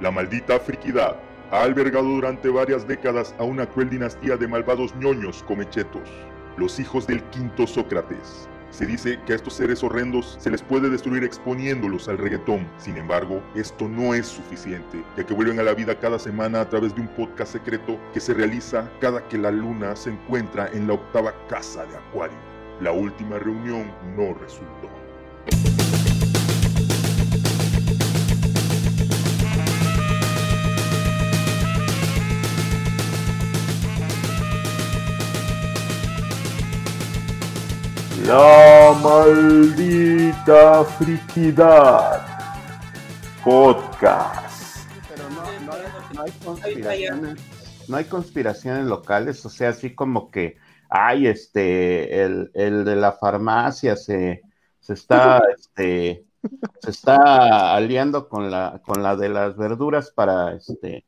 La maldita friquidad ha albergado durante varias décadas a una cruel dinastía de malvados ñoños comechetos, los hijos del quinto Sócrates. Se dice que a estos seres horrendos se les puede destruir exponiéndolos al reggaetón. Sin embargo, esto no es suficiente, ya que vuelven a la vida cada semana a través de un podcast secreto que se realiza cada que la luna se encuentra en la octava casa de Acuario. La última reunión no resultó. La maldita friquidad. Podcast. Pero no, no, no hay conspiraciones, no hay conspiraciones locales, o sea, así como que, ay, este, el, el de la farmacia se, se está, este, se está aliando con la, con la de las verduras para, este,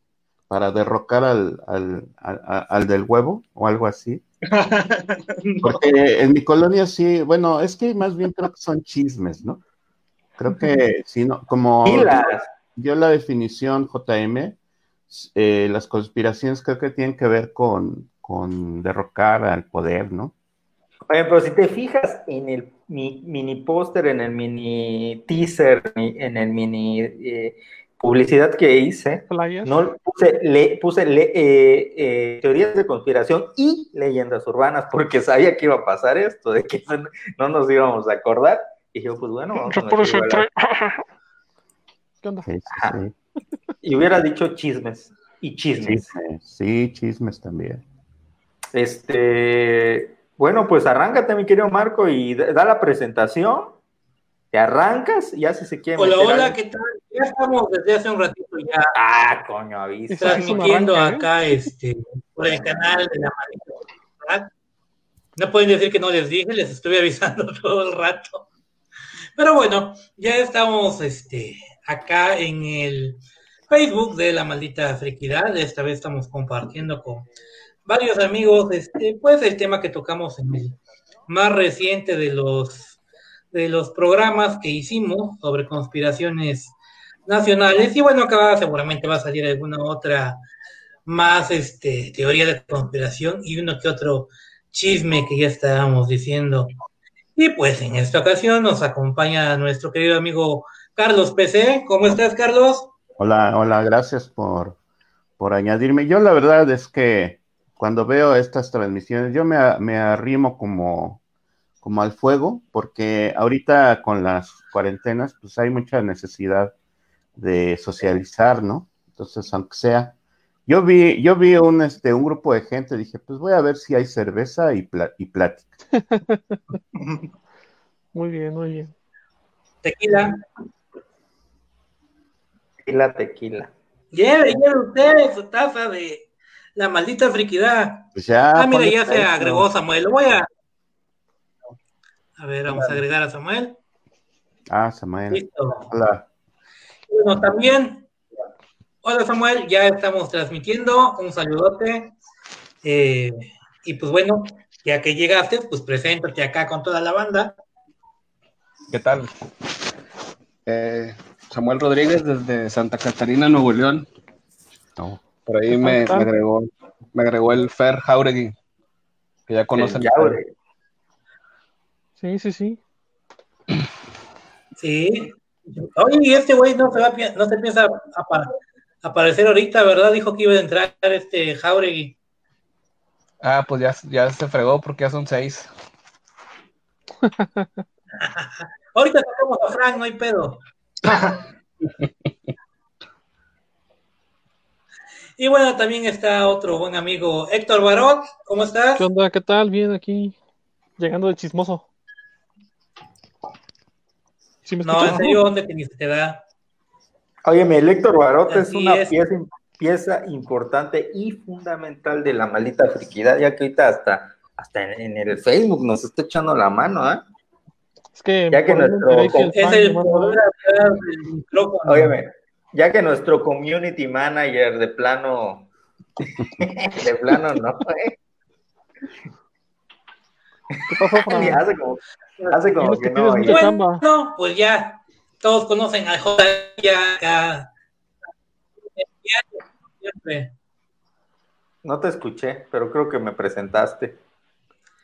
para derrocar al, al, al, al del huevo o algo así. Porque en mi colonia sí, bueno, es que más bien creo que son chismes, ¿no? Creo que sí, no, como dio la definición JM, eh, las conspiraciones creo que tienen que ver con, con derrocar al poder, ¿no? Oye, pero si te fijas en el mi, mini póster, en el mini teaser, en el mini eh, publicidad que hice, no puse, le, puse le, eh, eh, teorías de conspiración y leyendas urbanas, porque sabía que iba a pasar esto, de que no nos íbamos a acordar. Y yo, pues bueno, vamos a por eso entré. ¿Qué onda? Sí, sí, Y hubiera dicho chismes y chismes. chismes. Sí, chismes también. Este, bueno, pues arráncate, mi querido Marco, y da la presentación. Te arrancas y ya si se quiere. Hola, hola, ¿qué tal? Ya estamos desde hace un ratito ya. Ah, coño, avisa. Transmitiendo acá este, por el canal de la manita. No pueden decir que no les dije, les estuve avisando todo el rato. Pero bueno, ya estamos este, acá en el Facebook de la maldita friquidad. Esta vez estamos compartiendo con varios amigos, este, pues el tema que tocamos en el más reciente de los de los programas que hicimos sobre conspiraciones nacionales y bueno acá seguramente va a salir alguna otra más este teoría de conspiración y uno que otro chisme que ya estábamos diciendo y pues en esta ocasión nos acompaña nuestro querido amigo Carlos PC ¿cómo estás Carlos? Hola, hola, gracias por, por añadirme. Yo la verdad es que cuando veo estas transmisiones, yo me, me arrimo como, como al fuego, porque ahorita con las cuarentenas, pues hay mucha necesidad de socializar, ¿no? Entonces, aunque sea, yo vi, yo vi un, este, un grupo de gente, dije, pues voy a ver si hay cerveza y, pla y plática. Muy bien, muy bien. Tequila. Tequila, tequila. Lleve, lleve usted su taza de la maldita friquidad. Pues ya, ah, mira, ya se agregó Samuel. Lo voy a. A ver, vamos a agregar a Samuel. Ah, Samuel. Listo. Hola. Bueno, también. Hola Samuel, ya estamos transmitiendo. Un saludote. Eh, y pues bueno, ya que llegaste, pues preséntate acá con toda la banda. ¿Qué tal? Eh, Samuel Rodríguez desde Santa Catarina, Nuevo León. No. Por ahí me, me agregó, me agregó el Fer Jauregui, que ya conocen. El Yaure. Sí, sí, sí. Sí. Oye, y este güey no se va no se piensa aparecer ahorita, ¿verdad? Dijo que iba a entrar este Jauregui. Ah, pues ya, ya se fregó porque ya son seis. Ahorita sacamos a Frank, no hay pedo. y bueno, también está otro buen amigo Héctor Barot. ¿Cómo estás? ¿Qué onda? ¿Qué tal? Bien aquí, llegando de chismoso. ¿Sí me No, en serio, ¿dónde que ni se te da? Óyeme, el Héctor Barot es una es. Pieza, pieza importante y fundamental de la maldita friquidad, ya que ahorita hasta, hasta en, en el Facebook nos está echando la mano, ¿eh? Es que, Ya que nuestro- Es el. Óyeme, ya que nuestro community manager de plano, de plano no, ¿eh? ¿Qué pasó, Fran? Y hace como, hace como Tienes que que no. Bueno, no, pues ya todos conocen a J ya acá. No te escuché, pero creo que me presentaste.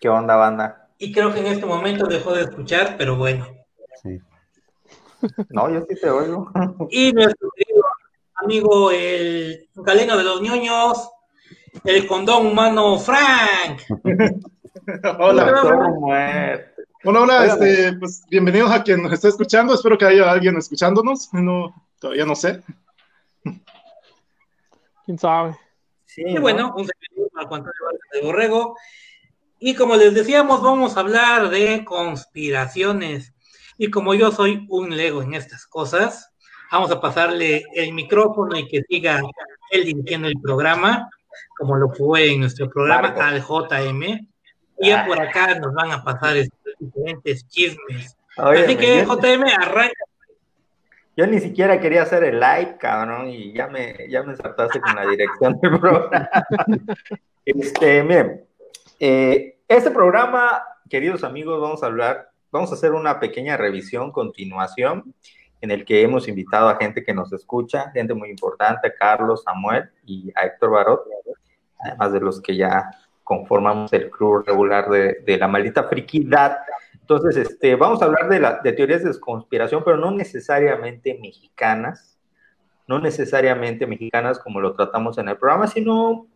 ¿Qué onda, banda? Y creo que en este momento dejó de escuchar, pero bueno. Sí. No, yo sí te oigo. Y nuestro querido amigo, el galeno de los ñoños, el condón humano Frank. hola. Hola, hola, este, pues bienvenidos a quien nos está escuchando. Espero que haya alguien escuchándonos. No, todavía no sé. ¿Quién sabe? Sí, y bueno, un saludo Juan de Borrego. Y como les decíamos, vamos a hablar de conspiraciones. Y como yo soy un lego en estas cosas, vamos a pasarle el micrófono y que siga él dirigiendo el programa, como lo fue en nuestro programa al JM. Y ya por acá nos van a pasar diferentes chismes. Así que, JM, arranca. Yo ni siquiera quería hacer el live, cabrón, y ya me, ya me saltaste con la dirección del programa. este, miren, eh, este programa, queridos amigos, vamos a hablar, vamos a hacer una pequeña revisión, continuación, en el que hemos invitado a gente que nos escucha, gente muy importante, Carlos, Samuel y a Héctor Barot, además de los que ya conformamos el club regular de, la maldita friquidad. Entonces, este, vamos a hablar de, la, de teorías de conspiración, pero no necesariamente mexicanas, no necesariamente mexicanas como lo tratamos en el programa, sino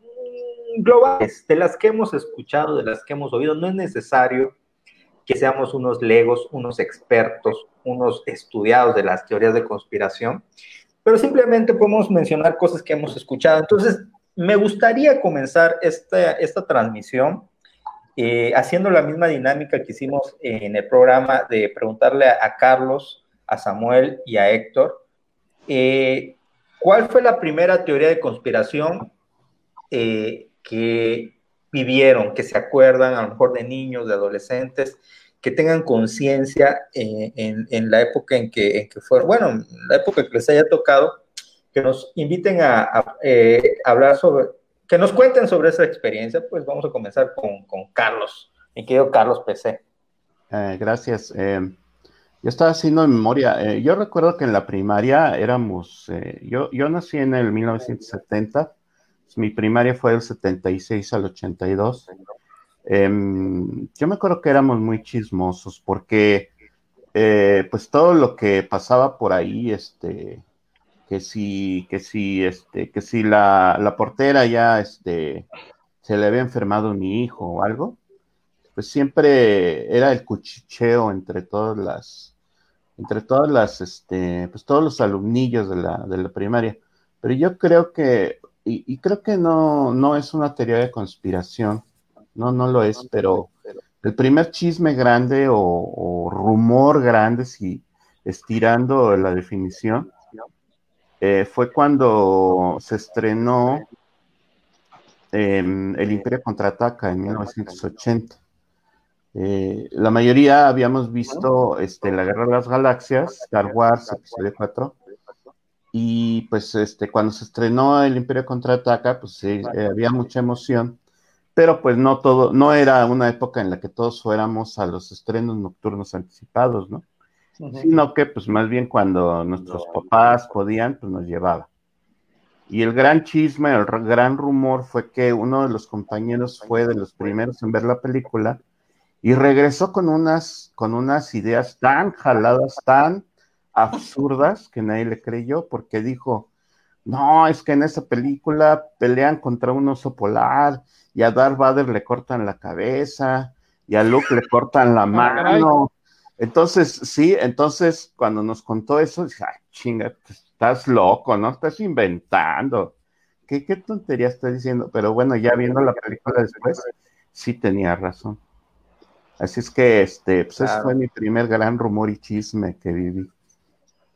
mm, globales, de las que hemos escuchado, de las que hemos oído. No es necesario que seamos unos legos, unos expertos, unos estudiados de las teorías de conspiración, pero simplemente podemos mencionar cosas que hemos escuchado. Entonces, me gustaría comenzar esta, esta transmisión eh, haciendo la misma dinámica que hicimos en el programa de preguntarle a, Carlos, a Samuel y a Héctor, eh, ¿cuál fue la primera teoría de conspiración eh, que vivieron, que se acuerdan a lo mejor de niños, de adolescentes, que tengan conciencia en, la época en que, en que fueron, bueno, la época que les haya tocado, que nos inviten a, eh, hablar sobre, que nos cuenten sobre esa experiencia, pues vamos a comenzar con, Carlos, mi querido Carlos PC. Eh, gracias. Eh, yo estaba haciendo memoria. yo recuerdo que en la primaria éramos, yo, yo nací en el 1970, mi primaria fue del 76 al 82. Em, yo me acuerdo que éramos muy chismosos porque pues todo lo que pasaba por ahí, este, que si, que si, este, que si la, la portera ya, este, se le había enfermado mi hijo o algo, pues siempre era el cuchicheo entre todas las, entre todas las, este, pues todos los alumnillos de la, de la primaria. Pero yo creo que, y, creo que no, no es una teoría de conspiración, no, no lo es, pero el primer chisme grande o, o rumor grande, si estirando la definición, eh, fue cuando se estrenó El Imperio Contraataca en 1980. Eh, la mayoría habíamos visto este, La Guerra de las Galaxias, Star Wars, episodio 4, y pues este, cuando se estrenó El Imperio Contraataca, pues sí, eh, había mucha emoción, pero pues no todo, no era una época en la que todos fuéramos a los estrenos nocturnos anticipados, ¿no? Sino que pues más bien cuando nuestros papás podían, pues nos llevaba. Y el gran chisme, el gran rumor fue que uno de los compañeros fue de los primeros en ver la película y regresó con unas, con unas ideas tan jaladas, tan absurdas que nadie le creyó porque dijo, no, es que en esa película pelean contra un oso polar y a Darth Vader le cortan la cabeza y a Luke le cortan la ah, mano entonces, sí, entonces cuando nos contó eso, dije, ay, chinga, estás loco, ¿no? Estás inventando. ¿Qué, qué tontería estás diciendo? Pero bueno, ya viendo la película después, sí tenía razón. Así es que, este, pues ese fue mi primer gran rumor y chisme que viví.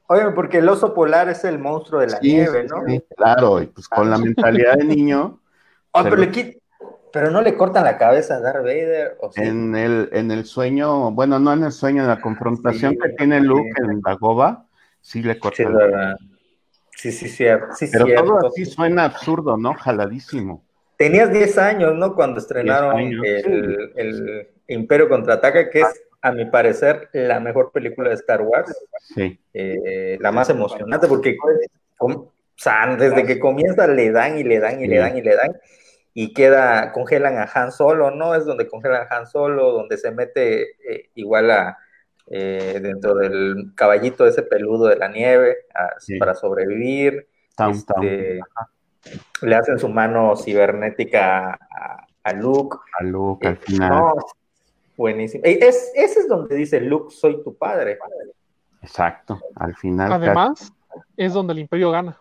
Oye, porque el oso polar es el monstruo de la nieve, ¿no? Sí, claro, y pues con la mentalidad de niño. Oh, pero le, pero no le cortan la cabeza a Darth Vader. en, el, en el sueño, bueno, no en el sueño, en la confrontación que tiene Luke en Dagoba, sí le cortan sí, la Sí, sí, sí, sí Pero todo así suena absurdo, ¿no? Jaladísimo. Tenías 10 años, ¿no? Cuando estrenaron el, el, Imperio Contraataca, que es, a mi parecer, la mejor película de Star Wars. Sí. Eh, la más emocionante, porque sea, desde que comienza le dan y le dan y le dan y le dan y queda, congelan a Han Solo, ¿no? Es donde congelan a Han Solo, donde se mete eh, igual a eh, dentro del caballito ese peludo de la nieve para sobrevivir. Este, le hacen su mano cibernética a, Luke. A Luke al final. buenísimo. Es, ese es donde dice Luke, soy tu padre. Exacto, al final. Además, es donde el imperio gana.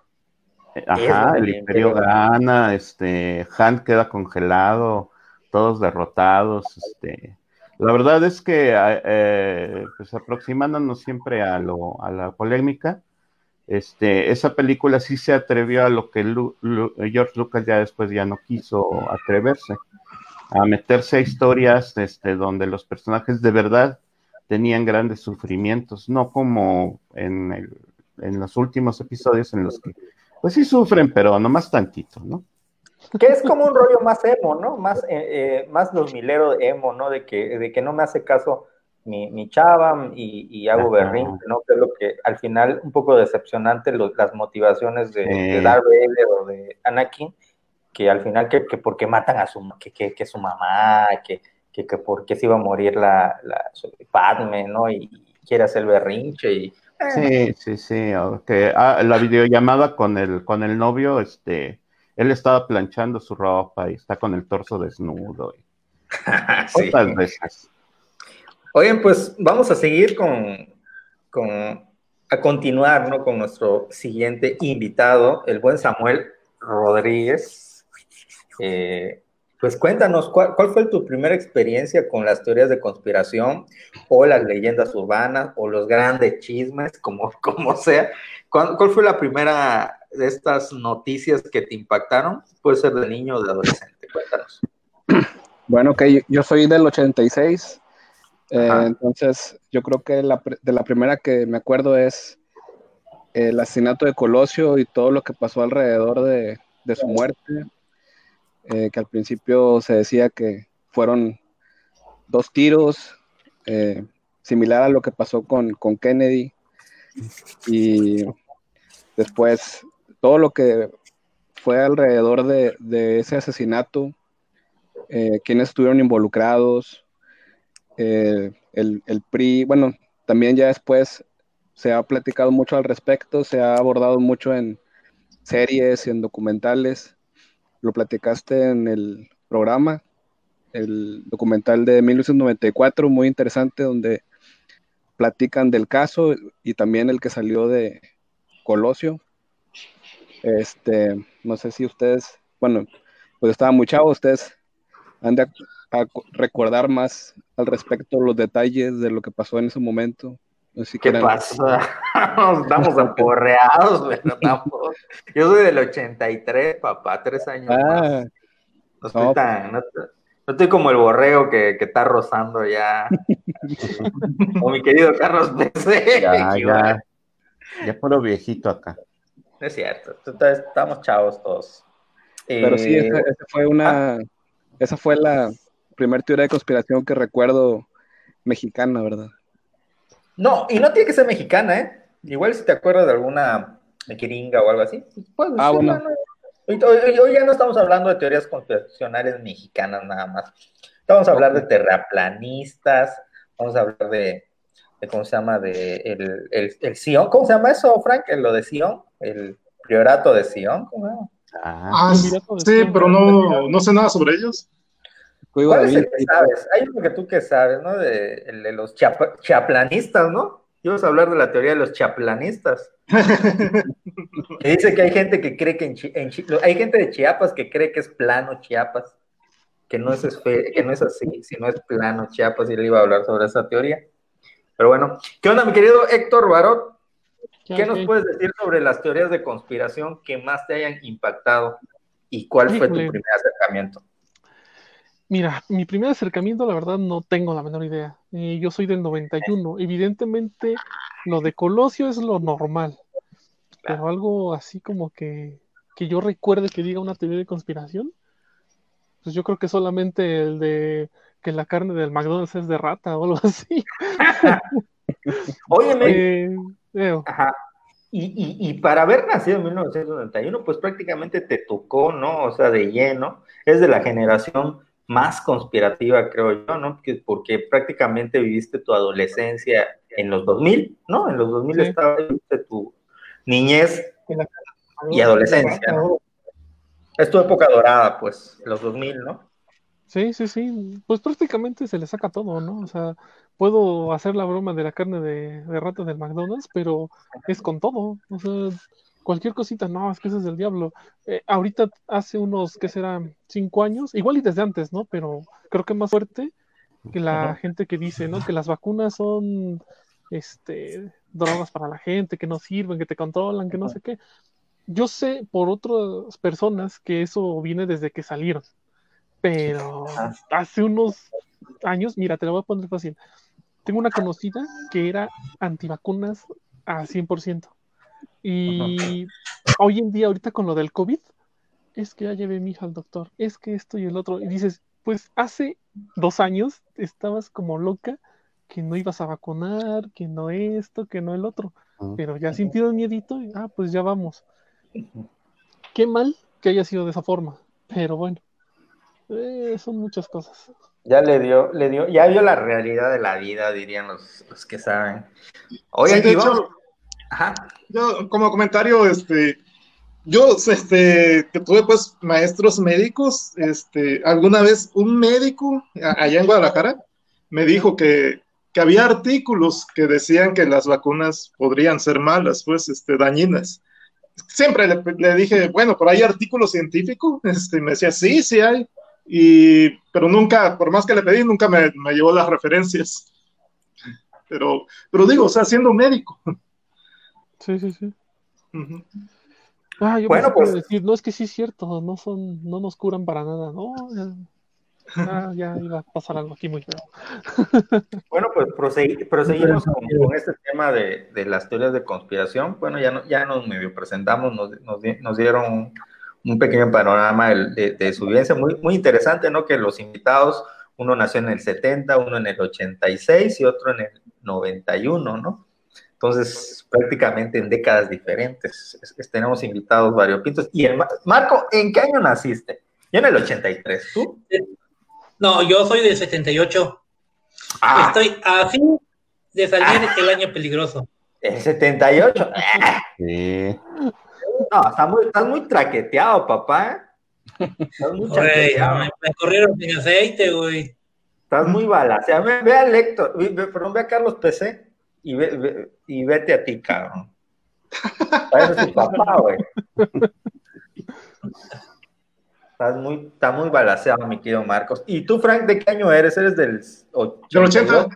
Ajá, el imperio gana, este, Han queda congelado, todos derrotados, este, la verdad es que eh, pues aproximándonos siempre a, lo, a la polémica, este, esa película sí se atrevió a lo que George Lucas ya después ya no quiso atreverse, a meterse a historias este, donde los personajes de verdad tenían grandes sufrimientos, no como en, en los últimos episodios en los que pues sí sufren, pero nomás tantito, ¿no? Que es como un rollo más emo, ¿no? Más, eh, eh más dos milero emo, ¿no? De que, de que no me hace caso mi, mi chava y, hago berrinche, ¿no? Que es lo que al final un poco decepcionante las motivaciones de, de Darth Vader o de Anakin, que al final que, que porque matan a su, que, que, que su mamá, que, que, que porque se iba a morir la, la Padme, ¿no? Y, quiere hacer berrinche y... Sí, sí, sí, que ah, la videollamada con el, con el novio, este él estaba planchando su ropa y está con el torso desnudo. Y... sí. veces. Oigan, pues vamos a seguir con, con, a continuar, ¿no? Con nuestro siguiente invitado, el buen Samuel Rodríguez. Eh, pues cuéntanos, ¿cuál, fue tu primera experiencia con las teorías de conspiración o las leyendas urbanas o los grandes chismes, como, como sea? ¿Cuál, ¿Cuál, fue la primera de estas noticias que te impactaron? Puede ser de niño o de adolescente, cuéntanos. Bueno, que yo soy del 86, eh, entonces yo creo que la, de la primera que me acuerdo es el asesinato de Colosio y todo lo que pasó alrededor de, su muerte, eh, que al principio se decía que fueron dos tiros, eh, similar a lo que pasó con, con Kennedy, y después todo lo que fue alrededor de, ese asesinato, eh, quienes estuvieron involucrados, eh, el, PRI, bueno, también ya después se ha platicado mucho al respecto, se ha abordado mucho en series y en documentales. Lo platicaste en el programa, el documental de 1994, muy interesante, donde platican del caso y también el que salió de Colosio, este, no sé si ustedes, bueno, pues estaba muy chavo, ustedes han de a, recordar más al respecto los detalles de lo que pasó en ese momento. ¿Qué pasa? Estamos aporreados, Yo soy del 83, papá, tres años ah, No estoy tan, no, estoy como el borrego que, que está rozando ya. o mi querido Carlos PC. Ya, ya. Ya puro viejito acá. Es cierto, estamos chavos todos. Pero sí, eh, esa, fue una, ah. esa fue la primera teoría de conspiración que recuerdo mexicana, ¿verdad? No, y no tiene que ser mexicana, ¿eh? Igual si te acuerdas de alguna mequiringa o algo así. Pues, ah, bueno. hoy, ya no estamos hablando de teorías conspiracionales mexicanas nada más. Vamos a hablar de terraplanistas, vamos a hablar de, ¿cómo se llama? De el, el, el Sion. ¿Cómo se llama eso, Frank? Lo de Sion el priorato de Sion. Ah, ah sí, pero no, no sé nada sobre ellos. ¿Cuál es el que sabes? Hay uno que tú que sabes, ¿no? De, el de los chaplanistas, ¿no? Ibas a hablar de la teoría de los chaplanistas. que dice que hay gente que cree que en, hay gente de Chiapas que cree que es plano Chiapas, que no es, que no es así, sino es plano Chiapas, y le iba a hablar sobre esa teoría. Pero bueno, ¿qué onda, mi querido Héctor Barot? ¿Qué nos puedes decir sobre las teorías de conspiración que más te hayan impactado y cuál fue tu primer acercamiento? Mira, mi primer acercamiento, la verdad, no tengo la menor idea. Eh, yo soy del 91. Evidentemente, lo de Colosio es lo normal. Pero algo así como que, que yo recuerde que diga una teoría de conspiración, pues yo creo que solamente el de que la carne del McDonald's es de rata o algo así. Óyeme. Eh, Ajá. y, y, para haber nacido en 1991, pues prácticamente te tocó, ¿no? O sea, de lleno. Es de la generación más conspirativa, creo yo, ¿no? Porque, porque prácticamente viviste tu adolescencia en los 2000, ¿no? En los 2000 estaba tu niñez y adolescencia, ¿no? Es tu época dorada, pues, los 2000, ¿no? Sí, sí, sí. Pues prácticamente se le saca todo, ¿no? O sea, puedo hacer la broma de la carne de, de del McDonald's, pero es con todo. O sea, cualquier cosita, no, es que ese es del diablo. Eh, ahorita hace unos, ¿qué será? Cinco años, igual y desde antes, ¿no? Pero creo que más fuerte que la gente que dice, ¿no? Que las vacunas son, este, drogas para la gente, que no sirven, que te controlan, que no sé qué. Yo sé por otras personas que eso viene desde que salieron pero hace unos años, mira, te lo voy a poner fácil. Tengo una conocida que era antivacunas a 100%. Y hoy en día, ahorita con lo del COVID, es que ya llevé mi hija al doctor, es que esto y el otro. Y dices, pues hace dos años estabas como loca que no ibas a vacunar, que no esto, que no el otro. Pero ya sintido el miedito, y, ah, pues ya vamos. Qué mal que haya sido de esa forma, pero bueno. Eh, son muchas cosas. Ya le dio, le dio, ya vio la realidad de la vida, dirían los, los que saben. Oye, de hecho, yo como comentario, este, yo, este, que tuve pues maestros médicos, este, alguna vez un médico allá en Guadalajara me dijo que, que había artículos que decían que las vacunas podrían ser malas, pues, este, dañinas. Siempre le, le dije, bueno, pero hay artículo científico, este, me decía, sí, sí hay. Y, pero nunca, por más que le pedí, nunca me, me llevó las referencias. Pero, pero digo, o sea, siendo médico. Sí, sí, sí. Ah, yo bueno, pues decir, no es que sí es cierto, no son, no nos curan para nada, no, ya, ya iba a pasar algo aquí muy feo. Bueno, pues proseguimos con, este tema de, de, las teorías de conspiración. Bueno, ya, no, ya nos medio presentamos, nos, nos, nos dieron un pequeño panorama de, su vivencia, muy, muy interesante, ¿no? Que los invitados, uno nació en el 70, uno en el 86 y otro en el 91, ¿no? Entonces, prácticamente en décadas diferentes. tenemos invitados variopintos. Y el, Marco, ¿en qué año naciste? Yo en el 83, ¿tú? No, yo soy del 78. Ah. Estoy a fin de salir el año peligroso. ¿El 78? Sí. No, estás muy, estás muy traqueteado, papá. Estás muy traqueteado. Me, corrieron sin aceite, güey. Estás muy balanceado. Ve, ve a Héctor, perdón, ve a Carlos PC y, ve, y vete a ti, cabrón. Parece tu papá, güey. Estás muy, está muy balanceado, mi querido Marcos. ¿Y tú, Frank, de qué año eres? ¿Eres del 80?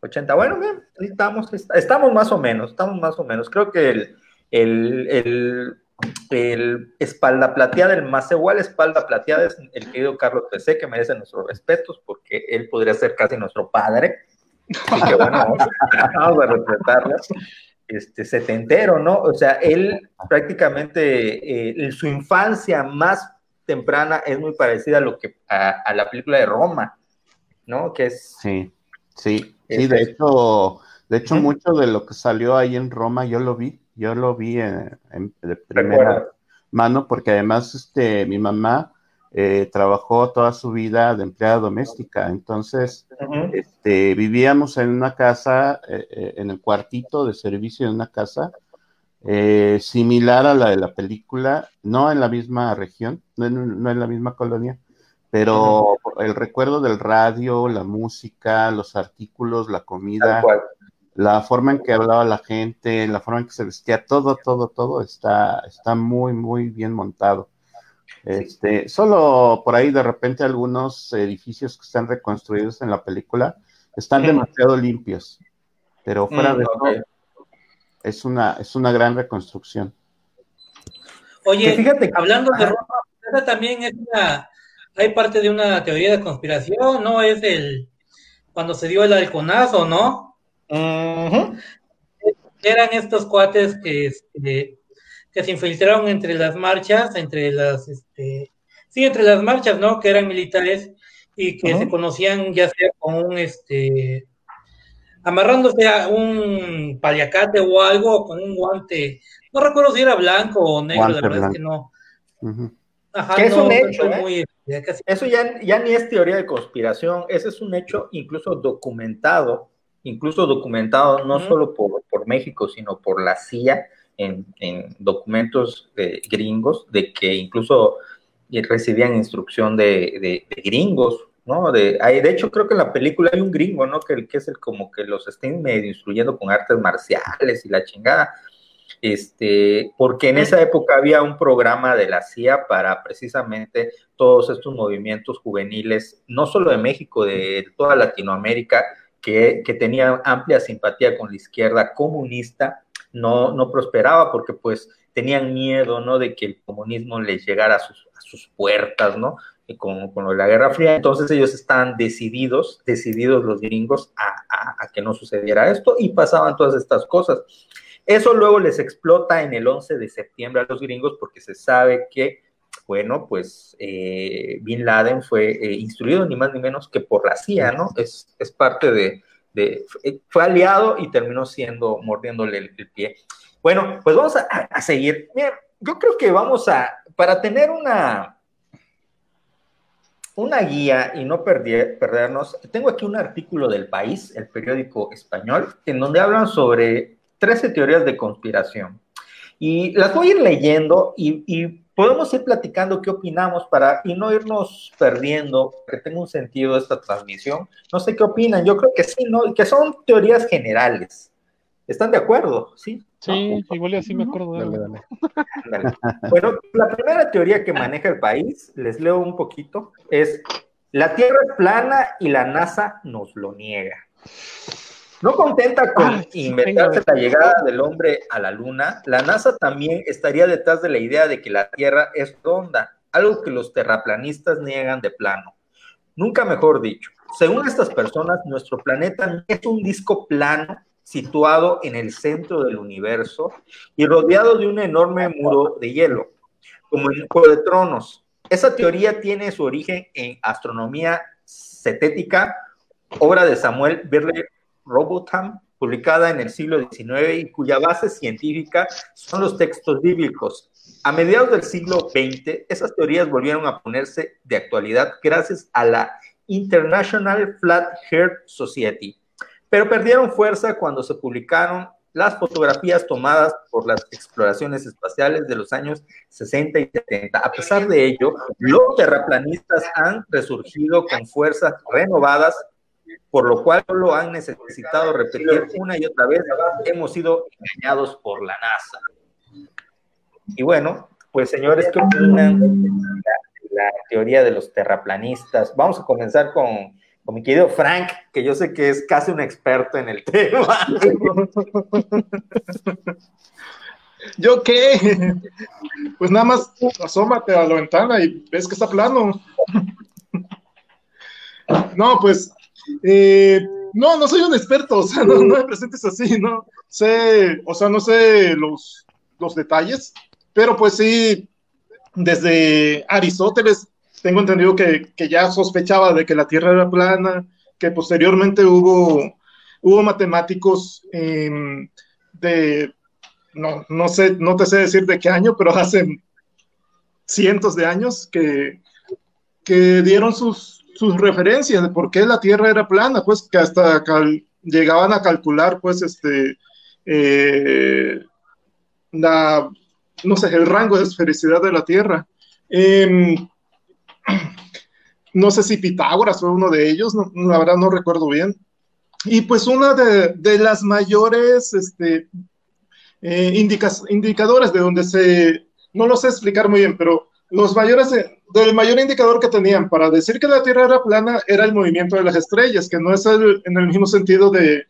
80. Bueno, bien, estamos, estamos más o menos, estamos más o menos. Creo que el, el, el, espalda plateada, el más igual espalda plateada es el querido Carlos PC, que merece nuestros respetos porque él podría ser casi nuestro padre. Así que bueno, vamos a respetarlo. Este, setentero, ¿no? O sea, él prácticamente, eh, su infancia más temprana es muy parecida a lo que a, la película de Roma, ¿no? Que es... Sí, sí, sí, de hecho, de hecho, mucho de lo que salió ahí en Roma yo lo vi yo lo vi en, de primera mano porque además este, mi mamá eh, trabajó toda su vida de empleada doméstica, entonces este, vivíamos en una casa, eh, eh, en el cuartito de servicio de una casa, similar a la de la película, no en la misma región, no en, la misma colonia, pero el recuerdo del radio, la música, los artículos, la comida, la forma en que hablaba la gente, la forma en que se vestía, todo, todo, todo está, está muy, muy bien montado. Este, solo por ahí de repente algunos edificios que están reconstruidos en la película están demasiado limpios, pero fuera mm, de eso es una, es una gran reconstrucción. Oye, fíjate, hablando de Roma, también es una, hay parte de una teoría de conspiración, ¿no? Es el, cuando se dio el halconazo, ¿no? Eran estos cuates que, este, que se infiltraron entre las marchas, entre las, este, sí, entre las marchas, ¿no? Que eran militares y que se conocían ya sea con un, este, amarrándose a un paliacate o algo con un guante. No recuerdo si era blanco o negro, de verdad es que no. que es un hecho, ¿eh? Eso ya, ya ni es teoría de conspiración, ese es un hecho incluso documentado, incluso documentado no solo por, por, México, sino por la CIA en, en documentos gringos, de que incluso recibían instrucción de, de, gringos, ¿no? De, hay, de hecho, creo que en la película hay un gringo, ¿no? Que, que es el como que los estén medio instruyendo con artes marciales y la chingada este, porque en esa época había un programa de la CIA para precisamente todos estos movimientos juveniles, no solo de México, de toda Latinoamérica, que, que tenían amplia simpatía con la izquierda comunista, no, no prosperaba porque pues tenían miedo, ¿no? De que el comunismo les llegara a sus, a sus puertas, ¿no? Con, con, la Guerra Fría. Entonces ellos estaban decididos, decididos los gringos a, a, que no sucediera esto y pasaban todas estas cosas. Eso luego les explota en el 11 de septiembre a los gringos porque se sabe que, bueno, pues eh, Bin Laden fue eh, instruido ni más ni menos que por la CIA, ¿no? Es, es parte de, fue aliado y terminó siendo, mordiéndole el, pie. Bueno, pues vamos a, seguir. yo creo que vamos a, para tener una, una guía y no perdernos, tengo aquí un artículo del país, el periódico español, en donde hablan sobre 13 teorías de conspiración. Y las voy a ir leyendo y, podemos ir platicando qué opinamos para y no irnos perdiendo, que tenga un sentido esta transmisión. No sé qué opinan, yo creo que sí, ¿no? Que son teorías generales. ¿Están de acuerdo? Sí. Sí, igual así me acuerdo. Bueno, la primera teoría que maneja el país, les leo un poquito, es la Tierra es plana y la NASA nos lo niega. No contenta con inventarse la llegada del hombre a la luna, la NASA también estaría detrás de la idea de que la Tierra es ronda, algo que los terraplanistas niegan de plano. Nunca mejor dicho, según estas personas, nuestro planeta es un disco plano situado en el centro del universo y rodeado de un enorme muro de hielo, como en Juego de Tronos. Esa teoría tiene su origen en astronomía cetética, obra de Samuel Birley Robotham, publicada en el siglo XIX y cuya base científica son los textos bíblicos. A mediados del siglo XX, esas teorías volvieron a ponerse de actualidad gracias a la International Flat Earth Society, pero perdieron fuerza cuando se publicaron las fotografías tomadas por las exploraciones espaciales de los años 60 y 70. A pesar de ello, los terraplanistas han resurgido con fuerzas renovadas por lo cual lo han necesitado repetir una y otra vez, hemos sido engañados por la NASA. Y bueno, pues señores, ¿qué opinan la, teoría de los terraplanistas? Vamos a comenzar con mi querido Frank, que yo sé que es casi un experto en el tema. ¿Yo qué? Pues nada más asómate a la ventana y ves que está plano. No, pues eh, no, no soy un experto, o sea, no, me presentes así, ¿no? Sé, o sea, no sé los, los detalles, pero pues sí, desde Aristóteles tengo entendido que, ya sospechaba de que la Tierra era plana, que posteriormente hubo, hubo matemáticos em, de, no, no sé, no te sé decir de qué año, pero hace cientos de años que, que dieron sus, sus referencias de por qué la Tierra era plana, pues que hasta llegaban a calcular, pues, este, eh, no sé, el rango de esfericidad de la Tierra. Em, no sé si Pitágoras fue uno de ellos, la verdad no recuerdo bien. Y pues una de, las mayores este, eh, indicadores de donde se, no lo sé explicar muy bien, pero los mayores, del mayor indicador que tenían para decir que la Tierra era plana era el movimiento de las estrellas, que no es en el mismo sentido de,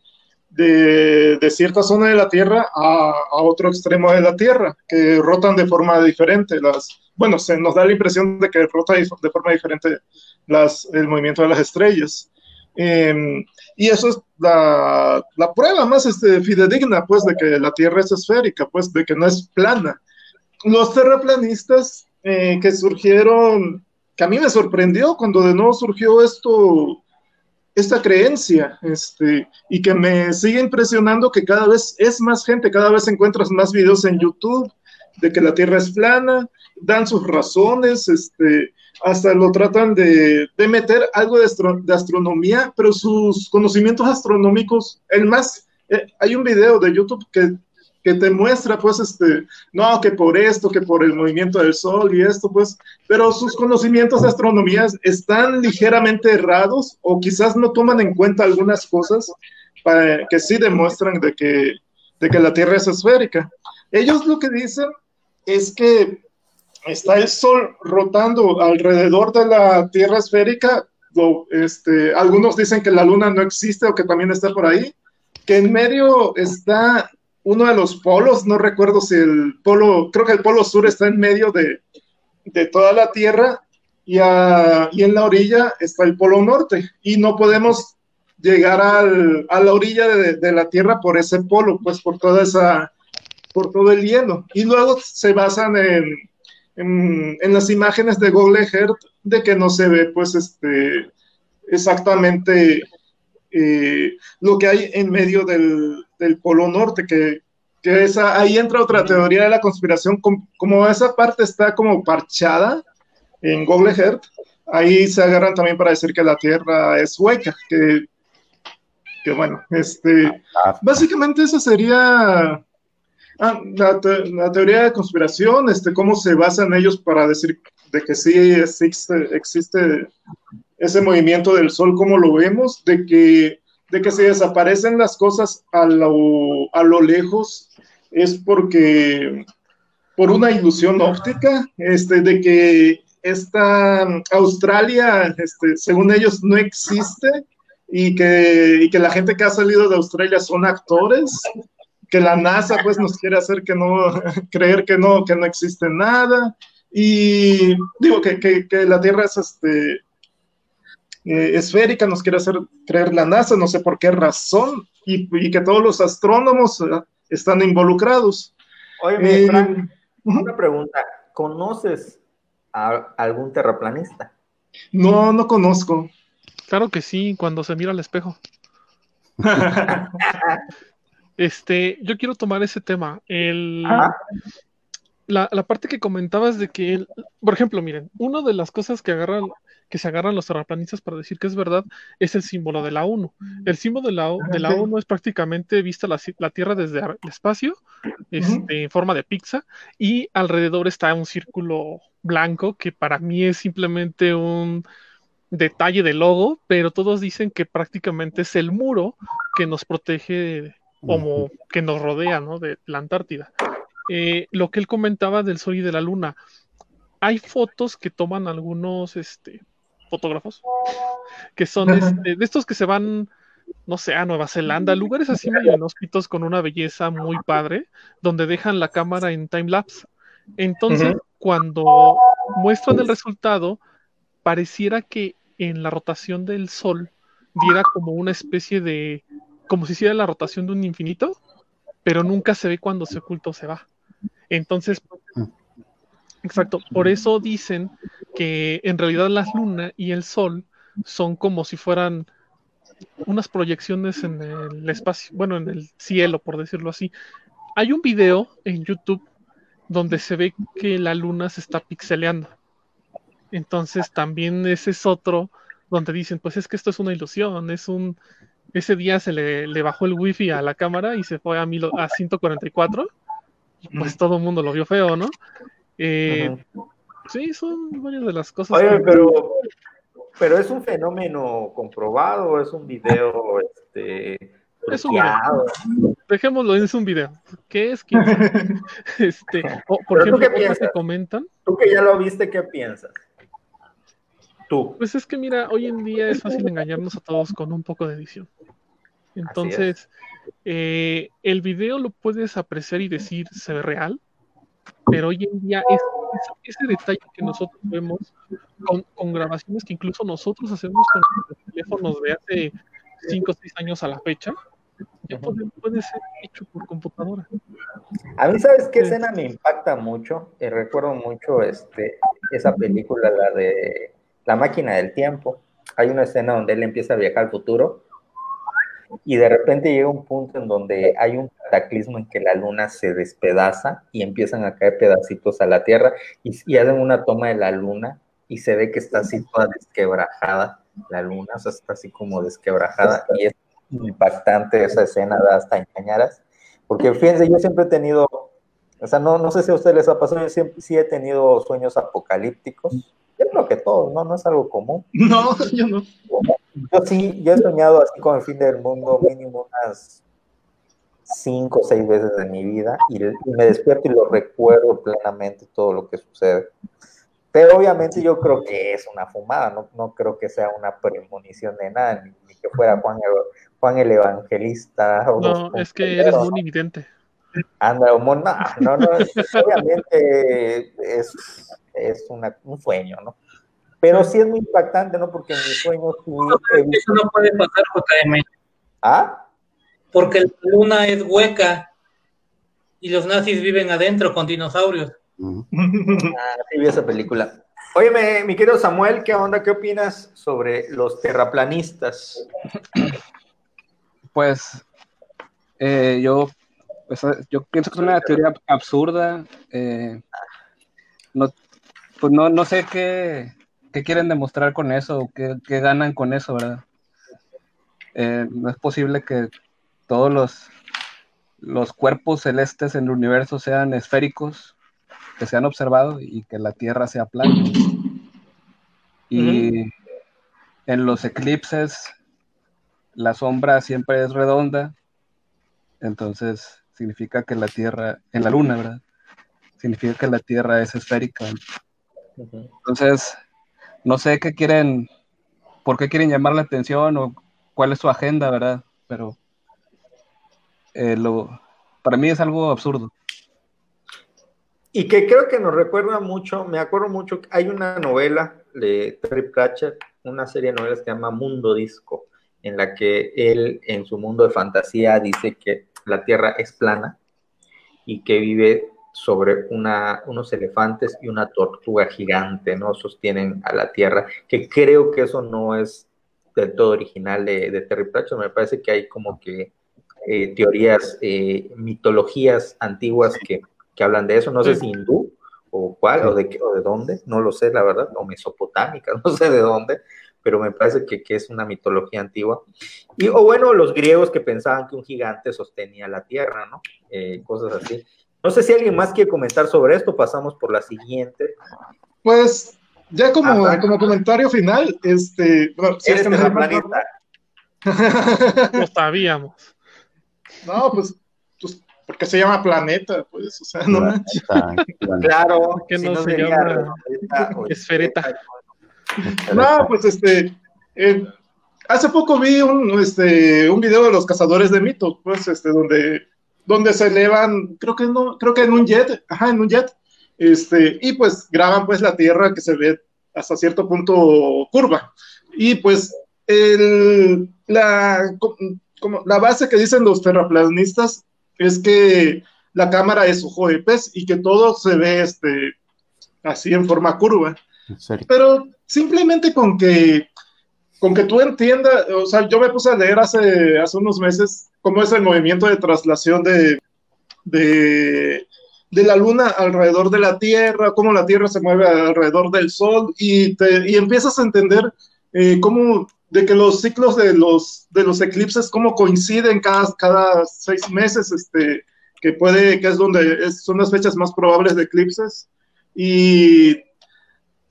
de, cierta zona de la Tierra a, a, otro extremo de la Tierra, que rotan de forma diferente. Las, bueno, se nos da la impresión de que rota de forma diferente las, el movimiento de las estrellas. Em, y eso es la, la, prueba más este, fidedigna, pues, de que la Tierra es esférica, pues, de que no es plana. Los terraplanistas eh, que surgieron, que a mí me sorprendió cuando de nuevo surgió esto esta creencia, este, y que me sigue impresionando que cada vez es más gente, cada vez encuentras más videos en YouTube de que la Tierra es plana, dan sus razones, este, hasta lo tratan de, de meter algo de, de, astronomía, pero sus conocimientos astronómicos, el más, eh, hay un video de YouTube que que te muestra, pues, este, no, que por esto, que por el movimiento del Sol y esto, pues, pero sus conocimientos de astronomía están ligeramente errados o quizás no toman en cuenta algunas cosas para, que sí demuestran de que, de que la Tierra es esférica. Ellos lo que dicen es que está el Sol rotando alrededor de la Tierra esférica, este, algunos dicen que la Luna no existe o que también está por ahí, que en medio está uno de los polos, no recuerdo si el polo, creo que el polo sur está en medio de, toda la Tierra y, y, en la orilla está el polo norte y no podemos llegar al, a la orilla de, la Tierra por ese polo, pues por toda esa, por todo el hielo. Y luego se basan en, en, las imágenes de Google Earth de que no se ve pues este exactamente eh, lo que hay en medio del, del Polo Norte, que, que esa, ahí entra otra teoría de la conspiración, como, esa parte está como parchada en Google Earth, ahí se agarran también para decir que la Tierra es hueca, que, que bueno, este, básicamente esa sería ah, la, la, teoría de conspiración, este, cómo se basan ellos para decir de que sí existe, existe ese movimiento del Sol, como lo vemos, de que de que se desaparecen las cosas a lo, a lo lejos es porque por una ilusión óptica, este, de que esta Australia, este, según ellos, no existe y que, y que la gente que ha salido de Australia son actores, que la NASA pues nos quiere hacer que no, creer que no, que no existe nada, y digo que, que la Tierra es este, eh, esférica, nos quiere hacer creer la NASA, no sé por qué razón, y, que todos los astrónomos eh, están involucrados. Oye, eh, una pregunta, ¿conoces a algún terraplanista? No, no conozco. Claro que sí, cuando se mira al espejo. este, yo quiero tomar ese tema. El, la, la, parte que comentabas de que, por ejemplo, miren, una de las cosas que agarran que se agarran los terraplanistas para decir que es verdad es el símbolo de la ONU. El símbolo de la, de la ONU es prácticamente vista la, la Tierra desde el espacio, este, en forma de pizza, y alrededor está un círculo blanco que para mí es simplemente un detalle de logo, pero todos dicen que prácticamente es el muro que nos protege como que nos rodea, ¿no? De la Antártida. Eh, lo que él comentaba del Sol y de la Luna. Hay fotos que toman algunos este, fotógrafos, que son este, de estos que se van, no sé, a Nueva Zelanda, lugares así medio inhóspitos con una belleza muy padre, donde dejan la cámara en time lapse. Entonces, cuando muestran el resultado, pareciera que en la rotación del Sol diera como una especie de, como si hiciera la rotación de un infinito, pero nunca se ve cuando se oculta o se va. Entonces, Exacto, por eso dicen que en realidad la luna y el sol son como si fueran unas proyecciones en el espacio, bueno, en el cielo, por decirlo así. Hay un video en YouTube donde se ve que la luna se está pixeleando. Entonces también ese es otro donde dicen, pues es que esto es una ilusión, es un... Ese día se le, bajó el wifi a la cámara y se fue a, mil, a 144 y pues todo el mundo lo vio feo, ¿no? Eh, sí, son varias de las cosas. Oye, pero, pero es un fenómeno comprobado, es un video, este, es un video. Dejémoslo, es un video. ¿Qué es? ¿Quién este, por ejemplo, ¿qué comentan? Tú que ya lo viste, ¿qué piensas? Tú. Pues es que mira, hoy en día es fácil engañarnos a todos con un poco de edición. Entonces, eh, el video lo puedes apreciar y decir se ve real, pero hoy en día es, ese detalle que nosotros vemos con, grabaciones que incluso nosotros hacemos con nuestros teléfonos de hace 5 o 6 años a la fecha, ya puede, ser hecho por computadora. A mí, ¿sabes qué escena me impacta mucho? recuerdo mucho este, esa película, la de La máquina del tiempo. hay una escena donde él empieza a viajar al futuro y de repente llega un punto en donde hay un cataclismo en que la luna se despedaza y empiezan a caer pedacitos a la Tierra y, y hacen una toma de la luna y se ve que está así toda desquebrajada la luna, o sea, está así como desquebrajada y es impactante esa escena, da hasta engañaras, porque fíjense, yo siempre he tenido, o sea, no, no sé si a ustedes les ha pasado, yo siempre sí he tenido sueños apocalípticos, yo creo que todos, ¿no? No es algo común. No, yo no. Yo sí, yo he soñado así con el fin del mundo mínimo unas cinco o seis veces en mi vida y, me despierto y lo recuerdo plenamente todo lo que sucede. Pero obviamente yo creo que es una fumada, no, no creo que sea una premonición de nada, ni, que fuera Juan el, Juan el Evangelista. no, es que eres muy evidente. Anda, no, no, no, obviamente es, es una, un sueño, ¿no? Pero sí es muy impactante, ¿no? Porque en mis sueños Eso no puede pasar, JM. ¿Ah? Porque la luna es hueca y los nazis viven adentro con dinosaurios. Ah, sí vi esa película. Oye, mi querido Samuel, ¿qué onda? ¿Qué opinas sobre los terraplanistas? Pues eh, yo, yo pienso que es una teoría absurda. Eh, no, pues no, no sé qué, qué, quieren demostrar con eso, qué, qué ganan con eso, ¿verdad? Eh, no es posible que todos los, los cuerpos celestes en el universo sean esféricos que se han observado y que la Tierra sea plana. Y en los eclipses la sombra siempre es redonda, entonces significa que la Tierra, en la Luna, ¿verdad? Significa que la Tierra es esférica. Entonces, no sé qué quieren, por qué quieren llamar la atención o cuál es su agenda, ¿verdad? Pero eh, lo, para mí es algo absurdo. Y que creo que nos recuerda mucho, me acuerdo mucho, hay una novela de Terry Pratchett, una serie de novelas que se llama Mundo Disco, en la que él en su mundo de fantasía dice que la Tierra es plana y que vive sobre una, unos elefantes y una tortuga gigante, ¿no? Sostienen a la Tierra, que creo que eso no es del todo original de, Terry Pratchett, me parece que hay como que eh, teorías, eh, mitologías antiguas que que hablan de eso, no sé si hindú o cuál, o de, qué, o de dónde, no lo sé, la verdad, o mesopotámica, no sé de dónde, pero me parece que, que, es una mitología antigua. Y, o bueno, los griegos que pensaban que un gigante sostenía la tierra, ¿no? Eh, cosas así. No sé si alguien más quiere comentar sobre esto, pasamos por la siguiente. Pues, ya como, como comentario final, este... Bueno, si es que no sabíamos. No, pues porque se llama planeta, pues, o sea, no manches. Claro, que no, se llama esfereta. No, pues este, eh, hace poco vi un, este, un video de los cazadores de mitos, pues, este, donde, donde se elevan, creo que no, creo que en un jet, ajá, en un jet, este, y pues graban pues la Tierra que se ve hasta cierto punto curva. Y pues el, la, como, la base que dicen los terraplanistas es que la cámara es ojo de pez y que todo se ve este, así en forma curva. Pero simplemente con que, con que tú entiendas, o sea, yo me puse a leer hace, hace unos meses cómo es el movimiento de traslación de, de, la luna alrededor de la Tierra, cómo la Tierra se mueve alrededor del Sol y, te, y empiezas a entender eh, cómo de que los ciclos de los, de los eclipses como coinciden cada, cada seis meses, este, que puede, que es donde son las fechas más probables de eclipses. Y,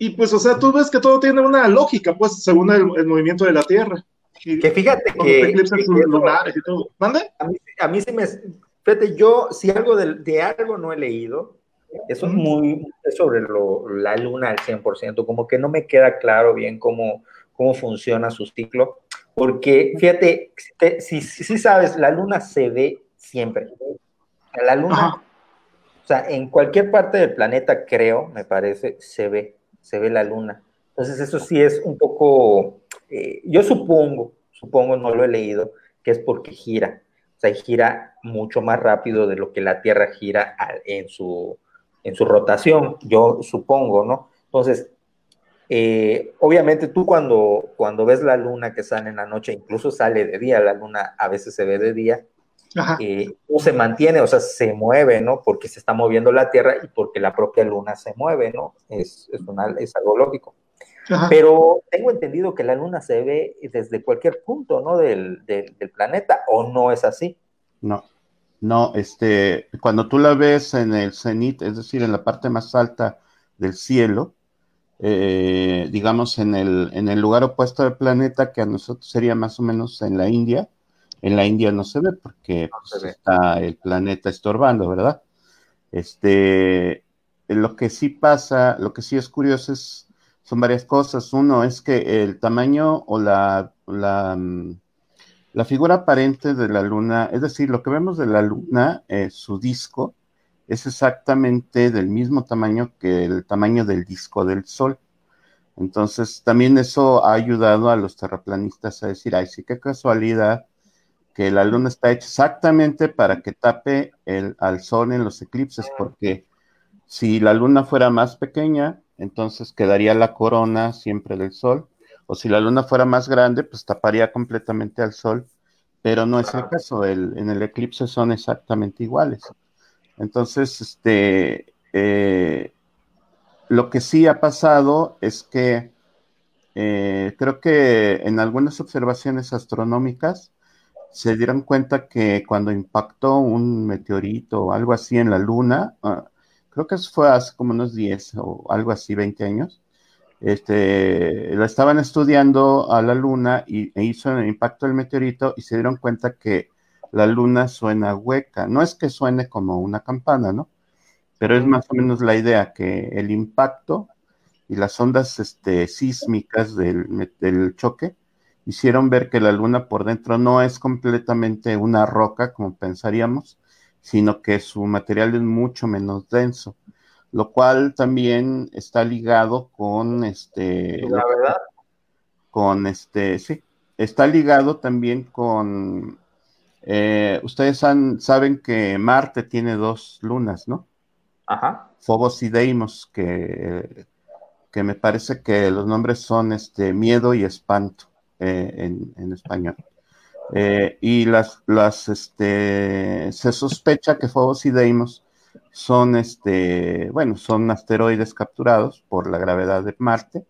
y pues, o sea, tú ves que todo tiene una lógica, pues, según el, movimiento de la Tierra. que fíjate que... Eclipses lunares y todo. ¿Mande? A mí, a mí sí me... Fíjate, yo, si algo de, de algo no he leído, eso es muy sobre lo, la luna al 100%, como que no me queda claro bien cómo cómo funciona su ciclo, porque fíjate, si, si, sabes, la luna se ve siempre. La luna, o sea, en cualquier parte del planeta, creo, me parece, se ve, se ve la luna. Entonces eso sí es un poco, eh, yo supongo, supongo, no lo he leído, que es porque gira, o sea, gira mucho más rápido de lo que la Tierra gira en su, en su rotación, yo supongo, ¿no? Entonces, eh, obviamente tú cuando, cuando ves la luna que sale en la noche, incluso sale de día, la luna a veces se ve de día, eh, o se mantiene, o sea, se mueve, ¿no? Porque se está moviendo la Tierra y porque la propia luna se mueve, ¿no? Es, es, es algo lógico. Pero tengo entendido que la luna se ve desde cualquier punto, ¿no? Del, del, planeta, ¿o no es así? No, no, este, cuando tú la ves en el cenit, es decir, en la parte más alta del cielo, eh, digamos en el, en el lugar opuesto del planeta, que a nosotros sería más o menos en la India, en la India no se ve porque pues, está el planeta estorbando, ¿verdad? Este, lo que sí pasa, lo que sí es curioso es, son varias cosas. Uno es que el tamaño o la, la, mm, la figura aparente de la luna, es decir, lo que vemos de la luna, eh, su disco, es exactamente del mismo tamaño que el tamaño del disco del Sol. Entonces, también eso ha ayudado a los terraplanistas a decir, ay, sí, qué casualidad que la luna está hecha exactamente para que tape el, al sol en los eclipses, porque si la luna fuera más pequeña, entonces quedaría la corona siempre del sol, o si la luna fuera más grande, pues taparía completamente al sol, pero no es el caso, el, en el eclipse son exactamente iguales. Entonces, este, eh, lo que sí ha pasado es que eh, creo que en algunas observaciones astronómicas, se dieron cuenta que cuando impactó un meteorito o algo así en la Luna, ah, creo que eso fue hace como unos 10 o algo así, 20 años, este, la estaban estudiando a la Luna y e hizo el impacto del meteorito y se dieron cuenta que la Luna suena hueca. No es que suene como una campana, ¿no? Pero es más o menos la idea que el impacto y las ondas este, sísmicas del, del choque hicieron ver que la luna por dentro no es completamente una roca como pensaríamos, sino que su material es mucho menos denso, lo cual también está ligado con este... La verdad. Con este, sí, está ligado también con... Eh, ustedes saben que Marte tiene dos lunas, ¿no? Ajá. Phobos y Deimos, que, que me parece que los nombres son este, miedo y espanto. Eh, en, español. Eh, y las, las, este, se sospecha que Phobos y Deimos son, este, bueno, son asteroides capturados por la gravedad de Marte,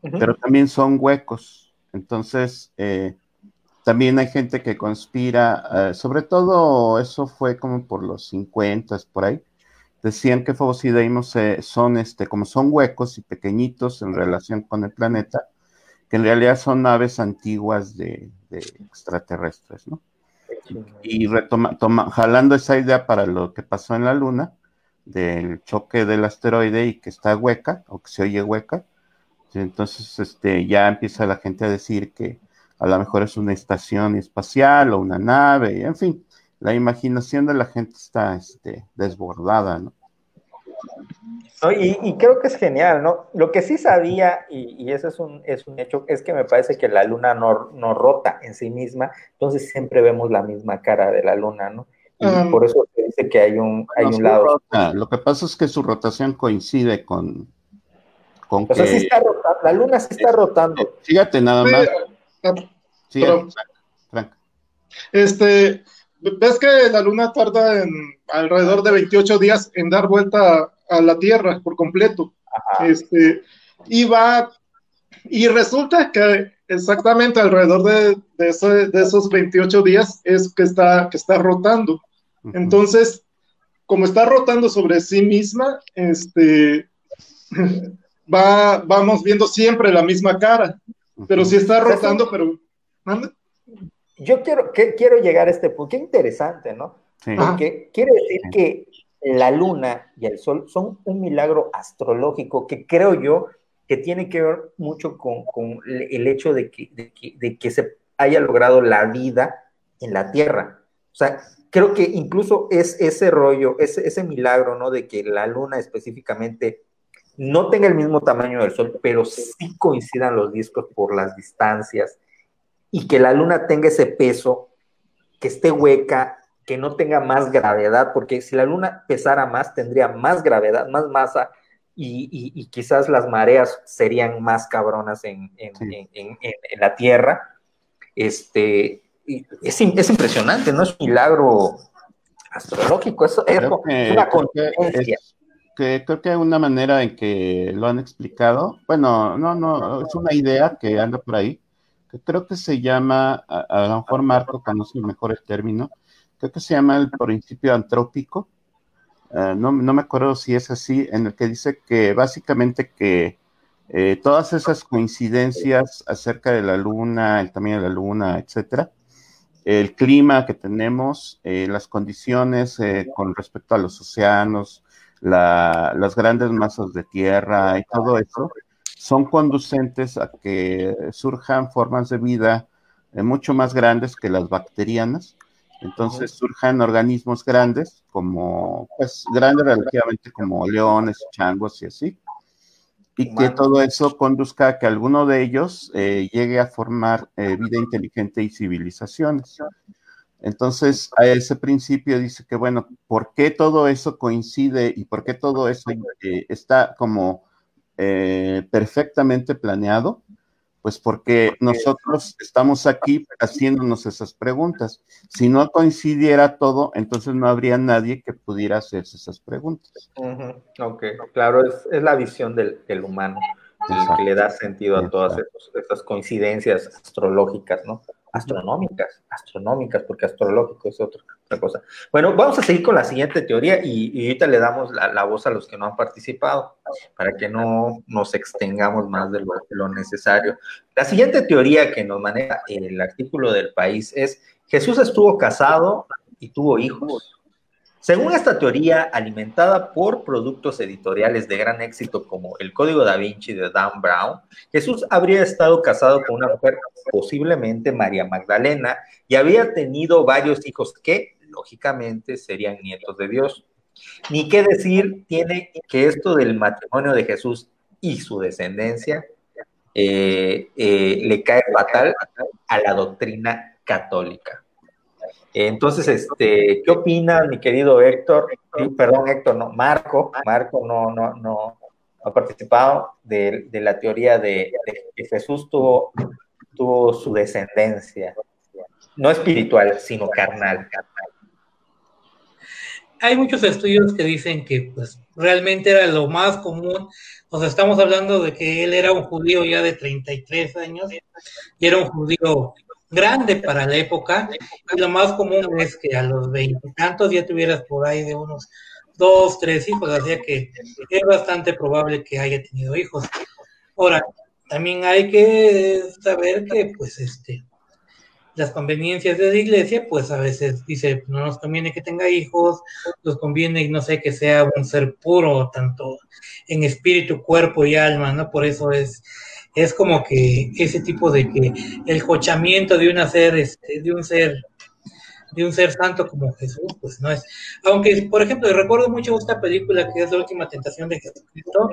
pero también son huecos. Entonces, eh, también hay gente que conspira, sobre todo eso fue como por los 50, por ahí, decían que Phobos y Deimos son, este, como son huecos y pequeñitos en relación con el planeta, que en realidad son naves antiguas de, extraterrestres, ¿no? Y retoma, jalando esa idea para lo que pasó en la Luna, del choque del asteroide y que está hueca, o que se oye hueca, entonces este, ya empieza la gente a decir que a lo mejor es una estación espacial o una nave, en fin, la imaginación de la gente está este, desbordada, ¿no? Y, creo que es genial, ¿no? Lo que sí sabía, y, eso es un, es un hecho, es que me parece que la luna no, no, rota en sí misma, entonces siempre vemos la misma cara de la luna, ¿no? Y ah. por eso se dice que hay un, hay un lado. Lo que pasa es que su rotación coincide con. con o sea, sí está rotando, la luna sí está rotando. Fíjate nada más. Sí, Este, ves que la luna tarda en alrededor de 28 días en dar vuelta a la Tierra por completo. Este, y va, y resulta que exactamente alrededor de, de, esos 28 días es que está, que está rotando. Entonces, como está rotando sobre sí misma, este, va, vamos viendo siempre la misma cara, pero si está rotando, pero... Yo quiero, que, quiero llegar a este punto, qué interesante, ¿no? Porque quiere decir que la luna y el sol son un milagro astrológico que creo yo que tiene que ver mucho con, el hecho de que, de que, se haya logrado la vida en la Tierra. O sea, creo que incluso es ese rollo, ese, ese milagro, ¿no? De que la luna específicamente no tenga el mismo tamaño del Sol, pero sí coincidan los discos por las distancias y que la luna tenga ese peso, que esté hueca, que no tenga más gravedad, porque si la luna pesara más, tendría más gravedad, más masa, y, quizás las mareas serían más cabronas en, la Tierra. Este, es, es, impresionante, ¿no? Es un milagro astrológico, eso es, una contingencia. Que creo que hay una manera en que lo han explicado, bueno, no, no, es una idea que anda por ahí, que creo que se llama, a, lo mejor Marco conoce mejor el término, creo que se llama el principio antrópico, eh, no, me acuerdo si es así, en el que dice que básicamente que eh, todas esas coincidencias acerca de la luna, el tamaño de la luna, etcétera, el clima que tenemos, eh, las condiciones con respecto a los océanos, las grandes masas de tierra y todo eso, son conducentes a que surjan formas de vida mucho más grandes que las bacterianas. Entonces surjan organismos grandes, como, pues, grandes relativamente como leones, changos y así, y que todo eso conduzca a que alguno de ellos eh, llegue a formar eh, vida inteligente y civilizaciones. Entonces, a ese principio dice que, bueno, ¿por qué todo eso coincide y por qué todo eso eh, está como perfectamente planeado? Pues porque nosotros estamos aquí haciéndonos esas preguntas. Si no coincidiera todo, entonces no habría nadie que pudiera hacerse esas preguntas. Ok, claro, es, la visión del, humano, que le da sentido a todas estas coincidencias astrológicas, ¿no? Astronómicas, astronómicas, porque astrológico es otra, cosa. Bueno, vamos a seguir con la siguiente teoría y, ahorita le damos la, voz a los que no han participado para que no nos extengamos más de lo, necesario. La siguiente teoría que nos maneja el artículo del país es Jesús estuvo casado y tuvo hijos. Según esta teoría, alimentada por productos editoriales de gran éxito como El Código da Vinci de Dan Brown, Jesús habría estado casado con una mujer, posiblemente María Magdalena, y había tenido varios hijos que, lógicamente, serían nietos de Dios. Ni qué decir tiene que esto del matrimonio de Jesús y su descendencia eh, eh, le cae fatal a la doctrina católica. Entonces, este, ¿qué opinas, mi querido Héctor? perdón, Héctor, no, Marco, Marco no, no, no, ha participado de, la teoría de, que Jesús tuvo, su descendencia, no espiritual, sino carnal. Hay muchos estudios que dicen que pues realmente era lo más común, o sea, estamos hablando de que él era un judío ya de 33 años y era un judío grande para la época y lo más común es que a los veintitantos ya tuvieras por ahí de unos dos, tres hijos, así que es bastante probable que haya tenido hijos. Ahora, también hay que saber que pues este las conveniencias de la iglesia, pues a veces dice, no nos conviene que tenga hijos, nos conviene, no sé, que sea un ser puro, tanto en espíritu, cuerpo y alma, ¿no? Por eso es es como que ese tipo de que el cochamiento de una ser, este, de un ser, de un ser santo como Jesús, pues no es. Aunque, por ejemplo, recuerdo mucho esta película que es la última tentación de Jesucristo,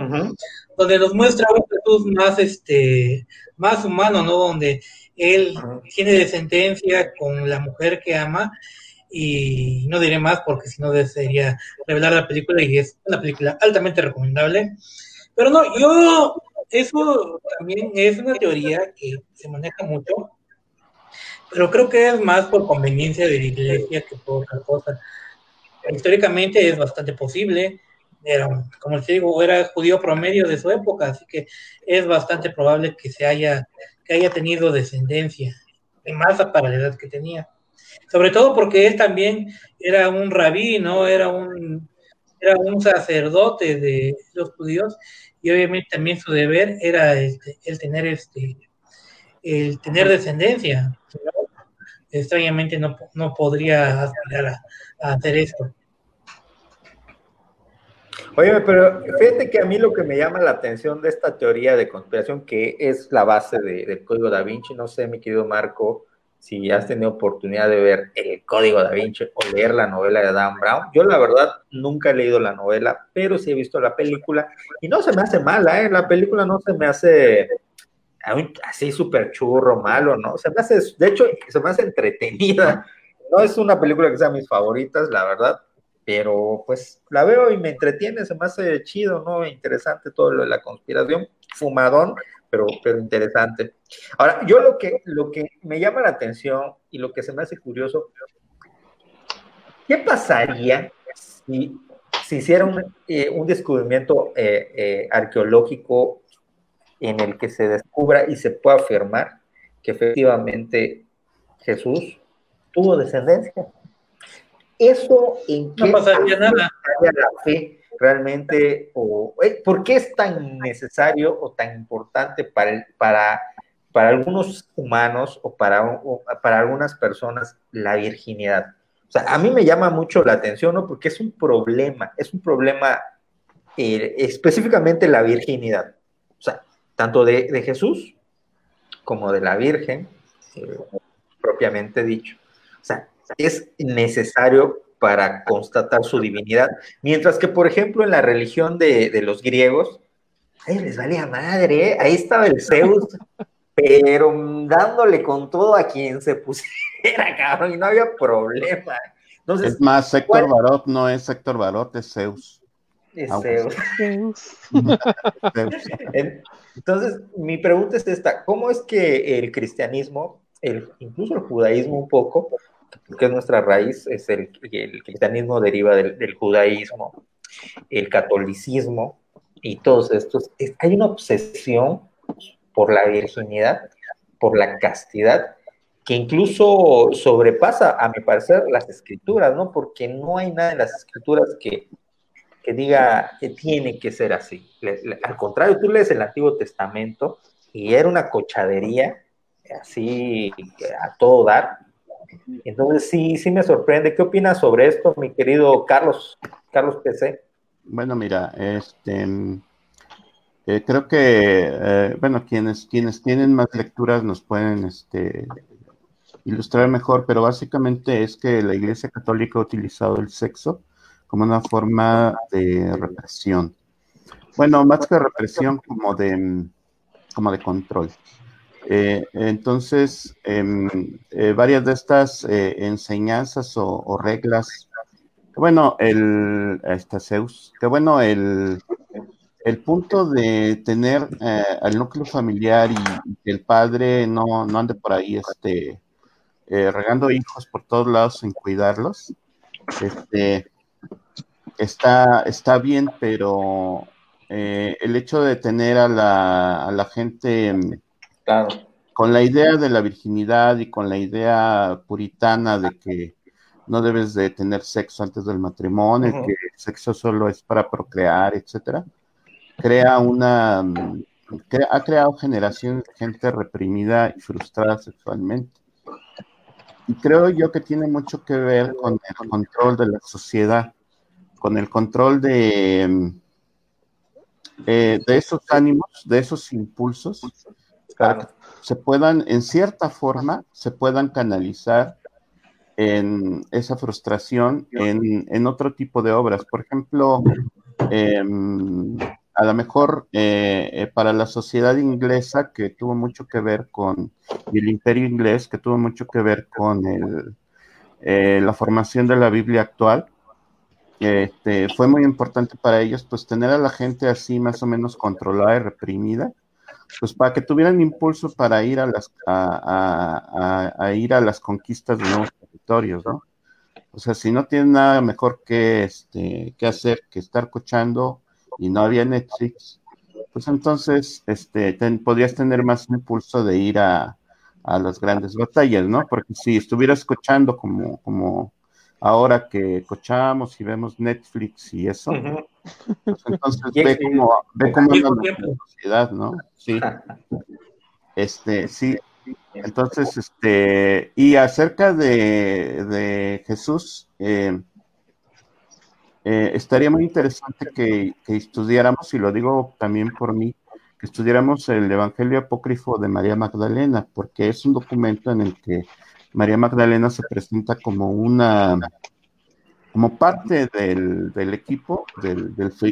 donde nos muestra un Jesús más, este, más humano, ¿no? Donde él tiene descendencia con la mujer que ama y no diré más porque si no sería revelar la película y es una película altamente recomendable. Pero no, yo eso también es una teoría que se maneja mucho, pero creo que es más por conveniencia de la iglesia que por otra cosa. Históricamente es bastante posible, era, como les digo, era judío promedio de su época, así que es bastante probable que se haya, que haya tenido descendencia, en masa para la edad que tenía. Sobre todo porque él también era un rabí, ¿no? Era un, era un sacerdote de los judíos y obviamente también su deber era el tener este el tener descendencia. Extrañamente no, podría aspirar a, hacer esto. Oye, pero fíjate que a mí lo que me llama la atención de esta teoría de conspiración, que es la base del código da Vinci, no sé, mi querido Marco, si has tenido oportunidad de ver el Código da Vinci o leer la novela de Dan Brown. Yo la verdad nunca he leído la novela, pero sí he visto la película y no se me hace mala, ¿eh? La película no se me hace así súper churro, malo, ¿no? Se me hace, de hecho, se me hace entretenida. No es una película que sea mis favoritas, la verdad, pero pues la veo y me entretiene, se me hace chido, ¿no? Interesante todo lo de la conspiración, fumadón, pero, pero interesante. Ahora, yo lo que, lo que me llama la atención y lo que se me hace curioso, ¿qué pasaría si, si hiciera un, eh, descubrimiento eh, eh, arqueológico en el que se descubra y se pueda afirmar que efectivamente Jesús tuvo descendencia? Eso en qué no pasaría nada. la fe realmente, o eh, por qué es tan necesario o tan importante para, para, para algunos humanos o para, para algunas personas la virginidad. O sea, a mí me llama mucho la atención, ¿no? Porque es un problema, es un problema eh, específicamente la virginidad. O sea, tanto de, de Jesús como de la Virgen, eh, propiamente dicho. O sea, es necesario para constatar su divinidad. Mientras que, por ejemplo, en la religión de, los griegos, ahí les valía madre, ¿eh? ahí estaba el Zeus, pero dándole con todo a quien se pusiera, cabrón, y no había problema. Entonces, es más, Héctor Barot no es Héctor Barot, es Zeus. Es Zeus. Entonces, mi pregunta es esta, ¿cómo es que el cristianismo, el, incluso el judaísmo un poco, que es nuestra raíz, es el, cristianismo deriva del, judaísmo, el catolicismo y todos estos. hay una obsesión por la virginidad, por la castidad, que incluso sobrepasa, a mi parecer, las escrituras, ¿no? Porque no hay nada en las escrituras que, que diga que tiene que ser así. al contrario, tú lees el Antiguo Testamento y era una cochadería, así a todo dar, entonces sí, sí me sorprende. ¿Qué opinas sobre esto, mi querido Carlos, Carlos PC? Bueno, mira, este, eh, creo que, eh, bueno, quienes, quienes tienen más lecturas nos pueden este, ilustrar mejor, pero básicamente es que la Iglesia Católica ha utilizado el sexo como una forma de represión. Bueno, más que represión, como de, como de control. Eh, entonces, em, eh, varias de estas eh, enseñanzas o, reglas, bueno, el, este Zeus, que bueno, el, el punto de tener al núcleo familiar y, que el padre no, no, ande por ahí este, regando hijos por todos lados sin cuidarlos, este, está, está bien, pero el hecho de tener a la, a la gente con la idea de la virginidad y con la idea puritana de que no debes de tener sexo antes del matrimonio, que el sexo solo es para procrear, etcétera, crea una ha creado generaciones de gente reprimida y frustrada sexualmente. Y creo yo que tiene mucho que ver con el control de la sociedad, con el control de, eh, de esos ánimos, de esos impulsos, se puedan, en cierta forma, se puedan canalizar en esa frustración en, otro tipo de obras. Por ejemplo, em, a lo mejor eh, eh, para la sociedad inglesa, que tuvo mucho que ver con el imperio inglés, que tuvo mucho que ver con el, eh, la formación de la Biblia actual, este, fue muy importante para ellos, pues tener a la gente así más o menos controlada y reprimida, pues para que tuvieran impulso para ir a las a, ir a las conquistas de nuevos territorios, ¿no? O sea, si no tienen nada mejor que este que hacer que estar cochando y no había Netflix, pues entonces este podrías tener más impulso de ir a, a las grandes batallas, ¿no? Porque si estuvieras cochando como como ahora que cochamos y vemos Netflix y eso, entonces ve cómo, ve cómo anda la sociedad, ¿no? Sí. Este, sí. Entonces, este, y acerca de, de Jesús, eh, eh, estaría muy interesante que, que, estudiáramos, y lo digo también por mí, que estudiáramos el Evangelio Apócrifo de María Magdalena, porque es un documento en el que María Magdalena se presenta como una, como parte del, equipo, de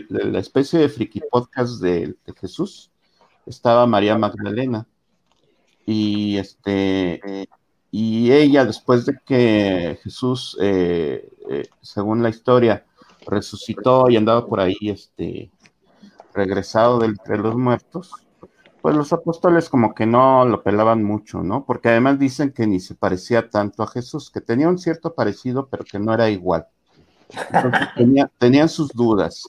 la especie de friki podcast de, Jesús, estaba María Magdalena. Y este y ella, después de que Jesús, eh, eh, según la historia, resucitó y andaba por ahí, este, regresado de entre los muertos, pues los apóstoles como que no lo pelaban mucho, ¿no? Porque además dicen que ni se parecía tanto a Jesús, que tenía un cierto parecido, pero que no era igual. Tenían sus dudas.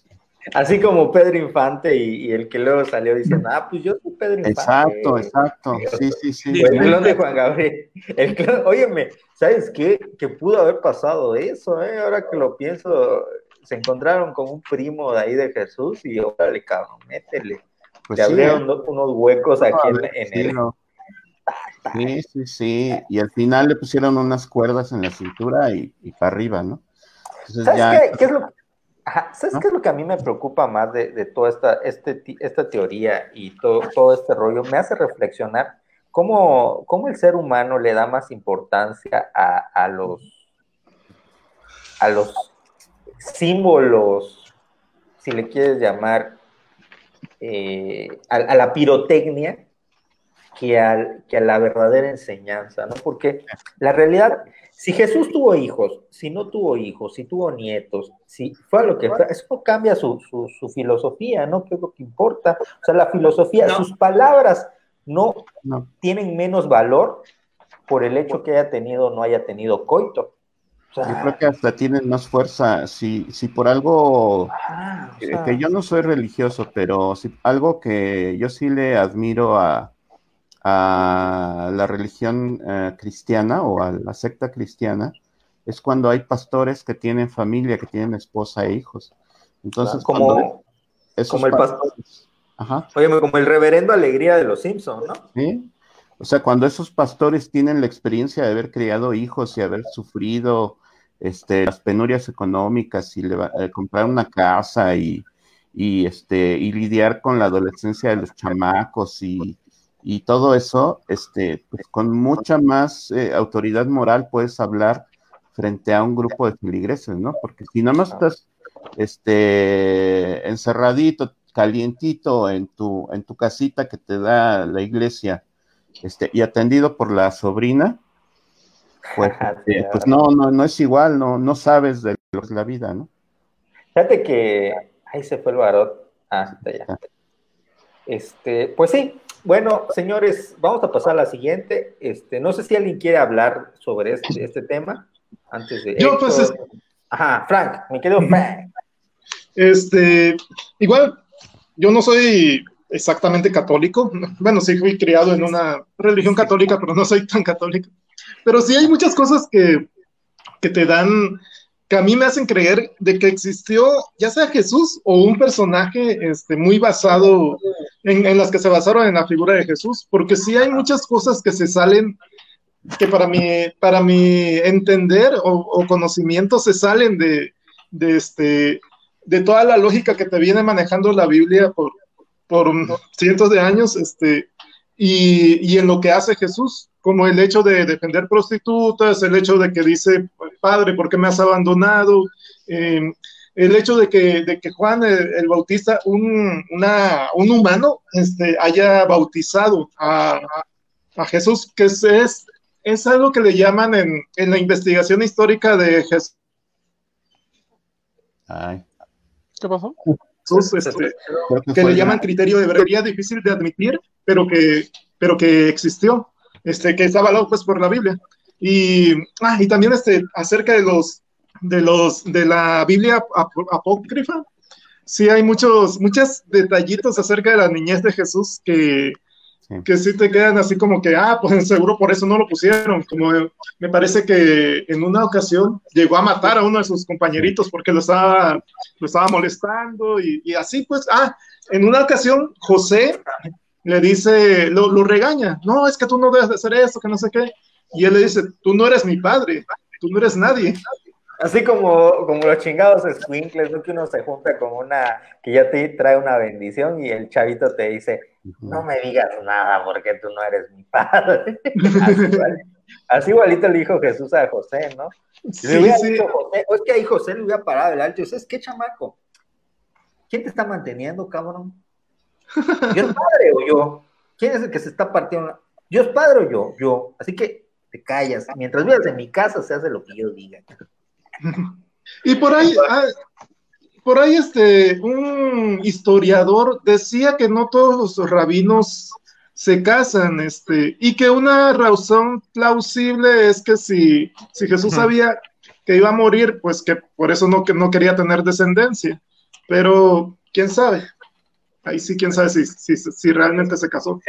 Así como Pedro Infante y, el que luego salió diciendo, ah, pues yo soy Pedro Infante. Exacto, exacto. Sí, sí, sí. El clon de Juan Gabriel. El óyeme, ¿sabes qué? Que pudo haber pasado eso, ¿eh? Ahora que lo pienso, se encontraron con un primo de ahí de Jesús y órale, cabrón, métele. Pues Le abrieron ¿eh? unos huecos aquí en, el... Sí, sí, sí. Y al final le pusieron unas cuerdas en la cintura y, para arriba, ¿no? ¿Sabes qué? ¿Qué es lo ¿Sabes qué es lo que a mí me preocupa más de, toda esta, este, esta teoría y todo, todo este rollo? Me hace reflexionar cómo, cómo el ser humano le da más importancia a, los, a los símbolos, si le quieres llamar, eh, a, la pirotecnia que, al, que a la verdadera enseñanza, ¿no? Porque la realidad si Jesús tuvo hijos, si no tuvo hijos, si tuvo nietos, si fue lo que fue, eso no cambia su, filosofía, ¿no? ¿Qué es lo que importa? O sea, la filosofía, sus palabras no, tienen menos valor por el hecho que haya tenido o no haya tenido coito. yo creo que hasta tienen más fuerza. Si, si por algo que yo no soy religioso, pero si algo que yo sí le admiro a, a la religión eh, cristiana o a la secta cristiana es cuando hay pastores que tienen familia, que tienen esposa e hijos. Entonces, como, como el pastor. Oye, como el reverendo alegría de los Simpsons, ¿no? Sí. O sea, cuando esos pastores tienen la experiencia de haber criado hijos y haber sufrido este, las penurias económicas y eh, comprar una casa y, y, este, y lidiar con la adolescencia de los chamacos y, y todo eso, este, pues, con mucha más eh, autoridad moral puedes hablar frente a un grupo de feligreses, ¿no? Porque si nada más estás este, encerradito, calientito en tu, en tu casita que te da la iglesia, este, y atendido por la sobrina, pues, este, pues no, no, no es igual, no, no sabes de lo que es la vida, ¿no? Fíjate que ahí se fue el barot. Ah, ya. Este, pues sí, bueno, señores, vamos a pasar a la siguiente. Este, no sé si alguien quiere hablar sobre este, este tema antes de. Yo, pues. Ajá, Frank, me quedo Frank. Este, igual, yo no soy exactamente católico. Bueno, sí fui criado en una religión católica, pero no soy tan católico. Pero sí hay muchas cosas que, que te dan que a mí me hacen creer de que existió ya sea Jesús o un personaje este, muy basado en, las que se basaron en la figura de Jesús, porque sí hay muchas cosas que se salen, que para mi, para mi entender o, conocimiento se salen de, de, este, de toda la lógica que te viene manejando la Biblia por, por cientos de años, este, y, y en lo que hace Jesús como el hecho de defender prostitutas, el hecho de que dice, Padre, ¿por qué me has abandonado? Eh, el hecho de que, de que Juan el, Bautista, un, una, un, humano, este, haya bautizado a, a, Jesús, que es, es, es, algo que le llaman en, en la investigación histórica de Jesús. ¿Qué pasó? Este, que le llaman criterio de vería difícil de admitir, pero que, pero que existió este, que está avalado pues por la Biblia. Y, ah, y también este, acerca de los, de los, de la Biblia apócrifa, sí hay muchos, muchos detallitos acerca de la niñez de Jesús que, sí. que sí te quedan así como que, ah, pues seguro por eso no lo pusieron. Como me parece que en una ocasión llegó a matar a uno de sus compañeritos porque lo estaba, lo estaba molestando y, y así pues, ah, en una ocasión José le dice, lo, lo, regaña, no, es que tú no debes de hacer eso, que no sé qué. Y él le dice, tú no eres mi padre, tú no eres nadie. Así como, como los chingados squinkles, ¿no? Que uno se junta con una, que ya te trae una bendición y el chavito te dice, no me digas nada porque tú no eres mi padre. así, igualito, le dijo Jesús a José, ¿no? Sí, sí. José, o es que ahí José le hubiera parado el alto y dice, ¿qué chamaco? ¿Quién te está manteniendo, cabrón? ¿Dios padre o yo? ¿Quién es el que se está partiendo? ¿Dios padre o yo? Yo. Así que te callas. Mientras vivas en mi casa, se hace lo que yo diga. Y por ahí, ah, por ahí este, un historiador decía que no todos los rabinos se casan, este, y que una razón plausible es que si, si Jesús sabía que iba a morir, pues que por eso no, que no quería tener descendencia. Pero, quién sabe. Ahí sí, quién sabe si, si, si realmente se casó.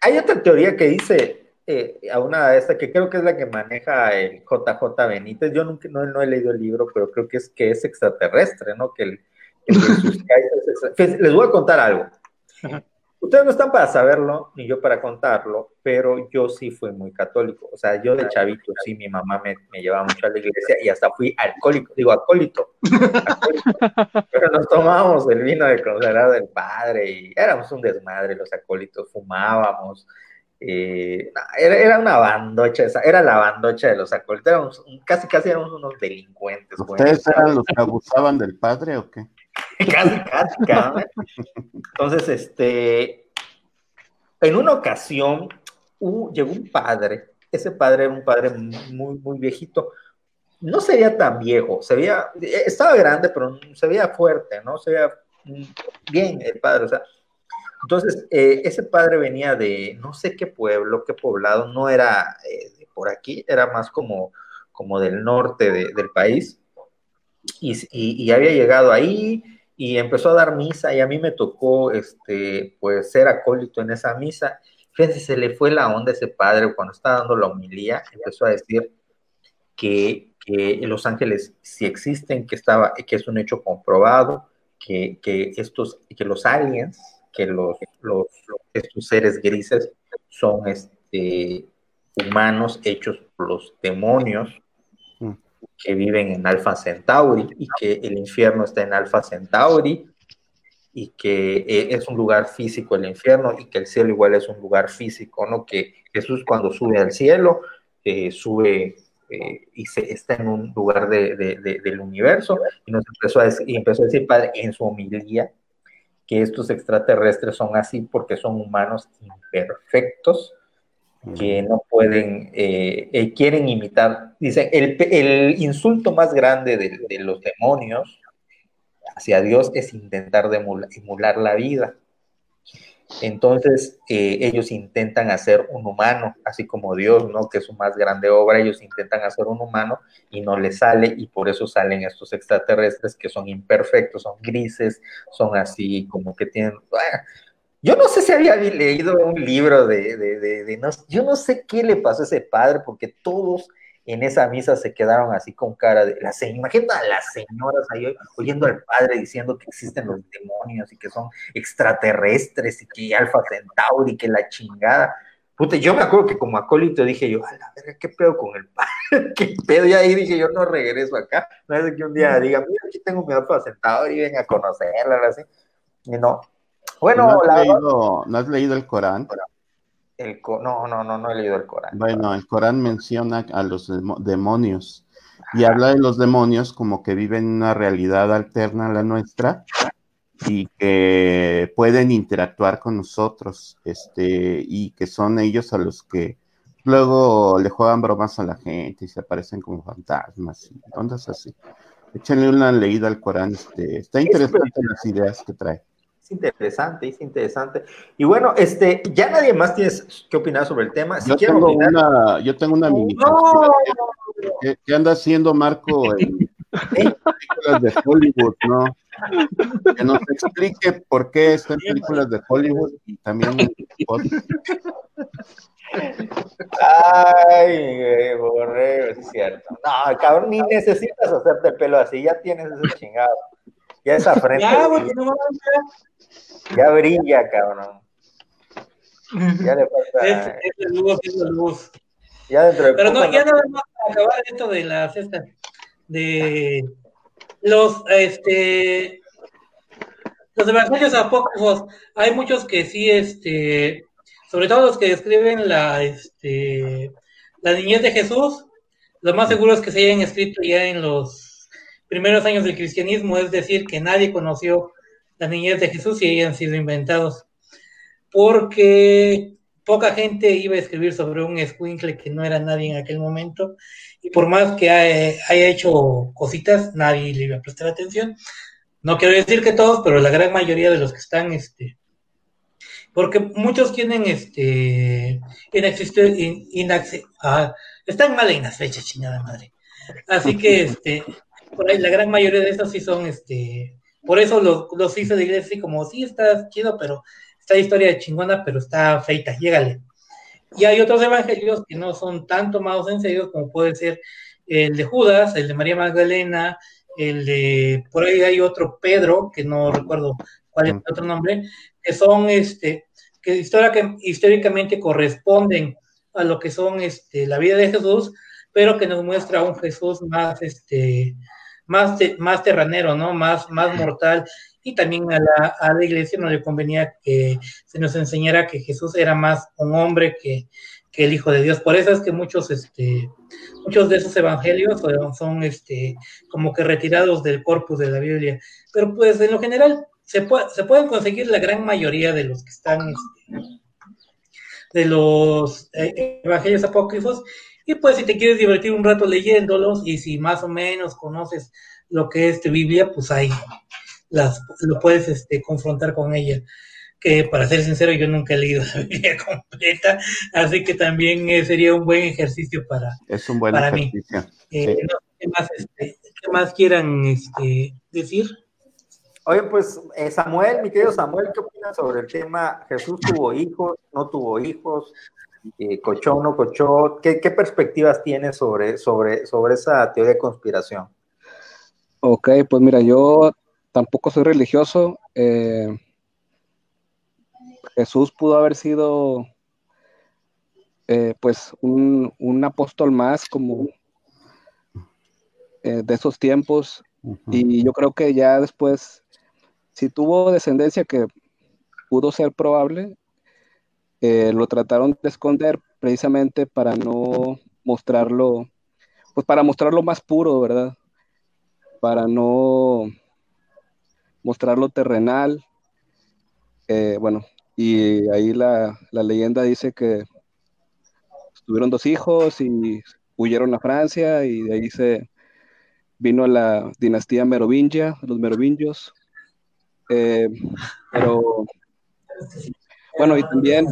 Hay otra teoría que dice, eh, a una de estas que creo que es la que maneja el JJ Benítez. Yo nunca, no, no, he leído el libro, pero creo que es que es extraterrestre, ¿no? Que, el, Les voy a contar algo. Ustedes no están para saberlo, ni yo para contarlo, pero yo sí fui muy católico. O sea, yo de chavito, sí, mi mamá me, me llevaba mucho a la iglesia y hasta fui alcohólico, digo alcohólico. pero nos tomábamos el vino de consagrado del padre y éramos un desmadre, los acólitos, fumábamos. Eh, era, era, una bandocha, esa, era la bandocha de los acólitos, éramos, casi casi éramos unos delincuentes. ¿Ustedes eran los que abusaban del padre o qué? casi, casi, Entonces, este, en una ocasión llegó un padre, ese padre era un padre muy, muy viejito, no sería tan viejo, se veía, estaba grande, pero se veía fuerte, ¿no? Se veía bien el padre, o sea, entonces, eh, ese padre venía de no sé qué pueblo, qué poblado, no era eh, por aquí, era más como, como del norte del país, y, y, había llegado ahí y empezó a dar misa y a mí me tocó este pues ser acólito en esa misa. Fíjense, se le fue la onda a ese padre cuando estaba dando la homilía, empezó a decir que, los ángeles sí existen, que estaba, que es un hecho comprobado, que, estos, que los aliens, que los, los, estos seres grises son este, humanos hechos por los demonios, que viven en Alfa Centauri y que el infierno está en Alfa Centauri y que eh, es un lugar físico el infierno y que el cielo igual es un lugar físico, ¿no? Que Jesús cuando sube al cielo, eh, sube eh, y se, está en un lugar de, del universo y nos empezó a decir, y empezó a decir, Padre, en su homilía, que estos extraterrestres son así porque son humanos imperfectos, que no pueden, eh, eh, quieren imitar, dicen, el, el insulto más grande de, los demonios hacia Dios es intentar emular, la vida. Entonces, eh, ellos intentan hacer un humano, así como Dios, ¿no? Que es su más grande obra, ellos intentan hacer un humano y no les sale, y por eso salen estos extraterrestres que son imperfectos, son grises, son así como que tienen, yo no sé si había leído un libro de, de, de, no, yo no sé qué le pasó a ese padre, porque todos en esa misa se quedaron así con cara de, la imagina a las señoras ahí oyendo al padre diciendo que existen los demonios y que son extraterrestres y que Alfa Centauri, que la chingada. Puta, yo me acuerdo que como acólito dije yo, a la verga, ¿qué pedo con el padre? ¿Qué pedo? Y ahí dije yo, no regreso acá. No es que un día diga, mira, aquí tengo mi Alfa Centauri, ven a conocerla, así. Y no, bueno, ¿No has, leído, ¿no has leído el Corán? El no, no, no, no he leído el Corán. Bueno, el Corán menciona a los demonios y habla de los demonios como que viven una realidad alterna a la nuestra y que pueden interactuar con nosotros, este, y que son ellos a los que luego le juegan bromas a la gente y se aparecen como fantasmas y ondas así. Échenle una leída al Corán, este, está interesante las ideas que trae interesante, es interesante. Y bueno, este, ya nadie más tiene que opinar sobre el tema. yo, tengo una, yo tengo una mini no. que, anda haciendo Marco en películas de Hollywood, ¿no? Que nos explique por qué está en películas de Hollywood y también Ay, borrego, es cierto. No, cabrón, ni necesitas hacerte el pelo así, ya tienes ese chingado. Ya esa frente. Ya, no ya brilla, cabrón. Ya le pasa. Es, es luz, es luz. Ya dentro de Pero no, ya nada más para acabar esto de la cesta. De los, este, los evangelios apócrifos, hay muchos que sí, este, sobre todo los que describen la, este, la niñez de Jesús, lo más seguro es que se hayan escrito ya en los primeros años del cristianismo, es decir, que nadie conoció la niñez de Jesús y hayan sido inventados. Porque poca gente iba a escribir sobre un escuincle que no era nadie en aquel momento, y por más que haya hecho cositas, nadie le iba a prestar atención. No quiero decir que todos, pero la gran mayoría de los que están, este, porque muchos tienen, este, inexiste, ah, están mal en las fechas, chingada madre. Así que, este, por ahí la gran mayoría de esos sí son, este, por eso los, los hice de iglesia, como, sí, está chido, pero esta historia chingona, pero está feita, llégale. Y hay otros evangelios que no son tan tomados en serio como puede ser el de Judas, el de María Magdalena, el de, por ahí hay otro Pedro, que no recuerdo cuál es el otro nombre, que son, este, que, históricamente corresponden a lo que son, este, la vida de Jesús, pero que nos muestra un Jesús más, este, más, más terranero, ¿no? Más, más mortal. Y también a la, a la iglesia no le convenía que se nos enseñara que Jesús era más un hombre que, que el Hijo de Dios. Por eso es que muchos, este, muchos de esos evangelios son, este, como que retirados del corpus de la Biblia. Pero pues en lo general se, se pueden conseguir la gran mayoría de los que están, este, de los eh, evangelios apócrifos. Y pues si te quieres divertir un rato leyéndolos y si más o menos conoces lo que es tu Biblia, pues ahí las, lo puedes este, confrontar con ella que para ser sincero yo nunca he leído la Biblia completa, así que también eh, sería un buen ejercicio para, es un buen para ejercicio. mí. Eh, ¿qué, más, este, ¿qué, más, quieran este, decir? Oye, pues eh, Samuel, mi querido Samuel, ¿qué opinas sobre el tema? ¿Jesús tuvo hijos, no tuvo hijos? ¿Cochó o no cochó? ¿Qué, ¿Qué, perspectivas tienes sobre, sobre, sobre esa teoría de conspiración? Ok, pues mira, yo tampoco soy religioso. Eh, Jesús pudo haber sido eh, pues un, apóstol más como eh, de esos tiempos y yo creo que ya después, si tuvo descendencia que pudo ser probable, eh, lo trataron de esconder precisamente para no mostrarlo, pues para mostrarlo más puro, ¿verdad? Para no mostrarlo terrenal. bueno, y ahí la, leyenda dice que tuvieron dos hijos y huyeron a Francia y de ahí se vino la dinastía merovingia, los merovingios. Eh, pero bueno, y también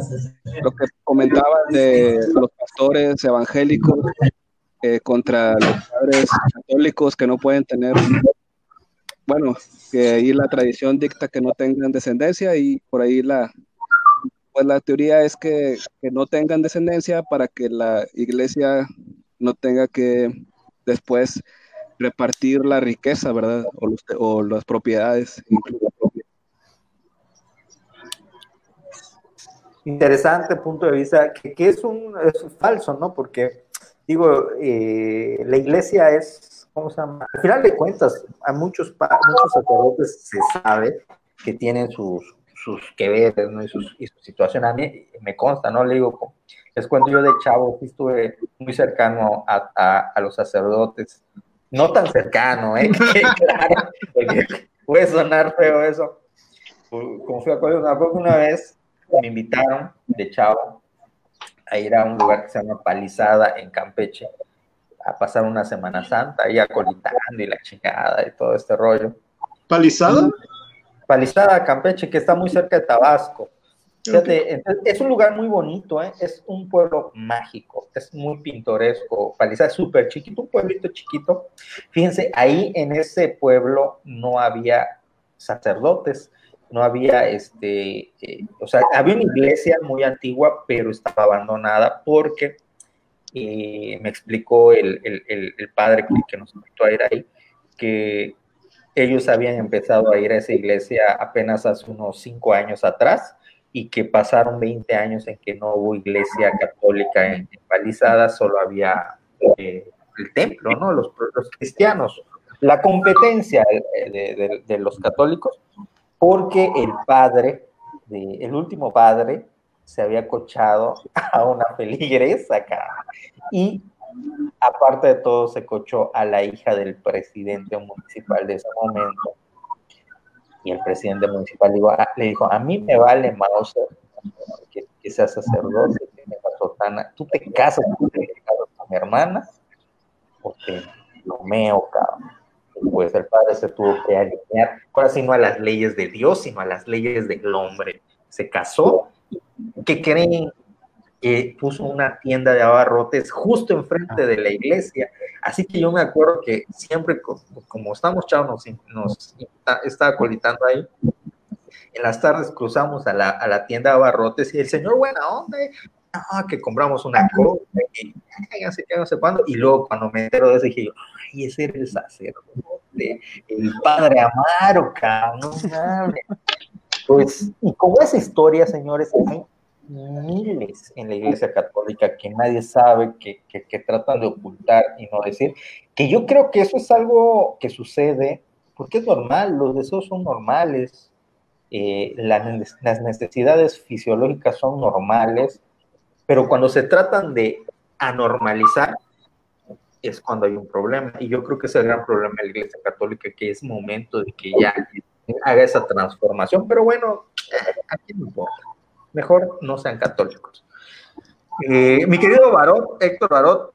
lo que comentaban de los pastores evangélicos eh, contra los padres católicos que no pueden tener, bueno, que ahí la tradición dicta que no tengan descendencia y por ahí la, pues la teoría es que, no tengan descendencia para que la iglesia no tenga que después repartir la riqueza, ¿verdad? O, las propiedades. Interesante punto de vista, que, es, un, falso, ¿no? Porque, digo, eh, la iglesia es, ¿cómo se llama? Al final de cuentas, a muchos, muchos sacerdotes se sabe que tienen sus, sus que ver ¿no? y, sus, y, su situación. A mí me consta, ¿no? Le digo, les cuento yo de chavo, estuve muy cercano a, a, los sacerdotes, no tan cercano, ¿eh? claro, puede sonar feo eso. Como fui a una, una vez, me invitaron de chavo a ir a un lugar que se llama Palizada en Campeche, a pasar una Semana Santa, ahí acolitando y la chingada y todo este rollo. ¿Palizada? Palizada, Campeche, que está muy cerca de Tabasco. es un lugar muy bonito, ¿eh? es un pueblo mágico, es muy pintoresco. Palizada es súper chiquito, un pueblito chiquito. Fíjense, ahí en ese pueblo no había sacerdotes, no había, este, eh, o sea, había una iglesia muy antigua, pero estaba abandonada porque eh, me explicó el, padre que, nos invitó a ir ahí, que ellos habían empezado a ir a esa iglesia apenas hace unos cinco años atrás y que pasaron 20 años en que no hubo iglesia católica en, Palizada, solo había eh, el templo, ¿no? Los, cristianos. La competencia de, los católicos, porque el padre, el último padre, se había cochado a una feligresa acá y aparte de todo, se cochó a la hija del presidente municipal de ese momento. Y el presidente municipal le dijo, a mí me vale Mauser que, que sea sacerdote, que tenga sotana. Tú te casas con mi hermana, porque lo meo, cabrón. Pues el padre se tuvo que alinear, ahora sí no a las leyes de Dios, sino a las leyes del hombre. Se casó. ¿Qué creen? que puso una tienda de abarrotes justo enfrente de la iglesia. Así que yo me acuerdo que siempre, como estamos chavos, nos, estaba colitando ahí. En las tardes cruzamos a la, a la tienda de abarrotes y el señor, buena onda, ah, que compramos una cosa, y no sé cuándo. Y luego cuando me entero de eso dije yo, ay, ese era el sacerdote, el padre Amaro, cabrón. Pues, y como esa historia, señores, hay miles en la Iglesia Católica que nadie sabe, que, que, tratan de ocultar y no decir, que yo creo que eso es algo que sucede porque es normal, los deseos son normales, eh, las necesidades fisiológicas son normales, pero cuando se tratan de anormalizar, es cuando hay un problema. Y yo creo que es el gran problema de la Iglesia Católica, que es momento de que ya haga esa transformación. Pero bueno, aquí no importa mejor no sean católicos. Eh, mi querido Barot, Héctor Barot,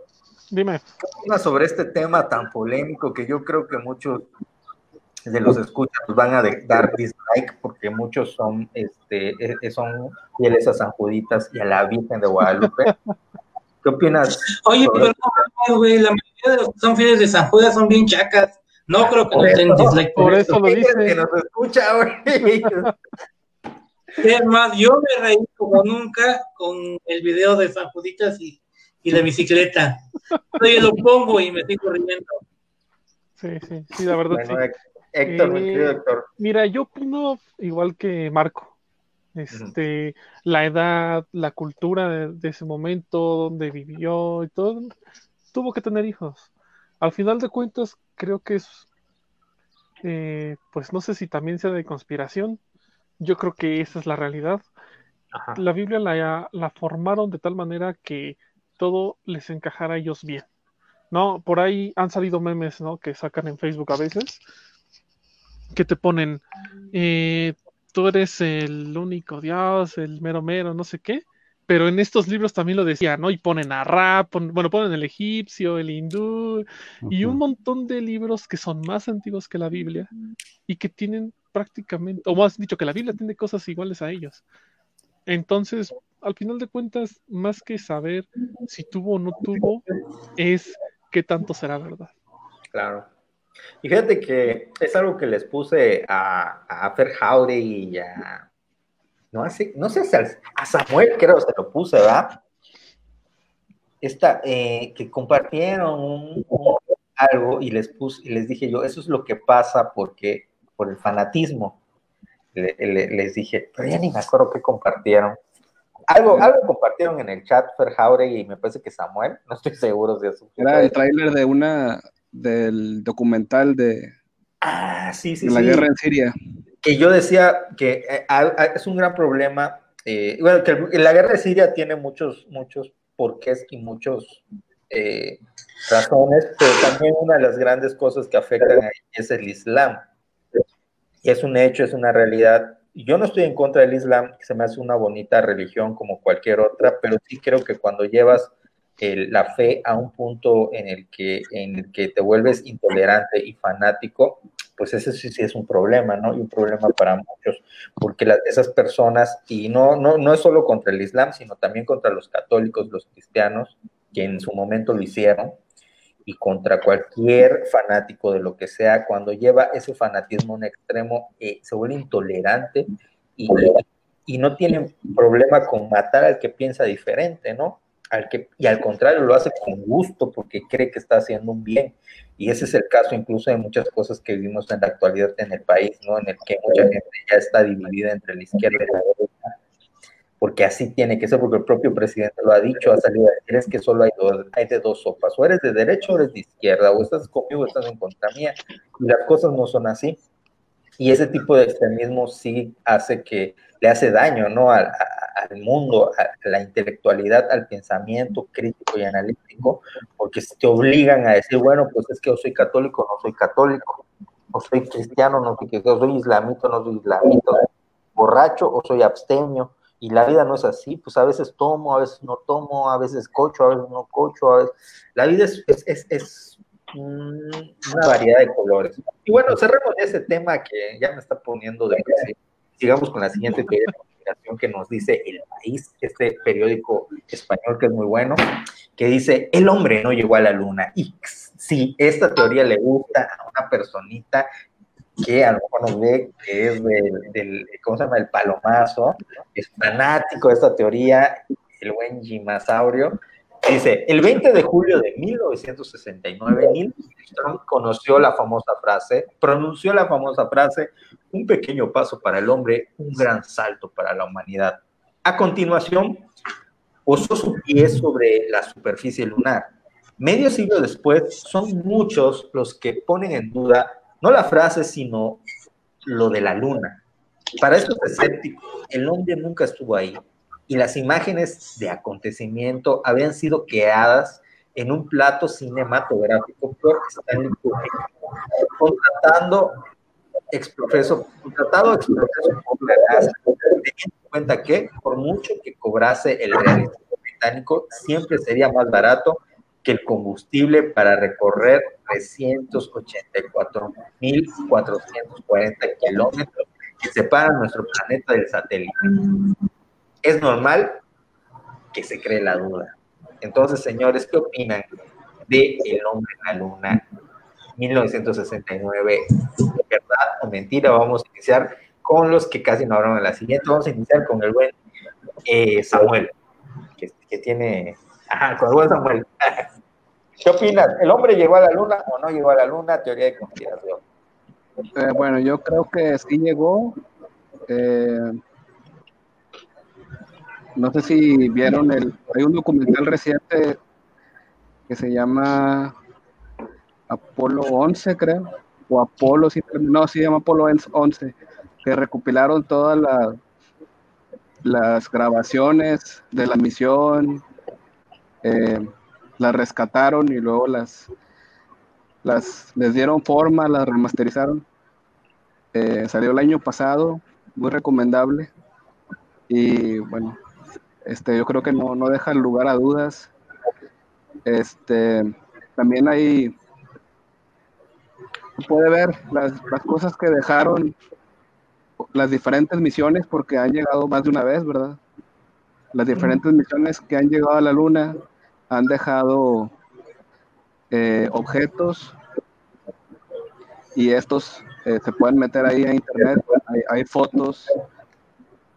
dime. ¿qué sobre este tema tan polémico que yo creo que muchos de los escuchas van a dar dislike porque muchos son, este, eh, son fieles a San Juditas y a la Virgen de Guadalupe? ¿Qué opinas? Oye, pero no, güey, la mayoría de los que son fieles de San Judas son bien chacas. No creo que no den dislike por, eso. lo dice. Que nos escucha, güey. Es más, yo me reí como nunca con el video de San Juditas y, y la bicicleta. Yo lo pongo y me sigo riendo. Sí, sí, sí, la verdad sí. Héctor, eh, Héctor. Mira, yo opino igual que Marco. Este, la edad, la cultura de, ese momento, donde vivió y todo, tuvo que tener hijos. Al final de cuentas, creo que es, eh, pues no sé si también sea de conspiración, yo creo que esa es la realidad. La Biblia la, la, formaron de tal manera que todo les encajara a ellos bien. ¿No? Por ahí han salido memes, ¿no? Que sacan en Facebook a veces, que te ponen, eh, tú eres el único Dios, el mero mero, no sé qué. Pero en estos libros también lo decían, ¿no? Y ponen a Ra, bueno, ponen el egipcio, el hindú, y un montón de libros que son más antiguos que la Biblia y que tienen prácticamente, o más dicho, que la Biblia tiene cosas iguales a ellos. Entonces, al final de cuentas, más que saber si tuvo o no tuvo, es qué tanto será verdad. Claro. Y fíjate que es algo que les puse a, a Fer y a. No, no sé si a, Samuel creo se lo puse, ¿verdad? Esta, eh, que compartieron algo y les puse, y les dije yo, eso es lo que pasa porque por el fanatismo. les dije, pero ya ni me acuerdo qué compartieron. Algo, algo compartieron en el chat Fer Jauregui y me parece que Samuel, no estoy seguro de eso. Era el tráiler de una del documental de, ah, sí, sí, la guerra en Siria. Que yo decía que eh, es un gran problema. Eh, bueno, que la guerra de Siria tiene muchos, muchos porqués y muchos eh, razones, pero también una de las grandes cosas que afectan ahí es el Islam es un hecho, es una realidad. Yo no estoy en contra del Islam, que se me hace una bonita religión como cualquier otra, pero sí creo que cuando llevas la fe a un punto en el, que, en el que te vuelves intolerante y fanático, pues ese sí, sí, es un problema, ¿no? Y un problema para muchos, porque esas personas, y no, no, no es solo contra el Islam, sino también contra los católicos, los cristianos, que en su momento lo hicieron, y contra cualquier fanático de lo que sea, cuando lleva ese fanatismo a un extremo, eh, se vuelve intolerante y, y, no tiene problema con matar al que piensa diferente, ¿no? Al que, y al contrario, lo hace con gusto porque cree que está haciendo un bien. Y ese es el caso incluso de muchas cosas que vivimos en la actualidad en el país, ¿no? En el que mucha gente ya está dividida entre la izquierda y la derecha porque así tiene que ser, porque el propio presidente lo ha dicho, ha salido a decir, es que solo hay, dos, hay de dos sopas, o eres de derecha o eres de izquierda, o estás conmigo o estás en contra mía, y las cosas no son así. Y ese tipo de extremismo sí hace que le hace daño, ¿no? Al, mundo, a la intelectualidad, al pensamiento crítico y analítico, porque te obligan a decir, bueno, pues es que yo soy católico, no soy católico, o soy cristiano, no soy cristiano, soy islamito, no soy islamito, borracho o soy abstemio, y la vida no es así, pues a veces tomo, a veces no tomo, a veces cocho, a veces no cocho, a veces... la vida es, una variedad de colores. Y bueno, cerremos ese tema que ya me está poniendo de Sigamos con la siguiente de que nos dice El País, este periódico español que es muy bueno, que dice, el hombre no llegó a la luna. Y si esta teoría le gusta a una personita que a lo mejor nos ve que es del, ¿cómo se llama? El palomazo, es fanático de esta teoría, el buen Gimasaurio, dice, el 20 de julio de 1969, Neil Armstrong conoció la famosa frase, pronunció la famosa frase, un pequeño paso para el hombre, un gran salto para la humanidad. A continuación, posó su pie sobre la superficie lunar. Medio siglo después, son muchos los que ponen en duda no la frase, sino lo de la luna. Para estos escépticos, el hombre nunca estuvo ahí y las imágenes de acontecimiento habían sido creadas en un plato cinematográfico por Stanley Kubrick, contratando exprofeso, contratado exprofeso por la teniendo en cuenta que por mucho que cobrase el realista británico, siempre sería más barato que el combustible para recorrer 384.440 kilómetros que separan nuestro planeta del satélite. Es normal que se cree la duda. Entonces, señores, ¿qué opinan de El hombre en la luna 1969? ¿Verdad o mentira? Vamos a iniciar con los que casi no hablaron en la siguiente. Vamos a iniciar con el buen eh, Samuel, que, tiene... Ajá, con el buen Samuel. ¿Qué opinas? ¿El hombre llegó a la luna o no llegó a la luna? Teoría de conspiración. Eh, bueno, yo creo que sí llegó. Eh, no sé si vieron el. Hay un documental reciente que se llama Apolo 11, creo. O Apolo, no, se llama Apolo 11. Que recopilaron todas las grabaciones de la misión. Eh, las rescataron y luego las, las les dieron forma, las remasterizaron. Eh, salió el año pasado, muy recomendable. Y bueno, este, yo creo que no, no deja lugar a dudas. Este, también hay, puede ver las, las cosas que dejaron, las diferentes misiones, porque han llegado más de una vez, ¿verdad? Las diferentes misiones que han llegado a la Luna, han dejado eh, objetos y estos eh, se pueden meter ahí a internet. Hay, fotos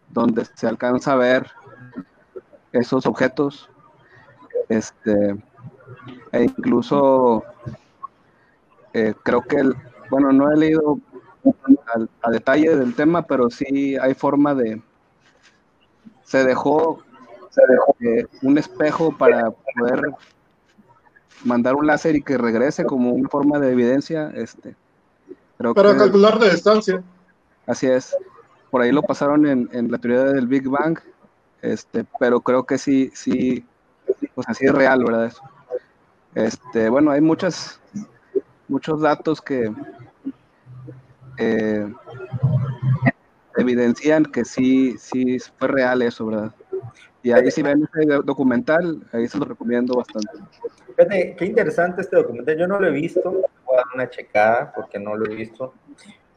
donde se alcanza a ver esos objetos. Este, e incluso eh, creo que, bueno, no he leído a detalle del tema, pero sí hay forma de, se dejó eh, un espejo para poder mandar un láser y que regrese como una forma de evidencia. Este, para calcular la distancia. Así es. Por ahí lo pasaron en, la teoría del Big Bang, este, pero creo que sí, sí, pues así es real, ¿verdad? Este, bueno, hay muchas, muchos datos que eh, evidencian que sí, sí fue real eso, ¿verdad? Y ahí si ven este documental, ahí se lo recomiendo bastante. Fíjate, qué interesante este documental. Yo no lo he visto, voy a dar una checada porque no lo he visto.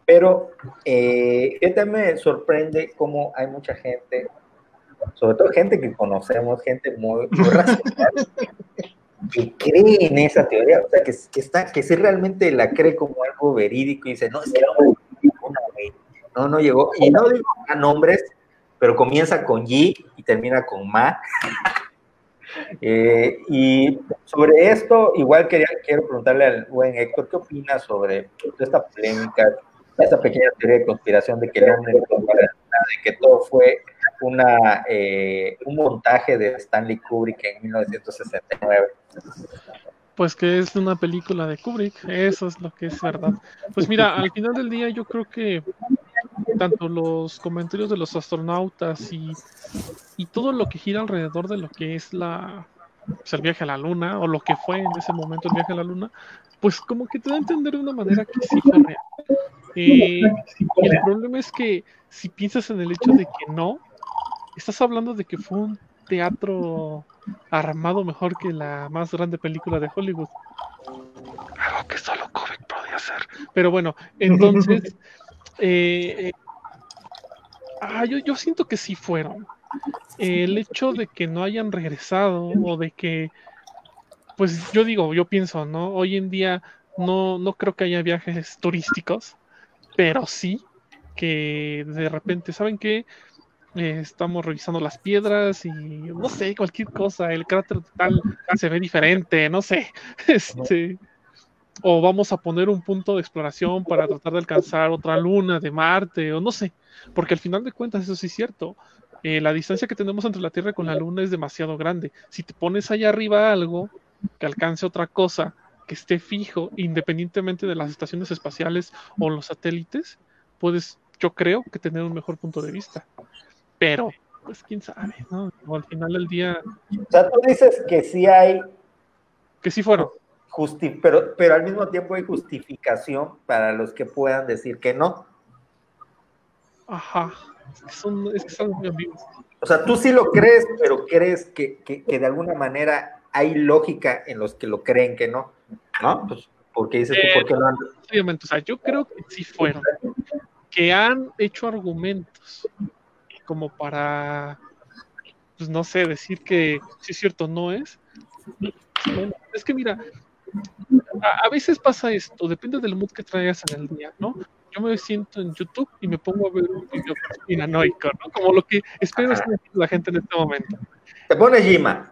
Pero eh, fíjate, me sorprende cómo hay mucha gente, sobre todo gente que conocemos, gente muy, racional, que cree en esa teoría, o sea, que, que, está, que sí realmente la cree como algo verídico y dice, no, es que no, llegó. Y no digo nombres, pero comienza con Yi y termina con Ma. Eh, y sobre esto, igual quería, quiero preguntarle al buen Héctor, ¿qué opina sobre esta polémica, esta pequeña teoría de conspiración de que el hombre de que todo fue una, eh, un montaje de Stanley Kubrick en 1969? Pues que es una película de Kubrick, eso es lo que es verdad. Pues mira, al final del día yo creo que tanto los comentarios de los astronautas y, y todo lo que gira alrededor de lo que es la pues, el viaje a la luna o lo que fue en ese momento el viaje a la luna, pues como que te da a entender de una manera que sí fue real. Eh, el problema es que si piensas en el hecho de que no, estás hablando de que fue un teatro armado mejor que la más grande película de Hollywood. Algo que solo Kovic podía hacer. Pero bueno, entonces, eh, eh, ah, yo, yo siento que sí fueron. el hecho de que no hayan regresado o de que, pues yo digo, yo pienso, ¿no? Hoy en día no, no creo que haya viajes turísticos, pero sí que de repente, ¿saben qué? Eh, estamos revisando las piedras y no sé, cualquier cosa, el cráter tal se ve diferente, no sé. Este, o vamos a poner un punto de exploración para tratar de alcanzar otra luna de Marte, o no sé, porque al final de cuentas eso sí es cierto. Eh, la distancia que tenemos entre la Tierra con la Luna es demasiado grande. Si te pones allá arriba algo que alcance otra cosa, que esté fijo, independientemente de las estaciones espaciales o los satélites, puedes, yo creo, que tener un mejor punto de vista pero pues quién sabe, ¿no? O al final del día. O sea, tú dices que sí hay. Que sí fueron. Justi pero, pero al mismo tiempo hay justificación para los que puedan decir que no. Ajá. Es que son, es que son muy amigos. O sea, tú sí lo crees, pero crees que, que, que, de alguna manera hay lógica en los que lo creen que no. ¿No? Pues, porque dices tú, ¿por qué no han... Obviamente, o sea, yo creo que sí fueron. Que han hecho argumentos como para, pues no sé, decir que si es cierto, no es. es que mira, a, veces pasa esto, depende del mood que traigas en el día, ¿no? Yo me siento en YouTube y me pongo a ver un video conspiranoico, ¿no? Como lo que espero es la gente en este momento. Te pone Jima,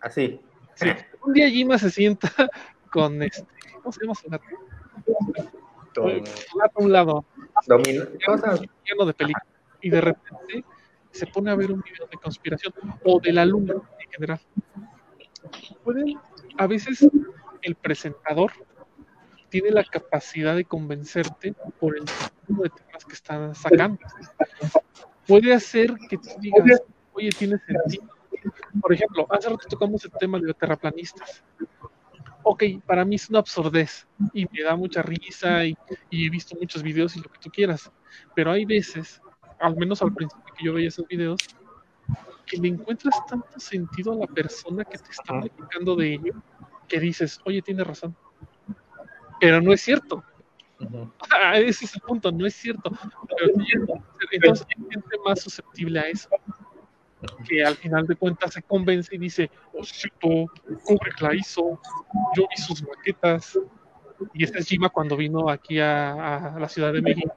así. Sí, un día Jima se sienta con este, ¿cómo se llama su gato? a un lado. Domino. Lleno de películas y de repente se pone a ver un video de conspiración o de la luna en general. Pueden, a veces el presentador tiene la capacidad de convencerte por el tipo de temas que están sacando. Puede hacer que tú digas, oye, tiene sentido. Por ejemplo, hace rato tocamos el tema de los terraplanistas. Ok, para mí es una absurdez y me da mucha risa y, y he visto muchos videos y lo que tú quieras, pero hay veces al menos al principio que yo veía esos videos, que le encuentras tanto sentido a la persona que te está platicando de ello, que dices, oye, tiene razón. Pero no es cierto. Ah, ese es el punto, no es cierto. entonces hay gente más susceptible a eso. Que al final de cuentas se convence y dice, oh, cierto, Kubrick la hizo, yo vi sus maquetas. Y este es Jima cuando vino aquí a la Ciudad de México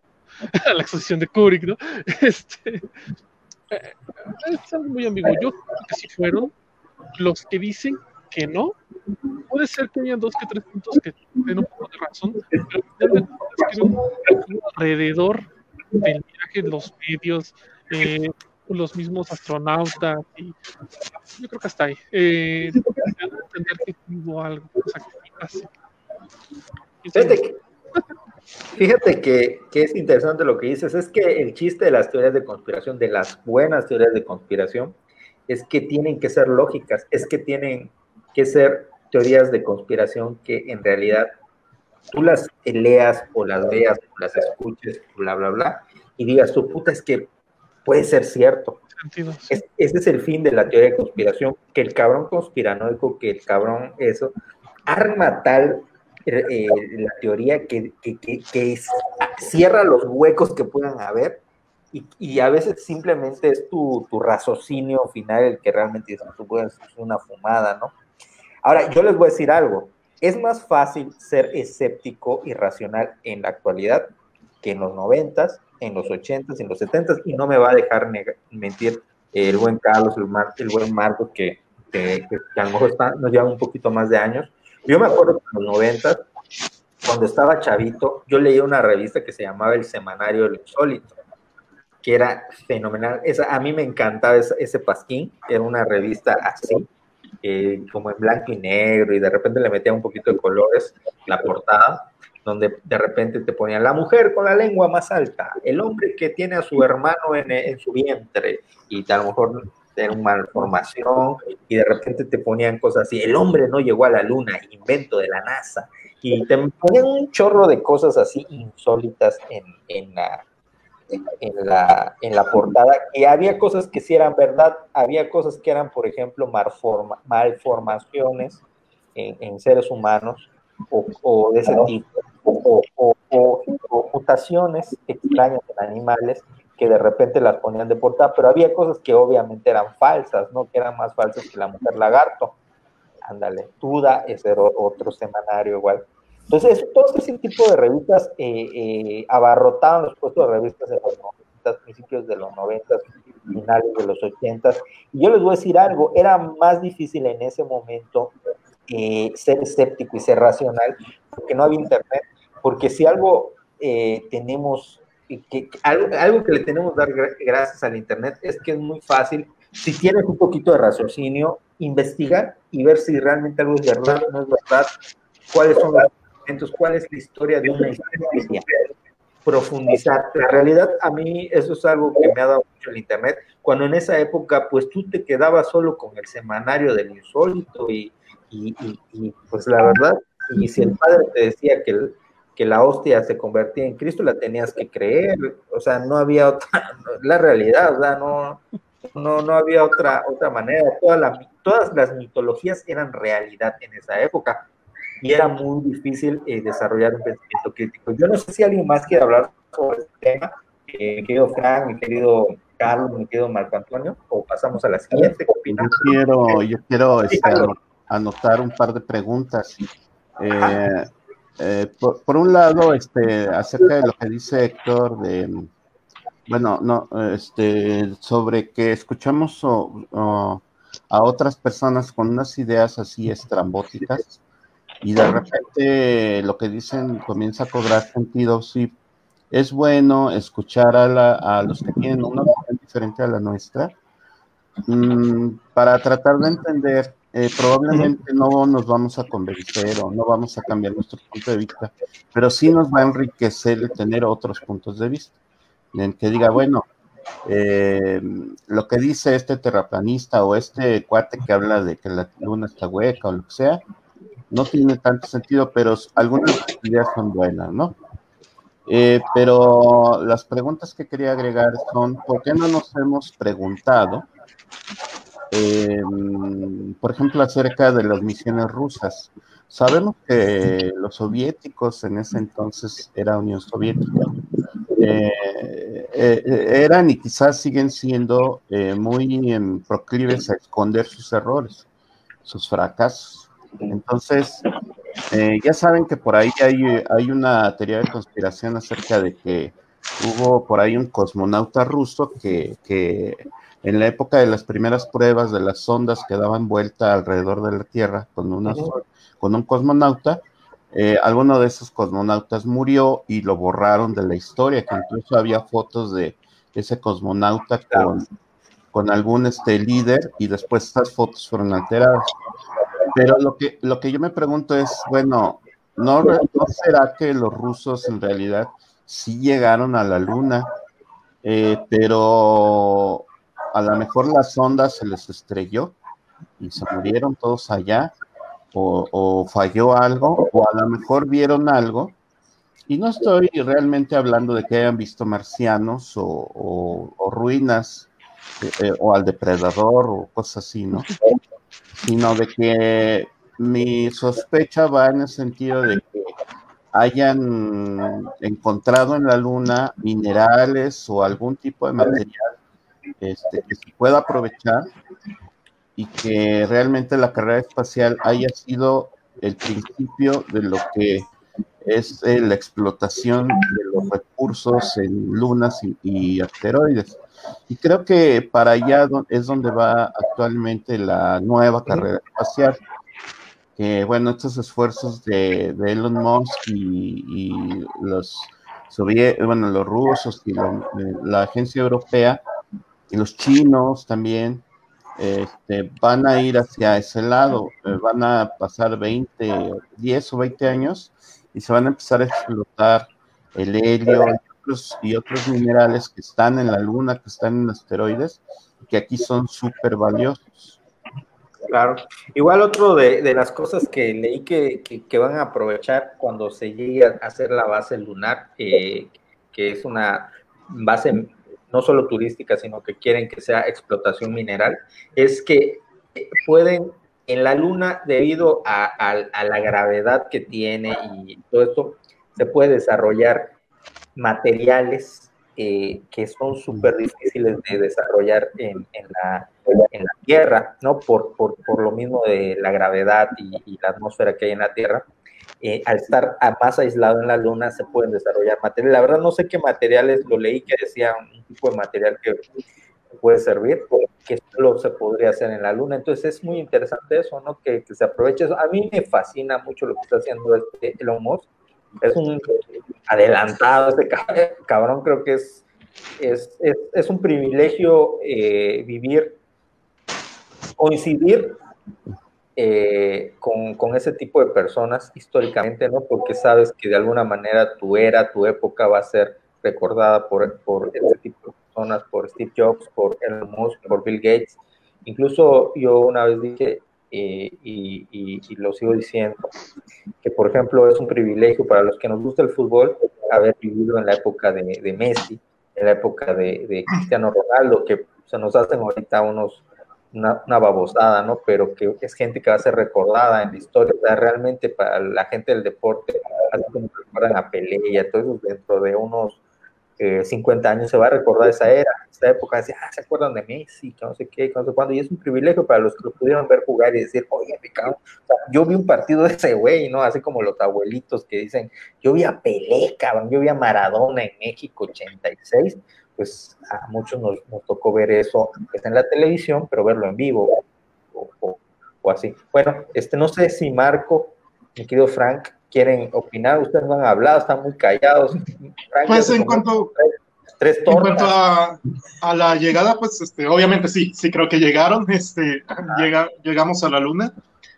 a la exposición de Kubrick, ¿no? Este, eh, es algo muy ambiguo. Yo creo que si fueron los que dicen que no. Puede ser que hayan dos que tres puntos que den un poco de razón, pero alrededor del viaje, los medios, eh, los mismos astronautas, y yo creo que hasta ahí. Eh, entender que tuvo algo que sacrificarse. Fíjate que, es interesante lo que dices, es que el chiste de las teorías de conspiración, de las buenas teorías de conspiración, es que tienen que ser lógicas, es que tienen que ser teorías de conspiración que en realidad tú las leas o las veas o las escuches, bla, bla, bla, y digas, tu puta, es que puede ser cierto. ese es el fin de la teoría de conspiración, que el cabrón conspiranoico, que el cabrón eso, arma tal eh, la teoría que, cierra los huecos que puedan haber y, a veces simplemente es tu, raciocinio final el que realmente es, puedes una fumada, ¿no? Ahora, yo les voy a decir algo. Es más fácil ser escéptico y racional en la actualidad que en los noventas, en los ochentas, en los setentas, y no me va a dejar mentir el buen Carlos, el, el buen Marcos, que, que, a lo mejor nos lleva un poquito más de años, yo me acuerdo que en los 90, cuando estaba chavito, yo leía una revista que se llamaba El Semanario del Insólito, que era fenomenal. Esa, a mí me encantaba ese, pasquín, era una revista así, eh, como en blanco y negro, y de repente le metía un poquito de colores, la portada, donde de repente te ponían la mujer con la lengua más alta, el hombre que tiene a su hermano en, en su vientre, y a lo mejor tener una malformación y de repente te ponían cosas así, el hombre no llegó a la luna, invento de la NASA, y te ponían un chorro de cosas así insólitas en, en, la, en la, en la portada, y había cosas que sí eran verdad, había cosas que eran, por ejemplo, malformaciones en, seres humanos o, de ese tipo, o, o, mutaciones extrañas en animales que de repente las ponían de portada, pero había cosas que obviamente eran falsas, ¿no? Que eran más falsas que la mujer lagarto. Ándale, Tuda, ese era otro semanario igual. Entonces, todo ese tipo de revistas eh, eh, abarrotaban los puestos de revistas en los 90, principios de los 90, finales de los 80. Y yo les voy a decir algo, era más difícil en ese momento eh, ser escéptico y ser racional, porque no había internet, porque si algo tenemos, que, algo, algo, que le tenemos que dar gracias al internet es que es muy fácil, si tienes un poquito de raciocinio, investigar y ver si realmente algo es verdad o no es verdad, cuáles son los entonces, ¿cuál es la historia de una historia? Profundizar. La realidad, a mí, eso es algo que me ha dado mucho el Internet. Cuando en esa época, pues tú te quedabas solo con el semanario del insólito y, y, y, pues la verdad, y si el padre te decía que, que la hostia se convertía en Cristo, la tenías que creer. O sea, no había otra, la realidad, o sea, no, no, no había otra, otra manera. todas las mitologías eran realidad en esa época y era muy difícil eh, desarrollar un pensamiento crítico. Yo no sé si alguien más quiere hablar sobre este tema, eh, mi querido Frank, mi querido Carlos, mi querido Marco Antonio, o pasamos a la siguiente. Yo quiero, yo quiero este, anotar un par de preguntas. Eh, por, un lado, este, acerca de lo que dice Héctor, de, bueno, no, este, sobre que escuchamos a otras personas con unas ideas así estrambóticas y de repente lo que dicen comienza a cobrar sentido, sí, es bueno escuchar a, la, a los que tienen una opinión diferente a la nuestra mm, para tratar de entender, eh, probablemente no nos vamos a convencer o no vamos a cambiar nuestro punto de vista, pero sí nos va a enriquecer tener otros puntos de vista, en que diga, bueno, eh, lo que dice este terraplanista o este cuate que habla de que la luna está hueca o lo que sea, no tiene tanto sentido, pero algunas ideas son buenas, ¿no? Eh, pero las preguntas que quería agregar son, ¿por qué no nos hemos preguntado, em, por ejemplo, acerca de las misiones rusas? Sabemos que los soviéticos en ese entonces era Unión Soviética. Eh, eh, eran y quizás siguen siendo muy em, proclives a esconder sus errores, sus fracasos. Entonces, eh, ya saben que por ahí hay, hay, una teoría de conspiración acerca de que hubo por ahí un cosmonauta ruso que, en la época de las primeras pruebas de las sondas que daban vuelta alrededor de la Tierra con, una, con un cosmonauta, eh, alguno de esos cosmonautas murió y lo borraron de la historia, que incluso había fotos de ese cosmonauta con, con algún este, líder y después estas fotos fueron alteradas. Pero lo que, lo que yo me pregunto es, bueno, ¿no, será que los rusos en realidad sí llegaron a la luna, eh, pero a lo mejor la sonda se les estrelló y se murieron todos allá, o, falló algo, o a lo mejor vieron algo. Y no estoy realmente hablando de que hayan visto marcianos o, ruinas, eh, eh, o al depredador, o cosas así, ¿no? sino de que mi sospecha va en el sentido de que hayan encontrado en la luna minerales o algún tipo de material este, que se pueda aprovechar y que realmente la carrera espacial haya sido el principio de lo que es eh, la explotación de los recursos en lunas y asteroides. Y creo que para allá es donde va actualmente la nueva carrera espacial. Que bueno, estos esfuerzos de, Elon Musk y, los bueno, los rusos y la, agencia europea y los chinos también este, van a ir hacia ese lado, eh, van a pasar 20, 10 o 20 años y se van a empezar a explotar el helio, y otros minerales que están en la Luna, que están en asteroides, que aquí son súper valiosos. Claro. Igual otro de, las cosas que leí que, que, van a aprovechar cuando se llegue a hacer la base lunar, eh, que es una base no solo turística, sino que quieren que sea explotación mineral, es que pueden en la Luna, debido a, la gravedad que tiene y todo esto, se puede desarrollar materiales eh, que son súper difíciles de desarrollar en, la, Tierra, ¿no? Por, lo mismo de la gravedad y, la atmósfera que hay en la Tierra. Eh, al estar más aislado en la Luna se pueden desarrollar materiales. La verdad no sé qué materiales, lo leí que decía un tipo de material que puede servir, que solo se podría hacer en la Luna. Entonces es muy interesante eso, ¿no? Que, se aproveche eso. A mí me fascina mucho lo que está haciendo este Elon Musk. Es un adelantado, este cabrón creo que es, es, es, un privilegio eh, vivir, coincidir eh, con, con, ese tipo de personas históricamente, ¿no? Porque sabes que de alguna manera tu era, tu época va a ser recordada por, por ese tipo de personas, por Steve Jobs, por Elon Musk, por Bill Gates. Incluso yo una vez dije, eh, y, y, lo sigo diciendo, que por ejemplo es un privilegio para los que nos gusta el fútbol haber vivido en la época de, de Messi, en la época de, de Cristiano Ronaldo, que se nos hacen ahorita unos una, babosada, ¿no? Pero que es gente que va a ser recordada en la historia, o sea, realmente para la gente del deporte, así como recuerdan a Pelé y a todo eso, dentro de unos 50 eh, años se va a recordar esa era, esa época, decir, ah, se acuerdan de Messi, que no sé qué, que no sé cuándo, y es un privilegio para los que lo pudieron ver jugar y decir, oye, me cago, yo vi un partido de ese güey, ¿no? Así como los abuelitos que dicen, yo vi a Pelé, cabrón, yo vi a Maradona en México 86, pues a muchos nos, tocó ver eso en la televisión, pero verlo en vivo o, así. Bueno, este, no sé si Marco, mi querido Frank, quieren opinar, ustedes no han hablado, están muy callados. pues en cuanto, tres, en cuanto a, la llegada, pues este, obviamente sí, sí creo que llegaron, este, llega, llegamos a la luna.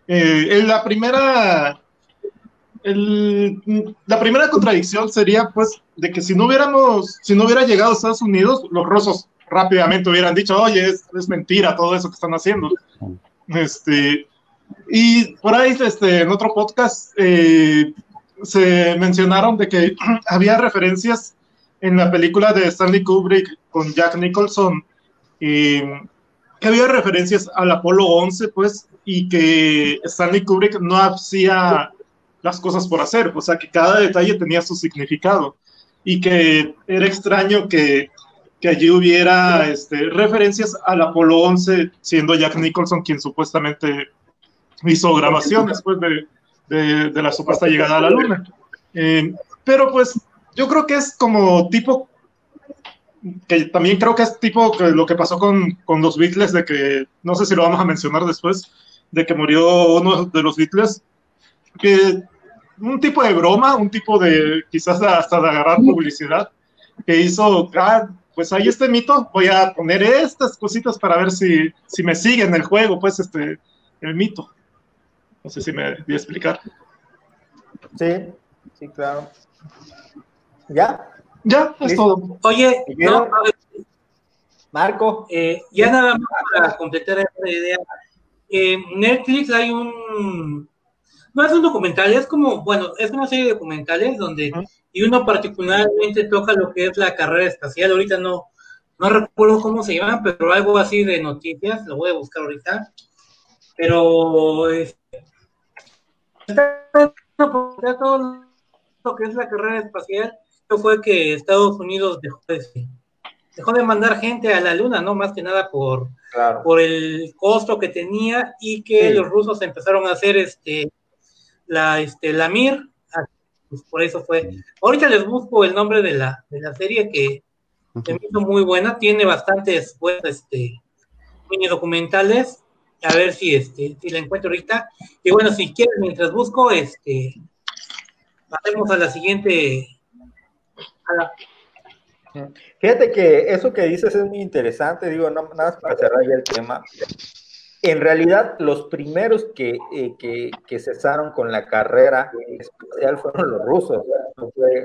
Eh, en la primera la primera contradicción sería, pues, de que si no hubiéramos, si no hubiera llegado a Estados Unidos, los rusos rápidamente hubieran dicho, oye, es, es mentira todo eso que están haciendo. Este, y por ahí, este, en otro podcast, eh, se mencionaron de que había referencias en la película de Stanley Kubrick con Jack Nicholson, eh, que había referencias al Apolo 11, pues, y que Stanley Kubrick no hacía las cosas por hacer, o sea que cada detalle tenía su significado y que era extraño que, que allí hubiera este, referencias al Apolo 11, siendo Jack Nicholson quien supuestamente hizo grabaciones pues, de, de, la supuesta llegada a la Luna. Eh, pero pues yo creo que es como tipo, que también creo que es tipo que lo que pasó con, con los Beatles, de que, no sé si lo vamos a mencionar después, de que murió uno de los Beatles que un tipo de broma, un tipo de quizás hasta de agarrar publicidad, que hizo, ah, pues ahí este mito, voy a poner estas cositas para ver si, si me sigue en el juego, pues este, el mito. No sé si me voy a explicar. Sí, sí, claro. ¿Ya? Ya, es todo. Oye, no, Marco, eh, ya nada más para completar esta idea. En Netflix hay un no es un documental, es como, bueno, es una serie de documentales donde, y uno particularmente toca lo que es la carrera espacial, ahorita no, no recuerdo cómo se llama, pero algo así de noticias, lo voy a buscar ahorita, pero este, todo lo que es la carrera espacial, fue que Estados Unidos dejó de, dejó de mandar gente a la luna, ¿no? Más que nada por, por el costo que tenía y que los rusos empezaron a hacer este la, este, la Mir, ah, pues por eso fue. Ahorita les busco el nombre de la, de la serie que se me hizo muy buena, tiene bastantes buenas este, mini documentales, a ver si, este, si la encuentro ahorita. Y bueno, si quieren, mientras busco, este, pasemos a la siguiente. Fíjate que eso que dices es muy interesante, digo, nada más para cerrar ya el tema en realidad los primeros que, eh, que, cesaron con la carrera espacial fueron los rusos,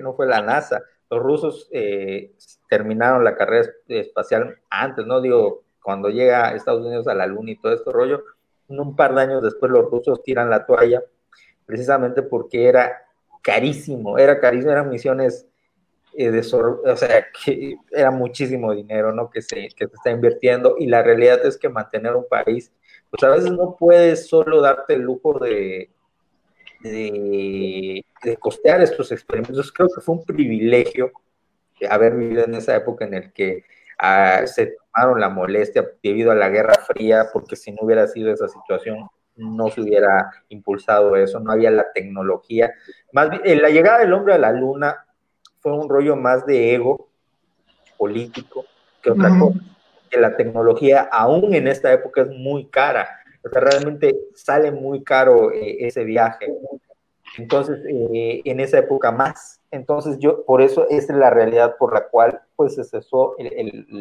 no fue, la NASA. Los rusos eh, terminaron la carrera espacial antes, ¿no? Digo, cuando llega Estados Unidos a la Luna y todo este rollo, un par de años después los rusos tiran la toalla, precisamente porque era carísimo, era carísimo, eran misiones eh, o sea, que era muchísimo dinero, ¿no? Que se, que se está invirtiendo y la realidad es que mantener un país, pues a veces no puedes solo darte el lujo de, de, costear estos experimentos. Creo que fue un privilegio haber vivido en esa época en el que ah, se tomaron la molestia debido a la Guerra Fría, porque si no hubiera sido esa situación, no se hubiera impulsado eso, no había la tecnología. Más bien, la llegada del hombre a la luna fue un rollo más de ego político que otra cosa. Que la tecnología, aún en esta época, es muy cara. O realmente sale muy caro eh, ese viaje. Entonces, eh, en esa época más. Entonces, yo, por eso es la realidad por la cual, pues, se cesó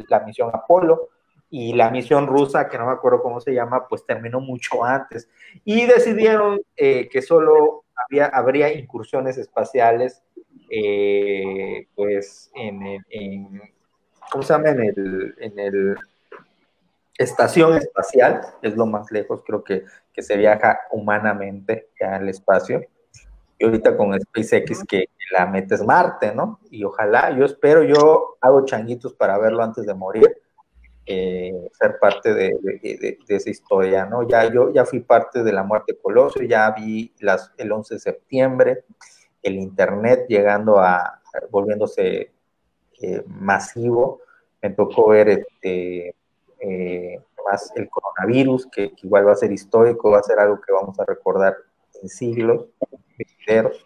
la misión Apolo y la misión rusa, que no me acuerdo cómo se llama, pues terminó mucho antes. Y decidieron eh, que solo había, habría incursiones espaciales pues en, ¿cómo? En el, en el estación espacial, es lo más lejos creo que, que se viaja humanamente al espacio. Y ahorita con SpaceX que la meta es Marte, ¿no? Y ojalá, yo espero, yo hago changuitos para verlo antes de morir, eh, ser parte de, de, esa historia, ¿no? Ya yo ya fui parte de la muerte Colosio, ya vi las, el 11 de septiembre, el Internet llegando a, volviéndose eh, masivo, me tocó ver este, eh, más el coronavirus, que, igual va a ser histórico, va a ser algo que vamos a recordar en siglos,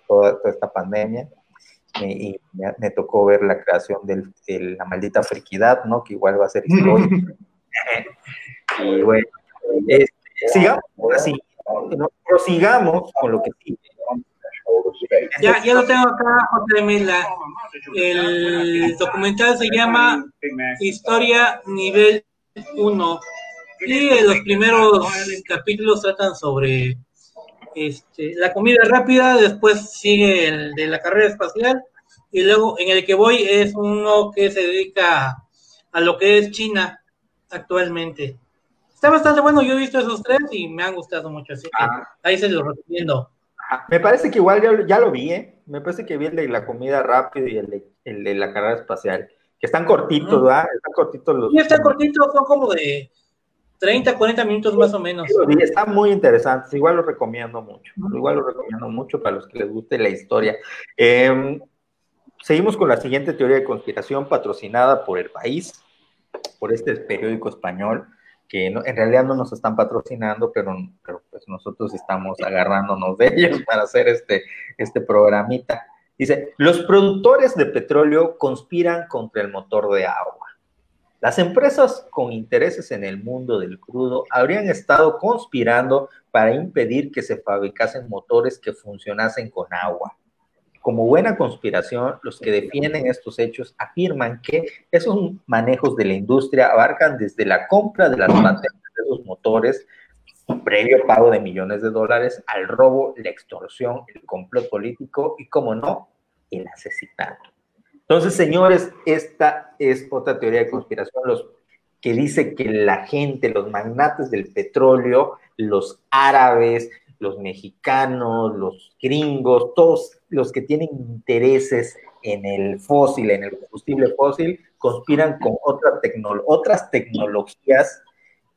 toda, toda esta pandemia. y me, tocó ver la creación de la maldita friquidad, ¿no? Que igual va a ser histórico. y bueno, este, sigamos así, prosigamos con lo que sigue. Ya, ya lo tengo acá, José Mela. El documental se llama Historia Nivel 1. Y los primeros capítulos tratan sobre este, la comida rápida, después sigue el de la carrera espacial, y luego en el que voy es uno que se dedica a lo que es China actualmente. Está bastante bueno, yo he visto esos tres y me han gustado mucho, así que ah. ahí se los recomiendo. Me parece que igual ya, lo vi, ¿eh? Me parece que vi el de la comida rápida y el de, la carrera espacial, que están cortitos, ¿verdad? Están cortitos los. Sí, están cortitos, son como de 30, 40 minutos más o menos. Sí, están muy interesantes, igual lo recomiendo mucho, igual lo recomiendo mucho para los que les guste la historia. Em, seguimos con la siguiente teoría de conspiración patrocinada por el país, por este periódico español que en realidad no nos están patrocinando, pero, pero pues nosotros estamos agarrándonos de ellos para hacer este, este programita. Dice, los productores de petróleo conspiran contra el motor de agua. Las empresas con intereses en el mundo del crudo habrían estado conspirando para impedir que se fabricasen motores que funcionasen con agua. Como buena conspiración, los que defienden estos hechos afirman que esos manejos de la industria abarcan desde la compra de las patentes de los motores, previo pago de millones de dólares, al robo, la extorsión, el complot político y, como no, el asesinato. Entonces, señores, esta es otra teoría de conspiración, los que dice que la gente, los magnates del petróleo, los árabes, los mexicanos, los gringos, todos los que tienen intereses en el fósil, en el combustible fósil, conspiran con otra otras tecnologías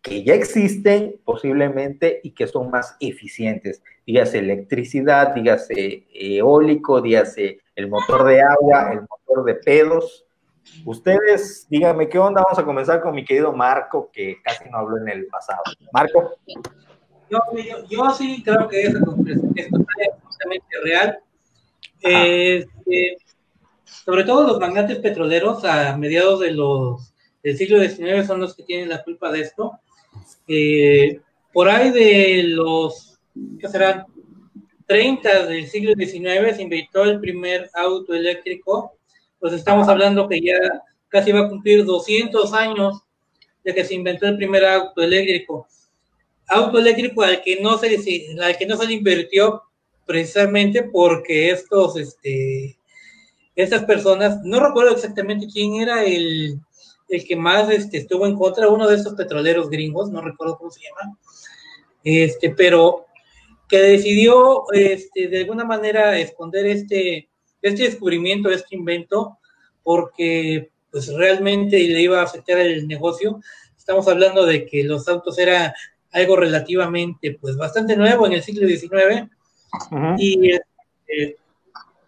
que ya existen posiblemente y que son más eficientes. Dígase electricidad, dígase eólico, dígase el motor de agua, el motor de pedos. Ustedes, díganme qué onda. Vamos a comenzar con mi querido Marco, que casi no habló en el pasado. Marco. Yo, sí creo que esa conspiración es totalmente real. Eh, sobre todo los magnates petroleros a mediados de los, del siglo XIX son los que tienen la culpa de esto. Eh, por ahí de los, ¿qué serán? 30 del siglo XIX se inventó el primer auto eléctrico, pues estamos hablando que ya casi va a cumplir 200 años de que se inventó el primer auto eléctrico auto eléctrico al que no se, al que no se le invirtió precisamente porque estos, este, estas personas, no recuerdo exactamente quién era el, el que más este, estuvo en contra, uno de estos petroleros gringos, no recuerdo cómo se llama, este, pero que decidió este, de alguna manera esconder este, este descubrimiento, este invento, porque pues realmente le iba a afectar el negocio. Estamos hablando de que los autos era algo relativamente, pues bastante nuevo en el siglo XIX y, este,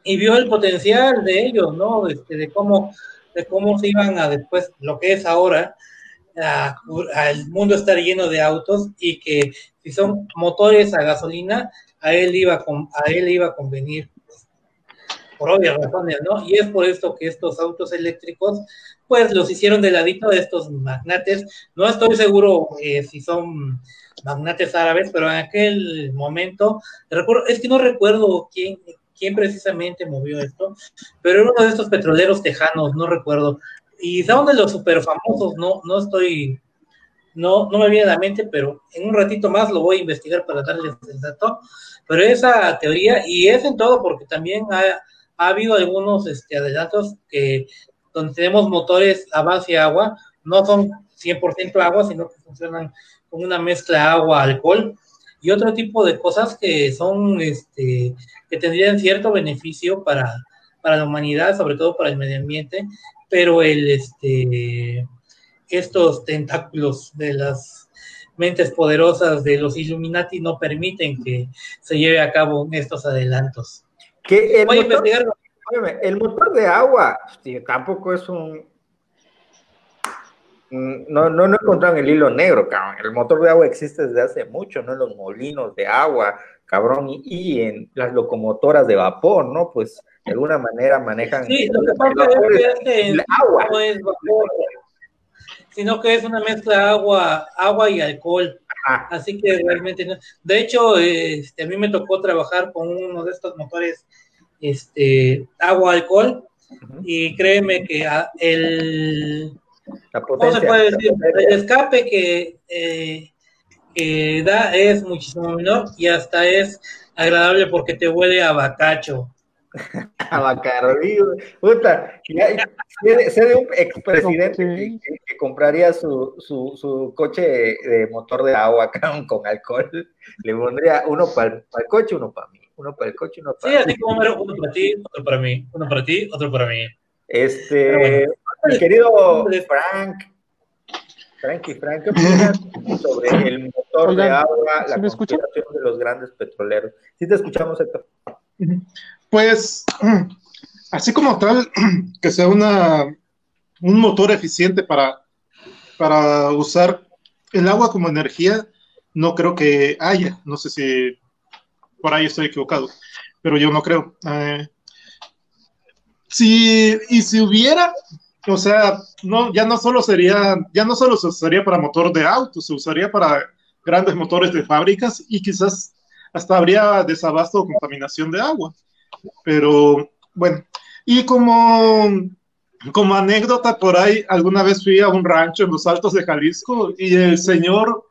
y vio el potencial de ellos, ¿no? Este, de cómo de cómo se iban a después, lo que es ahora, al mundo estar lleno de autos y que si son motores a gasolina, a él iba a, él iba a convenir por obvias razones, ¿no? Y es por esto que estos autos eléctricos, pues los hicieron de ladito de estos magnates. No estoy seguro eh, si son magnates árabes, pero en aquel momento, es que no recuerdo quién, quién precisamente movió esto, pero era uno de estos petroleros tejanos, no recuerdo. Y son de los super famosos, no, no estoy, no, no me viene a la mente, pero en un ratito más lo voy a investigar para darles el dato. Pero esa teoría, y es en todo, porque también ha, ha habido algunos este, adelantos que donde tenemos motores a base de agua, no son 100% agua, sino que funcionan con una mezcla agua-alcohol y otro tipo de cosas que son, este, que tendrían cierto beneficio para, para la humanidad, sobre todo para el medio ambiente, pero el, este, estos tentáculos de las mentes poderosas de los Illuminati no permiten que se lleve a cabo estos adelantos. Que Voy a investigar. El motor de agua tampoco es un, no, no, no encontraron el hilo negro, cabrón. El motor de agua existe desde hace mucho, ¿no? En los molinos de agua, cabrón, y, en las locomotoras de vapor, ¿no? Pues de alguna manera manejan. Sí, lo que pasa es que el agua. no es vapor, sino que es una mezcla de agua, agua y alcohol. Así que realmente no. De hecho, este, a mí me tocó trabajar con uno de estos motores, este, agua-alcohol, y créeme que el ¿Cómo se puede decir? El escape eh, que, da es muchísimo menor y hasta es agradable porque te huele a bacacho. a bacarrillo. Puta, sé de un expresidente que, compraría su, su, su, coche de motor de agua con alcohol. Le pondría uno para el coche, uno para mí. Uno para el coche, uno para mí. Sí, así como uno para ti, otro para mí. Uno para ti, otro para mí. Este, mi querido Frank, Frankie, Frank, ¿qué opinas sobre el motor de agua, la conspiración de los grandes petroleros? Sí te escuchamos, Héctor. Pues, así como tal, que sea una, un motor eficiente para, para usar el agua como energía, no creo que haya. No sé si por ahí estoy equivocado, pero yo no creo. Eh, si, y si hubiera, o sea, no, ya no solo sería, ya no solo se usaría para motor de auto, se usaría para grandes motores de fábricas y quizás hasta habría desabasto o contaminación de agua. Pero bueno, y como, como anécdota por ahí, alguna vez fui a un rancho en los Altos de Jalisco y el señor,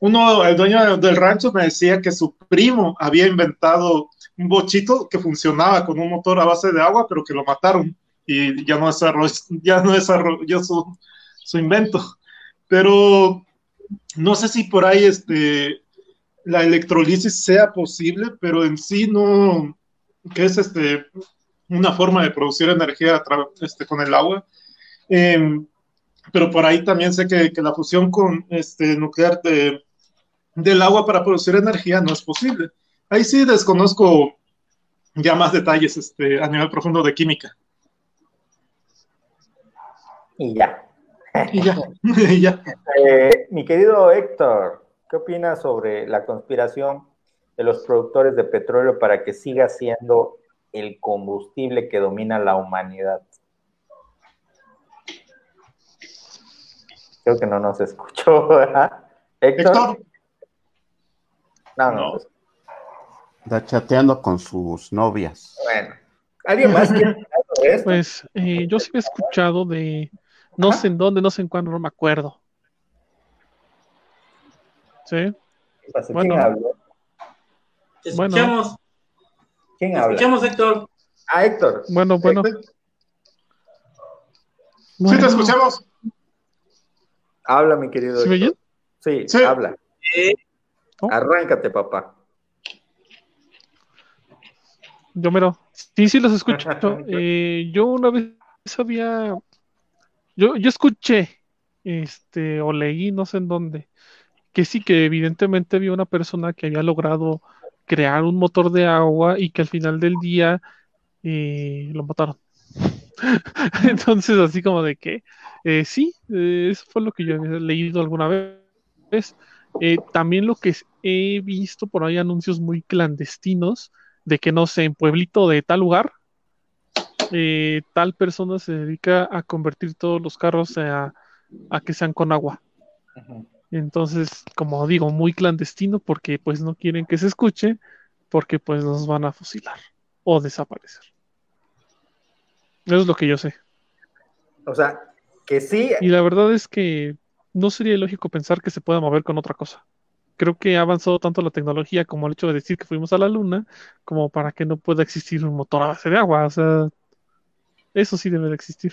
uno, el dueño del rancho me decía que su primo había inventado un bochito que funcionaba con un motor a base de agua, pero que lo mataron y ya no desarrolló, ya no desarrolló su, su invento. Pero no sé si por ahí este, la electrolisis sea posible, pero en sí no, que es este, una forma de producir energía este, con el agua. Em, pero por ahí también sé que, que la fusión con este, nuclear de, del agua para producir energía no es posible. Ahí sí desconozco ya más detalles este, a nivel profundo de química. Y ya. Y ya. Eh, mi querido Héctor, ¿qué opinas sobre la conspiración de los productores de petróleo para que siga siendo el combustible que domina la humanidad? Creo que no nos escuchó, ¿verdad? Héctor. No, no. Está chateando con sus novias. Bueno, ¿alguien más quiere esto? Pues eh, yo sí he escuchado de no sé en dónde, no sé en cuándo, no me acuerdo. ¿Sí? ¿Qué pasa? ¿Quién habló? Te escuchamos. ¿Quién habla? escuchamos, Héctor. Ah, Héctor. Bueno, bueno. Sí, te escuchamos. Habla, mi querido. ¿Sí me Sí, sí, habla. Oh. Arráncate, papá. Yo mero. Sí, sí los escucho. Eh, yo una vez había, yo, yo escuché, este, o leí, no sé en dónde, que sí que evidentemente había una persona que había logrado crear un motor de agua y que al final del día eh, lo mataron. Entonces, así como de que, eh, sí, eh, eso fue lo que yo había leído alguna vez. también lo que he visto por ahí anuncios muy clandestinos de que no sé, en pueblito de tal lugar, tal persona se dedica a convertir todos los carros a, que sean con agua. Entonces, como digo, muy clandestino porque pues no quieren que se escuche porque pues nos van a fusilar o desaparecer. Eso es lo que yo sé. O sea, que sí. Y la verdad es que no sería lógico pensar que se pueda mover con otra cosa. Creo que ha avanzado tanto la tecnología como el hecho de decir que fuimos a la luna, como para que no pueda existir un motor a base de agua. O sea, eso sí debe de existir.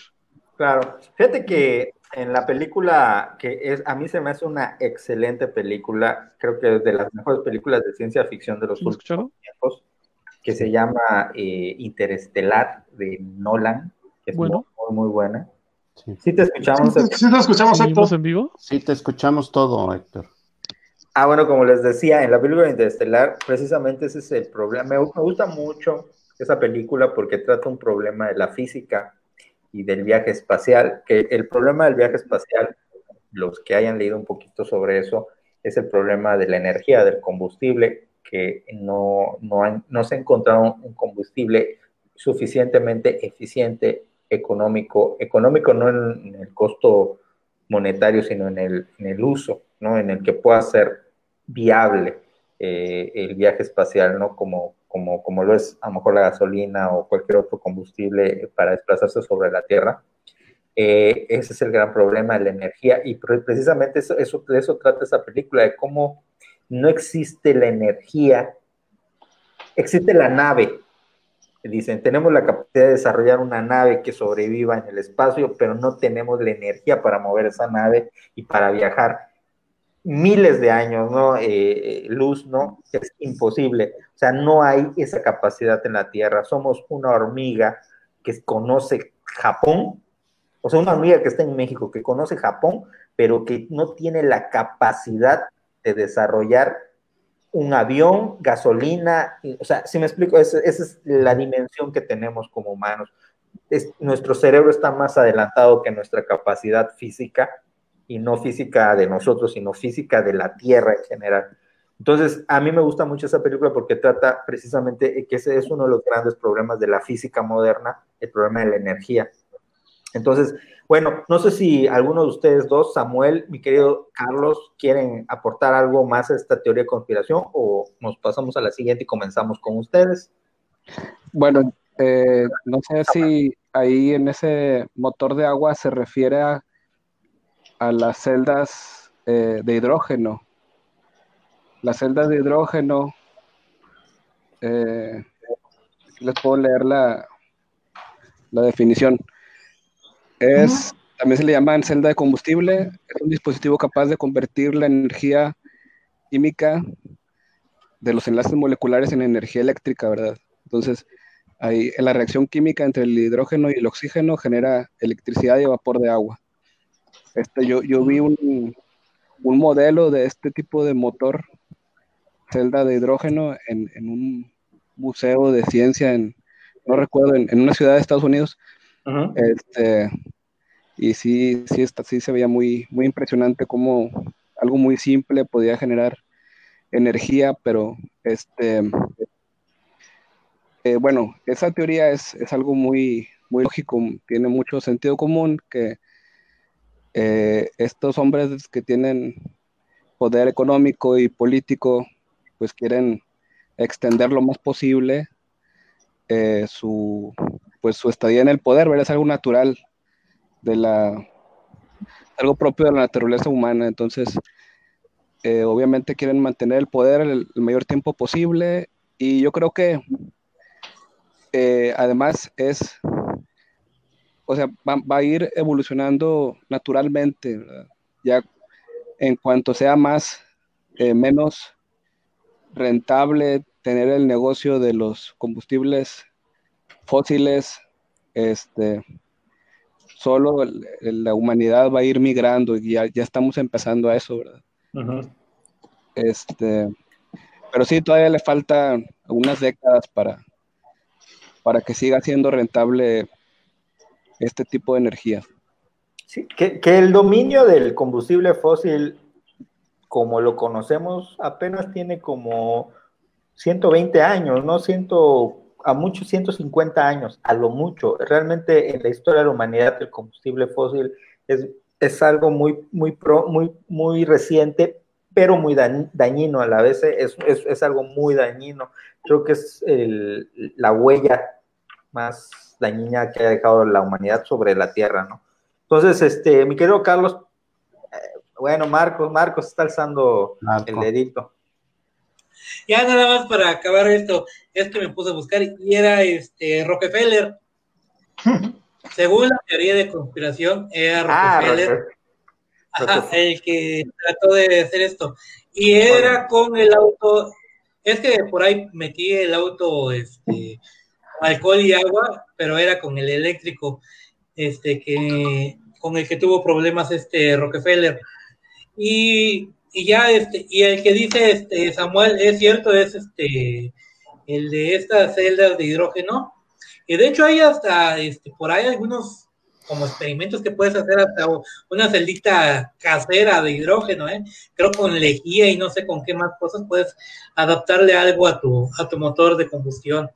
Claro. Fíjate que en la película, que es, a mí se me hace una excelente película, creo que es de las mejores películas de ciencia ficción de los últimos tiempos, que se llama eh, Interestelar de Nolan, que es muy, muy, buena. Sí. te escuchamos. Sí, te escuchamos, Héctor. en vivo? Sí, te escuchamos todo, Héctor. Ah, bueno, como les decía, en la película Interestelar, precisamente ese es el problema. Me, me gusta mucho esa película porque trata un problema de la física y del viaje espacial, que el problema del viaje espacial, los que hayan leído un poquito sobre eso, es el problema de la energía, del combustible, que no, no, no se ha encontrado un combustible suficientemente eficiente, económico, económico no en, el costo monetario, sino en el, en el, uso, ¿no? En el que pueda ser viable eh, el viaje espacial, ¿no? Como, como, lo es a lo mejor la gasolina o cualquier otro combustible para desplazarse sobre la Tierra. Eh, ese es el gran problema de la energía y precisamente eso, eso, de eso trata esa película, de cómo no existe la energía, existe la nave. Dicen, tenemos la capacidad de desarrollar una nave que sobreviva en el espacio, pero no tenemos la energía para mover esa nave y para viajar miles de años, ¿no? Eh, luz, ¿no? Es imposible. O sea, no hay esa capacidad en la Tierra. Somos una hormiga que conoce Japón, o sea, una hormiga que está en México, que conoce Japón, pero que no tiene la capacidad de desarrollar un avión, gasolina, o sea, si me explico, esa, es la dimensión que tenemos como humanos. nuestro cerebro está más adelantado que nuestra capacidad física y no física de nosotros, sino física de la Tierra en general. Entonces, a mí me gusta mucho esa película porque trata precisamente que ese es uno de los grandes problemas de la física moderna, el problema de la energía. Entonces, bueno, no sé si alguno de ustedes dos, Samuel, mi querido Carlos, quieren aportar algo más a esta teoría de conspiración o nos pasamos a la siguiente y comenzamos con ustedes. Bueno, eh, no sé si ahí en ese motor de agua se refiere a a las celdas eh, de hidrógeno. Las celdas de hidrógeno, eh, les puedo leer la, la definición. Es, también se le llama celda de combustible, es un dispositivo capaz de convertir la energía química de los enlaces moleculares en energía eléctrica, ¿verdad? Entonces, ahí, la reacción química entre el hidrógeno y el oxígeno genera electricidad y vapor de agua. Este, yo, yo vi un, modelo de este tipo de motor, celda de hidrógeno, en, un museo de ciencia, en, no recuerdo, en, una ciudad de Estados Unidos. este, y sí, sí, está, sí se veía muy, muy impresionante cómo algo muy simple podía generar energía, pero este, eh, bueno, esa teoría es, es, algo muy, muy lógico, tiene mucho sentido común que eh, estos hombres que tienen poder económico y político, pues quieren extender lo más posible eh, su, pues su estadía en el poder, ¿verdad? Es algo natural de la, algo propio de la naturaleza humana, entonces eh, obviamente quieren mantener el poder el, mayor tiempo posible y yo creo que además es o sea, va, a ir evolucionando naturalmente, ya en cuanto sea más, eh, menos rentable tener el negocio de los combustibles fósiles, este, solo la humanidad va a ir migrando y ya, ya estamos empezando a eso, ¿verdad? Este, pero sí, todavía le faltan algunas décadas para, para que siga siendo rentable este tipo de energía. Que, el dominio del combustible fósil, como lo conocemos, apenas tiene como 120 años, ¿no? Ciento, a muchos 150 años, a lo mucho. Realmente en la historia de la humanidad el combustible fósil es, es algo muy, muy, pro, muy, muy reciente, pero muy dañino a la vez, es, es, es algo muy dañino. Creo que es el, la huella más dañina que ha dejado la humanidad sobre la Tierra, ¿no? Entonces, este, mi querido Carlos, eh, bueno, Marcos, Marcos está alzando el dedito. Ya nada más para acabar esto, es que me puse a buscar y era este Rockefeller. Según la teoría de conspiración, era ah, Rockefeller el que trató de hacer esto. Y era con el auto, es que por ahí metí el auto, este, alcohol y agua, pero era con el eléctrico, este, que, con el que tuvo problemas este Rockefeller. Y y ya este, y el que dice este Samuel es cierto, es este el de estas celdas de hidrógeno. Y de hecho hay hasta este, por ahí algunos como experimentos que puedes hacer hasta una celdita casera de hidrógeno, ¿eh? creo con lejía y no sé con qué más cosas puedes adaptarle algo a tu, a tu motor de combustión.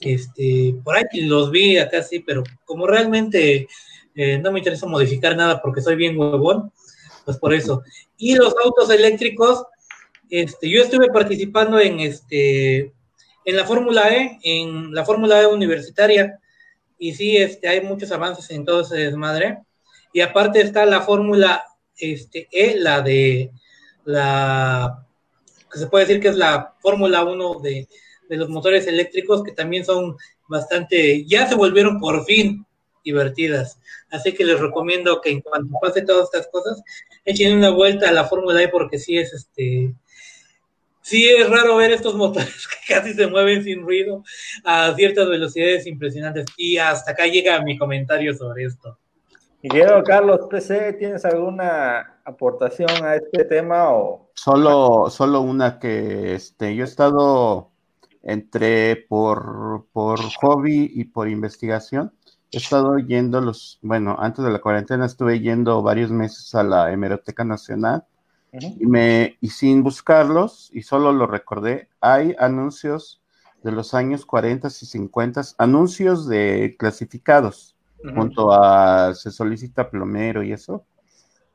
Este, por ahí los vi acá sí, pero como realmente eh, no me interesa modificar nada porque soy bien huevón, pues por eso. Y los autos eléctricos, este, yo estuve participando en este en la Fórmula E, en la Fórmula E universitaria, y sí, este, hay muchos avances en todo ese desmadre. Y aparte está la Fórmula este, E, la de la que se puede decir que es la Fórmula 1 de, de los motores eléctricos, que también son bastante, ya se volvieron por fin divertidas. Así que les recomiendo que en cuanto pase todas estas cosas, echen una vuelta a la Fórmula E porque sí es este sí es raro ver estos motores que casi se mueven sin ruido a ciertas velocidades impresionantes. Y hasta acá llega mi comentario sobre esto. Miguel Carlos PC, ¿tienes alguna aportación a este tema o solo solo una que este yo he estado entre por por hobby y por investigación. He estado yendo los, bueno, antes de la cuarentena estuve yendo varios meses a la Hemeroteca Nacional y, me, y sin buscarlos, y solo lo recordé, hay anuncios de los años 40 y 50, anuncios de clasificados, junto a se solicita plomero y eso.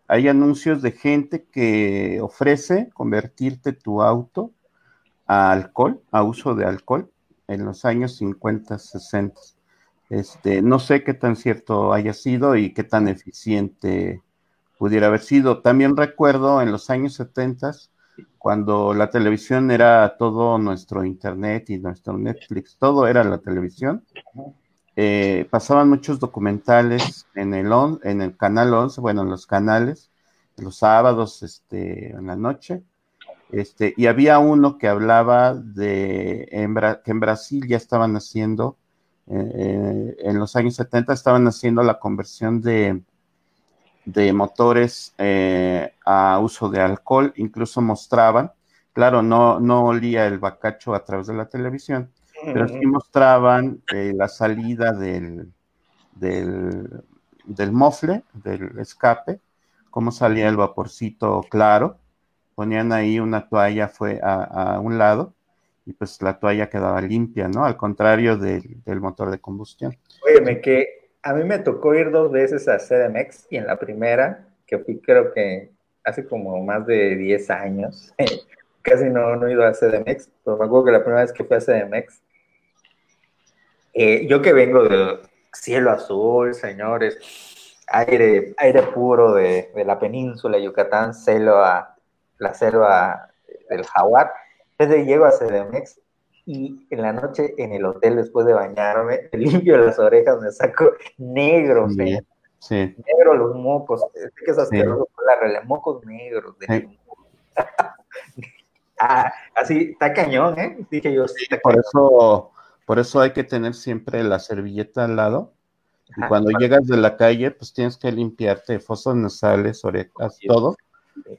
Hay anuncios de gente que ofrece convertirte tu auto a alcohol, a uso de alcohol, en los años 50, 60 este, no sé qué tan cierto haya sido y qué tan eficiente pudiera haber sido. También recuerdo en los años 70, cuando la televisión era todo nuestro internet y nuestro Netflix, todo era la televisión. Eh, pasaban muchos documentales en el, en el canal 11, bueno, en los canales, los sábados, este, en la noche. Este, y había uno que hablaba de que en Brasil ya estaban haciendo eh, en los años 70 estaban haciendo la conversión de, de motores eh, a uso de alcohol, incluso mostraban, claro, no, no olía el bacacho a través de la televisión, pero sí mostraban eh, la salida del, del, del mofle, del escape, cómo salía el vaporcito claro, ponían ahí una toalla fue a, a un lado y pues la toalla quedaba limpia, ¿no? Al contrario del, motor de combustión. Óyeme, que a mí me tocó ir dos veces a CDMX y en la primera, que fui creo que hace como más de 10 años, casi no, no he ido a CDMX, pero me acuerdo que la primera vez que fui a CDMX, eh, yo que vengo de cielo azul, señores, aire, aire puro de, de la península de Yucatán, selva, la selva del jaguar, entonces llego a CDMX y en la noche en el hotel, después de bañarme, me limpio las orejas, me saco negro, sí, negro los mocos. Es que es asqueroso, la mocos negros. ah, así, está cañón, ¿eh? Dije yo, por eso, por eso hay que tener siempre la servilleta al lado. Y cuando llegas de la calle, pues tienes que limpiarte fosas nasales, orejas, todo,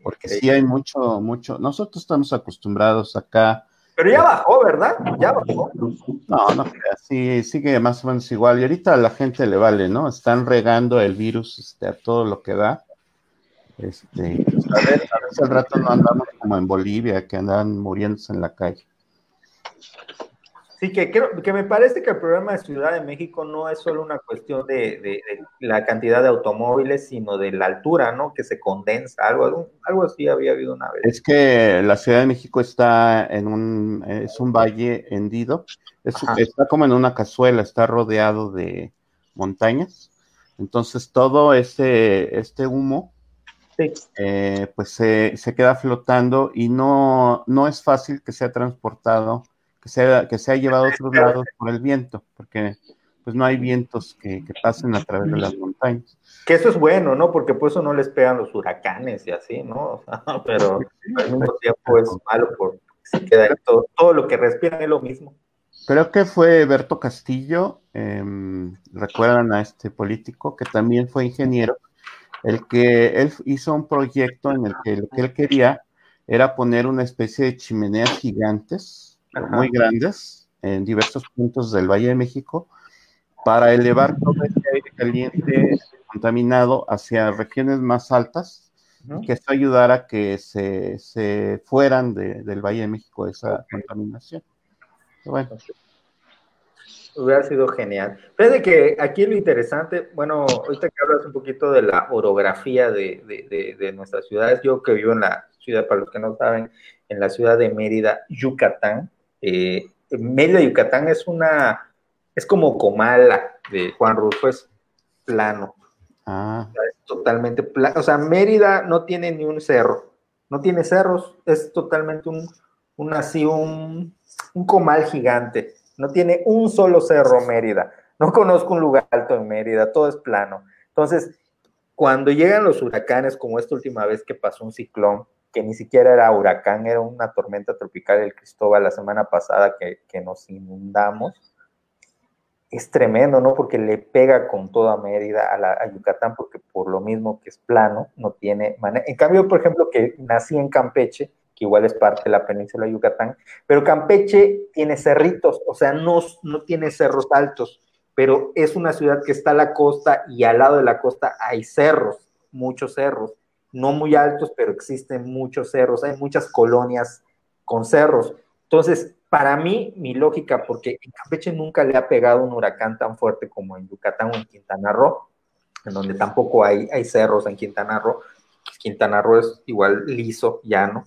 porque sí hay mucho, mucho. Nosotros estamos acostumbrados acá. Pero ya bajó, ¿verdad? Ya bajó. No, no, sí, sigue más o menos igual. Y ahorita a la gente le vale, ¿no? Están regando el virus este, a todo lo que da. Este, pues, a, ver, a veces al rato no andamos como en Bolivia, que andan muriéndose en la calle. Sí, que creo que me parece que el problema de Ciudad de México no es solo una cuestión de, la cantidad de automóviles, sino de la altura, ¿no? Que se condensa, algo, algo así había habido una vez. Es que la Ciudad de México está en un, es un valle hendido, está como en una cazuela, está rodeado de montañas, entonces todo ese, este humo, eh, pues se, se, queda flotando y no, no es fácil que sea transportado que se, que se ha llevado a otros lados por el viento, porque pues no hay vientos que, pasen a través de las montañas. Que eso es bueno, ¿no? Porque por eso no les pegan los huracanes y así, ¿no? pero al mismo tiempo es malo porque se queda todo, todo lo que respiran es lo mismo. Creo que fue Berto Castillo, em, recuerdan a este político que también fue ingeniero, el que él hizo un proyecto en el que lo que él quería era poner una especie de chimeneas gigantes muy grandes en diversos puntos del Valle de México para elevar todo ese aire caliente contaminado hacia regiones más altas, que eso ayudara a que se, se fueran del Valle de México esa contaminación. Bueno. Hubiera sido genial. Fíjate que aquí lo interesante, bueno, ahorita que hablas un poquito de la orografía de, de, de, nuestras ciudades, yo que vivo en la ciudad, para los que no saben, en la ciudad de Mérida, Yucatán, eh, Mérida, Yucatán es una, es como Comala de Juan Rufo, es plano. Ah. totalmente plano. O sea, Mérida no tiene ni un cerro, no tiene cerros, es totalmente un, un así, un, un comal gigante. No tiene un solo cerro Mérida. No conozco un lugar alto en Mérida, todo es plano. Entonces, cuando llegan los huracanes, como esta última vez que pasó un ciclón, que ni siquiera era huracán, era una tormenta tropical del Cristóbal la semana pasada que, nos inundamos. Es tremendo, ¿no? Porque le pega con toda Mérida a, la, Yucatán, porque por lo mismo que es plano, no tiene manera. En cambio, por ejemplo, que nací en Campeche, que igual es parte de la península de Yucatán, pero Campeche tiene cerritos, o sea, no, no tiene cerros altos, pero es una ciudad que está a la costa y al lado de la costa hay cerros, muchos cerros no muy altos, pero existen muchos cerros, hay muchas colonias con cerros. Entonces, para mí, mi lógica, porque en Campeche nunca le ha pegado un huracán tan fuerte como en Yucatán o en Quintana Roo, en donde tampoco hay, hay cerros en Quintana Roo. Quintana Roo es igual liso, llano.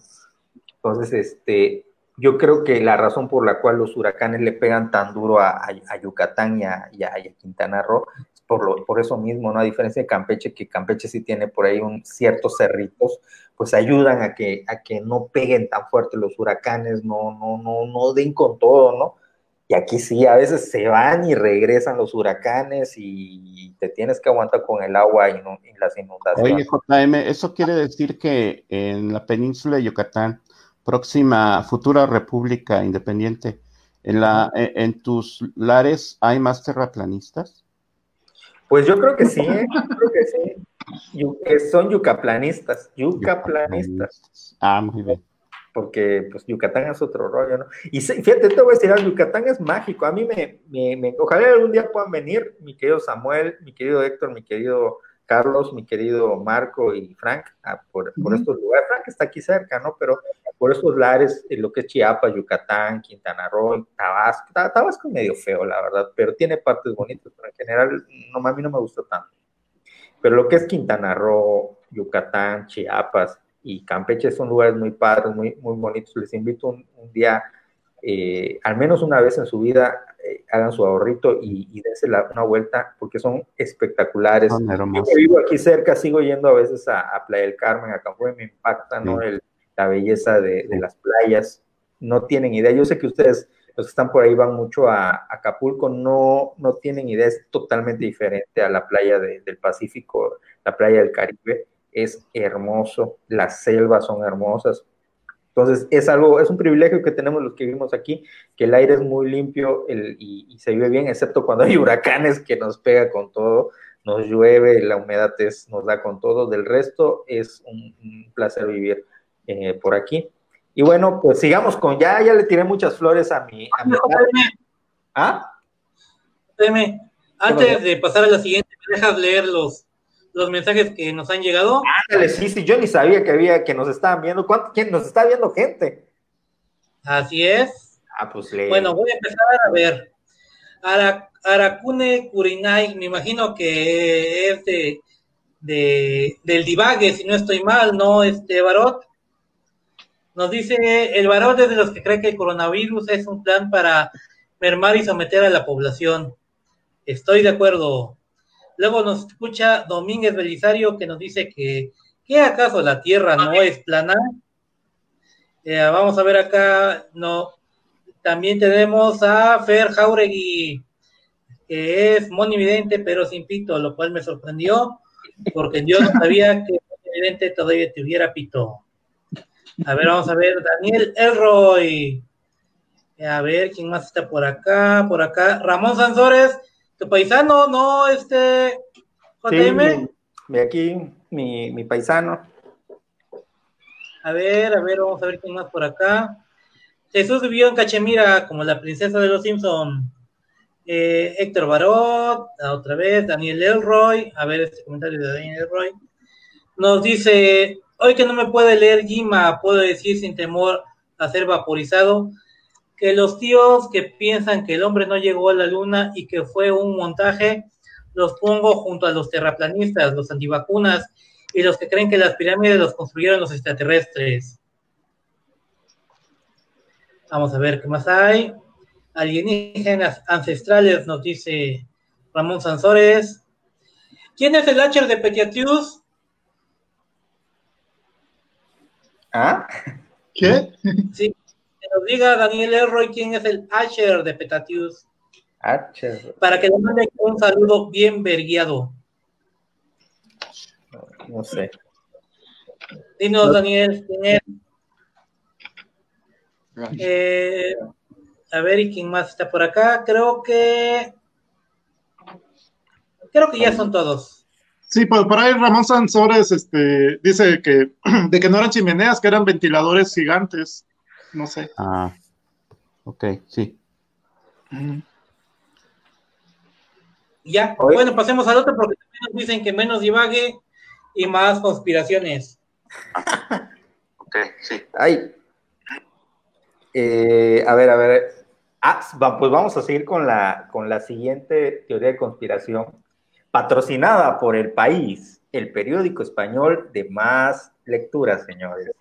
Entonces, este, yo creo que la razón por la cual los huracanes le pegan tan duro a, Yucatán y a, y a, Quintana Roo por, por eso mismo, ¿no? A diferencia de Campeche, que Campeche sí tiene por ahí un ciertos cerritos, pues ayudan a que, a que no peguen tan fuerte los huracanes, no, no, no, no den con todo, ¿no? Y aquí sí, a veces se van y regresan los huracanes y te tienes que aguantar con el agua y, las inundaciones. Oye, JM, eso quiere decir que en la península de Yucatán, próxima futura república independiente, en, la, en tus lares hay más terraplanistas? Pues yo creo que sí, ¿eh? creo que sí. son yucaplanistas, yucaplanistas. Ah, muy bien. Porque pues Yucatán es otro rollo, ¿no? Y fíjate, te voy a decir, Yucatán es mágico. A mí me, me, me, ojalá algún día puedan venir, mi querido Samuel, mi querido Héctor, mi querido Carlos, mi querido Marco y Frank, ah, por, por, estos lugares. Frank está aquí cerca, ¿no? Pero por estos lares, en lo que es Chiapas, Yucatán, Quintana Roo, Tabasco. Tabasco es medio feo, la verdad, pero tiene partes bonitas, pero en general no, a mí no me gusta tanto. Pero lo que es Quintana Roo, Yucatán, Chiapas y Campeche son lugares muy padres, muy, muy bonitos. Les invito un, día, eh, al menos una vez en su vida, eh, hagan su ahorrito y, y dense una vuelta porque son espectaculares. Yo vivo aquí cerca, sigo yendo a veces a, Playa del Carmen, a Cancún, me impacta ¿no? El, la belleza de, las playas. No tienen idea. Yo sé que ustedes, los que están por ahí, van mucho a, Acapulco, no, no tienen idea. Es totalmente diferente a la playa del Pacífico, la playa del Caribe. Es hermoso, las selvas son hermosas. Entonces, es algo, es un privilegio que tenemos los que vivimos aquí, que el aire es muy limpio y, se vive bien, excepto cuando hay huracanes que nos pega con todo, nos llueve, la humedad nos da con todo. Del resto, es un, placer vivir eh, por aquí. Y bueno, pues sigamos con, ya, ya le tiré muchas flores a mi... A mi ¿Ah? Antes de pasar a la siguiente, ¿me dejas leer los, los mensajes que nos han llegado? Ándale, sí, sí, yo ni sabía que había, que nos estaban viendo. ¿Cuánto, quién nos está viendo gente? Así es. Ah, pues lee. Bueno, voy a empezar a ver. Aracune Kurinai, me imagino que es de, de, del divague, si no estoy mal, ¿no? Este Barot. Nos dice, el Barot es de los que cree que el coronavirus es un plan para mermar y someter a la población. Estoy de acuerdo. Luego nos escucha Domínguez Belisario que nos dice que, ¿qué acaso la Tierra no es plana? Eh, vamos a ver acá, no. También tenemos a Fer Jauregui, que es monividente pero sin pito, lo cual me sorprendió, porque yo no sabía que monividente todavía tuviera pito. A ver, vamos a ver, Daniel Elroy. A ver, ¿quién más está por acá? Por acá, Ramón Sansores tu paisano, ¿no? Este, JM. Sí, aquí, mi, mi paisano. A ver, a ver, vamos a ver quién más por acá. Jesús vivió en Cachemira como la princesa de los Simpson. Eh, Héctor Barot, otra vez, Daniel Elroy, a ver este comentario de Daniel Elroy. Nos dice, hoy que no me puede leer Gima, puedo decir sin temor a ser vaporizado que los tíos que piensan que el hombre no llegó a la luna y que fue un montaje, los pongo junto a los terraplanistas, los antivacunas y los que creen que las pirámides los construyeron los extraterrestres. Vamos a ver qué más hay. Alienígenas ancestrales, nos dice Ramón Sansores. ¿Quién es el Hacher de Petiatius? ¿Ah? ¿Qué? Sí, nos diga Daniel Elroy quién es el Asher de Petatius. Asher. Para que le mande un saludo bien verguiado. No sé. Dinos, Daniel, quién es. Eh, a ver, ¿y quién más está por acá? Creo que. Creo que ya son todos. Sí, por, por ahí Ramón Sansores este, dice que de que no eran chimeneas, que eran ventiladores gigantes no sé. Ah, ok, sí. Ya, bueno, pasemos al otro porque también nos dicen que menos divague y más conspiraciones. ok, sí. Ay. Eh, a ver, a ver. Ah, pues vamos a seguir con la, con la siguiente teoría de conspiración, patrocinada por el país, el periódico español de más lecturas, señores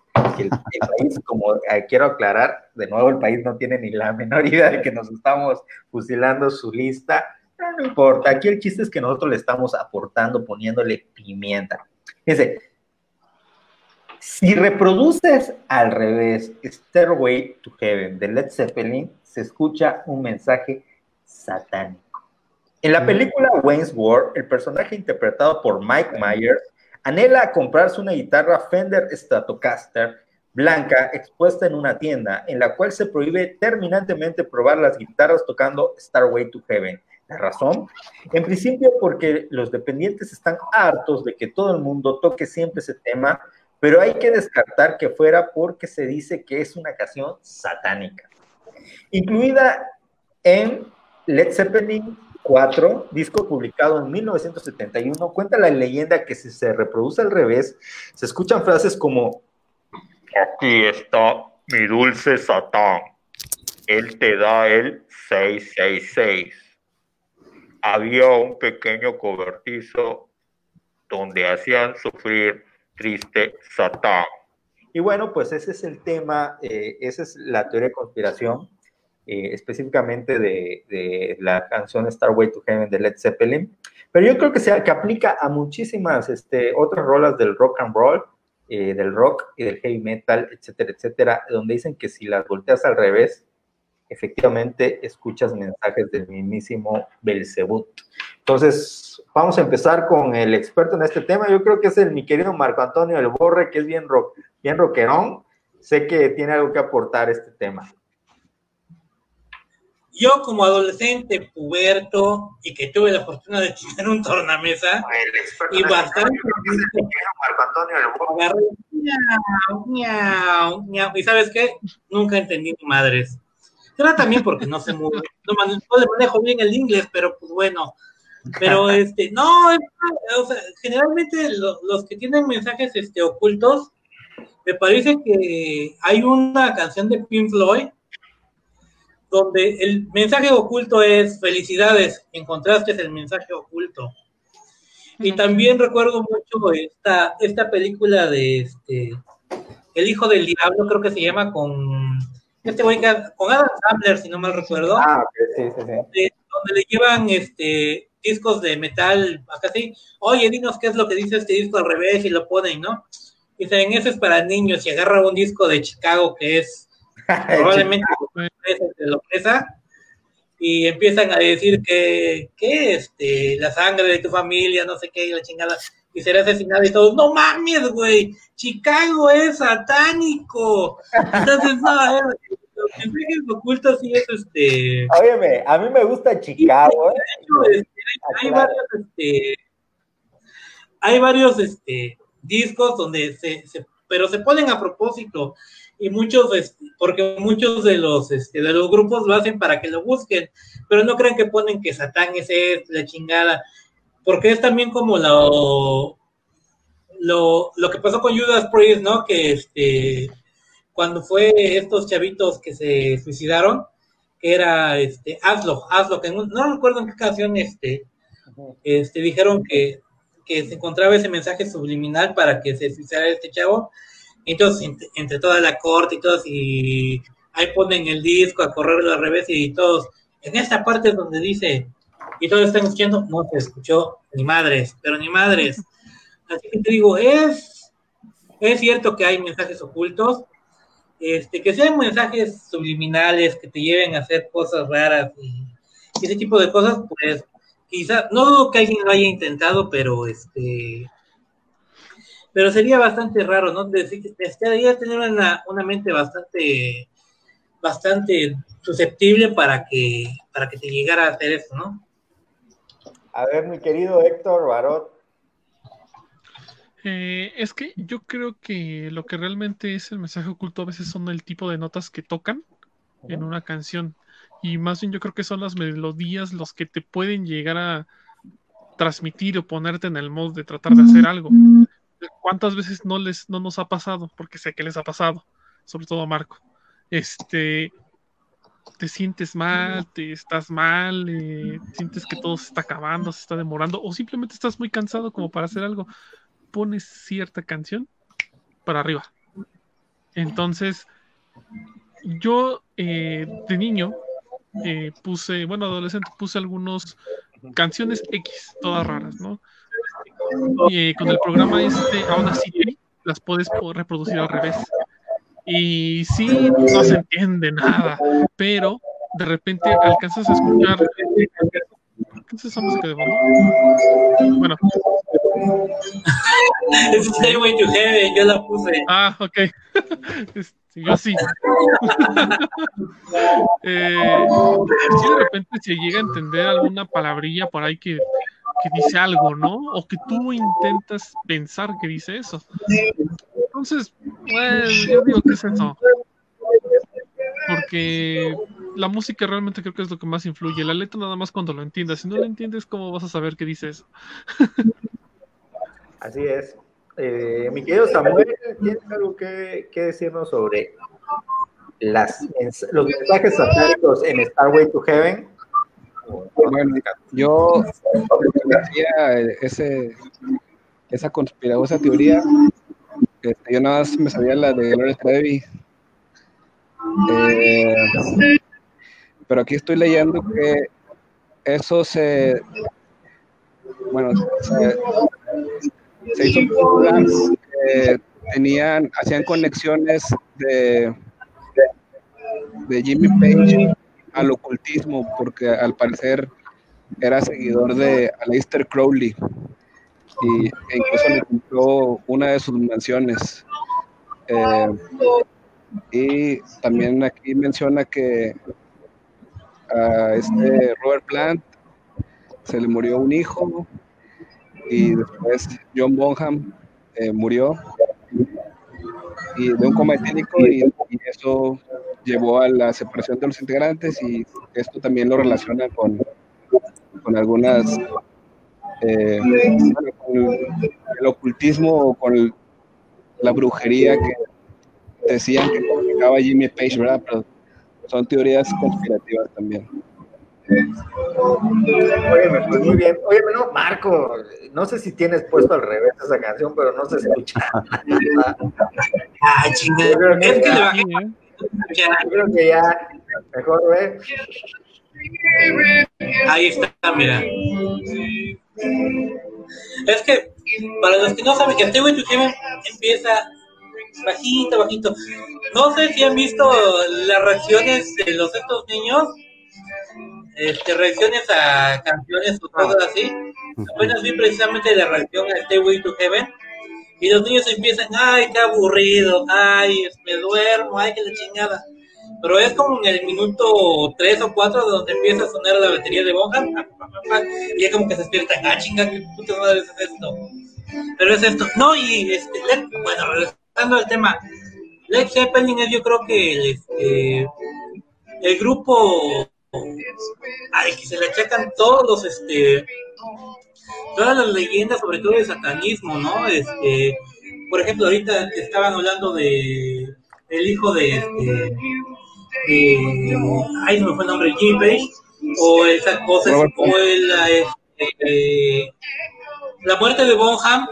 el, país, como eh, quiero aclarar, de nuevo el país no tiene ni la menor idea de que nos estamos fusilando su lista, no importa, aquí el chiste es que nosotros le estamos aportando, poniéndole pimienta. Fíjense, si reproduces al revés Stairway to Heaven de Led Zeppelin, se escucha un mensaje satánico. En la película Wayne's World, el personaje interpretado por Mike Myers anhela comprarse una guitarra Fender Stratocaster blanca expuesta en una tienda en la cual se prohíbe terminantemente probar las guitarras tocando Starway to Heaven. ¿La razón? En principio porque los dependientes están hartos de que todo el mundo toque siempre ese tema, pero hay que descartar que fuera porque se dice que es una canción satánica. Incluida en Led Zeppelin 4, disco publicado en 1971, cuenta la leyenda que si se reproduce al revés, se escuchan frases como Aquí está mi dulce Satán. Él te da el 666. Había un pequeño cobertizo donde hacían sufrir triste Satán. Y bueno, pues ese es el tema, eh, esa es la teoría de conspiración, eh, específicamente de, la canción Starway to Heaven de Led Zeppelin. Pero yo creo que, se, que aplica a muchísimas este, otras rolas del rock and roll eh, del rock y del heavy metal, etcétera, etcétera, donde dicen que si las volteas al revés, efectivamente escuchas mensajes del mismísimo Belzebut. Entonces, vamos a empezar con el experto en este tema. Yo creo que es el mi querido Marco Antonio El Borre, que es bien, rock, bien rockerón. sé que tiene algo que aportar este tema. Yo como adolescente puberto y que tuve la fortuna de tener un tornamesa y bastante y sabes qué, nunca entendí ni madres. Era también porque no sé muy, no, manejo bien el inglés, pero pues bueno, pero este, no, o sea, generalmente los que tienen mensajes este, ocultos, me parece que hay una canción de Pink Floyd donde el mensaje oculto es felicidades, encontraste el mensaje oculto. Y también recuerdo mucho esta, esta película de este El hijo del diablo, creo que se llama con este güey con Adam Sandler, si no mal recuerdo. Ah, sí, sí, sí. donde le llevan este discos de metal acá sí. Oye, dinos qué es lo que dice este disco al revés y lo ponen, ¿no? Dicen, eso es para niños y agarra un disco de Chicago que es probablemente de la presa y empiezan a decir que, que este, la sangre de tu familia, no sé qué, y la chingada, y será asesinado y todo. No mames, güey, Chicago es satánico. Entonces, no, eh, los mensajes ocultos sí es este. Óyeme, a mí me gusta Chicago. ¿eh? Este, hay, varios, este, hay varios este, discos donde se, se, pero se ponen a propósito y muchos, este, porque muchos de los, este, de los grupos lo hacen para que lo busquen, pero no crean que ponen que Satán es la chingada, porque es también como lo, lo, lo que pasó con Judas Priest, ¿no? Que este, cuando fue estos chavitos que se suicidaron, que era, este, hazlo, hazlo, que no, recuerdo en qué canción, este, este, dijeron que, que se encontraba ese mensaje subliminal para que se suicidara este chavo, entonces, entre, toda la corte y todos, y ahí ponen el disco a correr al revés y todos, en esta parte donde dice, y todos están escuchando, no se escuchó ni madres, pero ni madres. Así que te digo, es, es cierto que hay mensajes ocultos, este, que sean mensajes subliminales que te lleven a hacer cosas raras y, ese tipo de cosas, pues quizá, no dudo que alguien lo haya intentado, pero este pero sería bastante raro, ¿no? Desearía tener una, una, mente bastante, bastante susceptible para que, para que te llegara a hacer eso, ¿no? A ver, mi querido Héctor Barot. Eh, es que yo creo que lo que realmente es el mensaje oculto a veces son el tipo de notas que tocan en una canción. Y más bien yo creo que son las melodías los que te pueden llegar a transmitir o ponerte en el modo de tratar de hacer algo. ¿Cuántas veces no les no nos ha pasado? Porque sé que les ha pasado, sobre todo a Marco. Este, te sientes mal, te estás mal, eh, sientes que todo se está acabando, se está demorando, o simplemente estás muy cansado como para hacer algo. Pones cierta canción para arriba. Entonces, yo eh, de niño eh, puse, bueno, adolescente, puse algunos canciones X, todas raras, ¿no? Con el programa este, aún así las puedes reproducir al revés. Y sí, no se entiende nada, pero de repente alcanzas a escuchar. ¿Qué es esa música de fondo? Bueno. Yo la puse. Ah, ok. yo sí. eh, si de repente se llega a entender alguna palabrilla por ahí que que dice algo, ¿no? O que tú intentas pensar que dice eso. Entonces, pues, yo digo que es eso. Porque la música realmente creo que es lo que más influye. La letra nada más cuando lo entiendas. Si no lo entiendes, ¿cómo vas a saber qué dice eso? Así es. Eh, mi querido Samuel, ¿tienes algo que, decirnos sobre las, los mensajes satánicos en Starway to Heaven? Bueno, yo decía ese, esa teoría, este, yo nada más me sabía la de Gloria Trevi. Eh, pero aquí estoy leyendo que eso se, bueno, se, hizo que tenían, hacían conexiones de, de Jimmy Page al ocultismo, porque al parecer era seguidor de Aleister Crowley y, e incluso le compró una de sus mansiones. Eh, Y también aquí menciona que a este Robert Plant se le murió un hijo y después John Bonham eh, murió y de un coma etílico y, eso llevó a la separación de los integrantes y esto también lo relaciona con, con algunas eh, con el, ocultismo o con la brujería que decían que practicaba Jimmy Page, ¿verdad? Pero son teorías conspirativas también. Oye, pues muy bien. Oye, no, Marco, no sé si tienes puesto al revés esa canción, pero no se escucha. ah, chingada. Es que ¿eh? ya, creo que ya, mejor ve. Ahí está, mira. Es que, para los que no saben, que to Heaven empieza bajito, bajito. No sé si han visto las reacciones de los estos niños este, reacciones a canciones o cosas así. Apenas vi precisamente la reacción a Stay Way to Heaven. Y los niños empiezan, ay, qué aburrido, ay, me duermo, ay, que la chingada. Pero es como en el minuto 3 o 4 donde empieza a sonar la batería de Bonham. Y es como que se despiertan, ah, chinga, qué puta madre es esto. Pero es esto. No, y este, bueno, regresando al tema, Led Zeppelin es yo creo que este, el grupo al que se le achacan todos los, este, todas las leyendas, sobre todo el satanismo, ¿no? Este, por ejemplo, ahorita estaban hablando de el hijo de, este, ay, no me fue el nombre, Jimmy Page, o esa cosa, o el, este, la muerte de Bonham,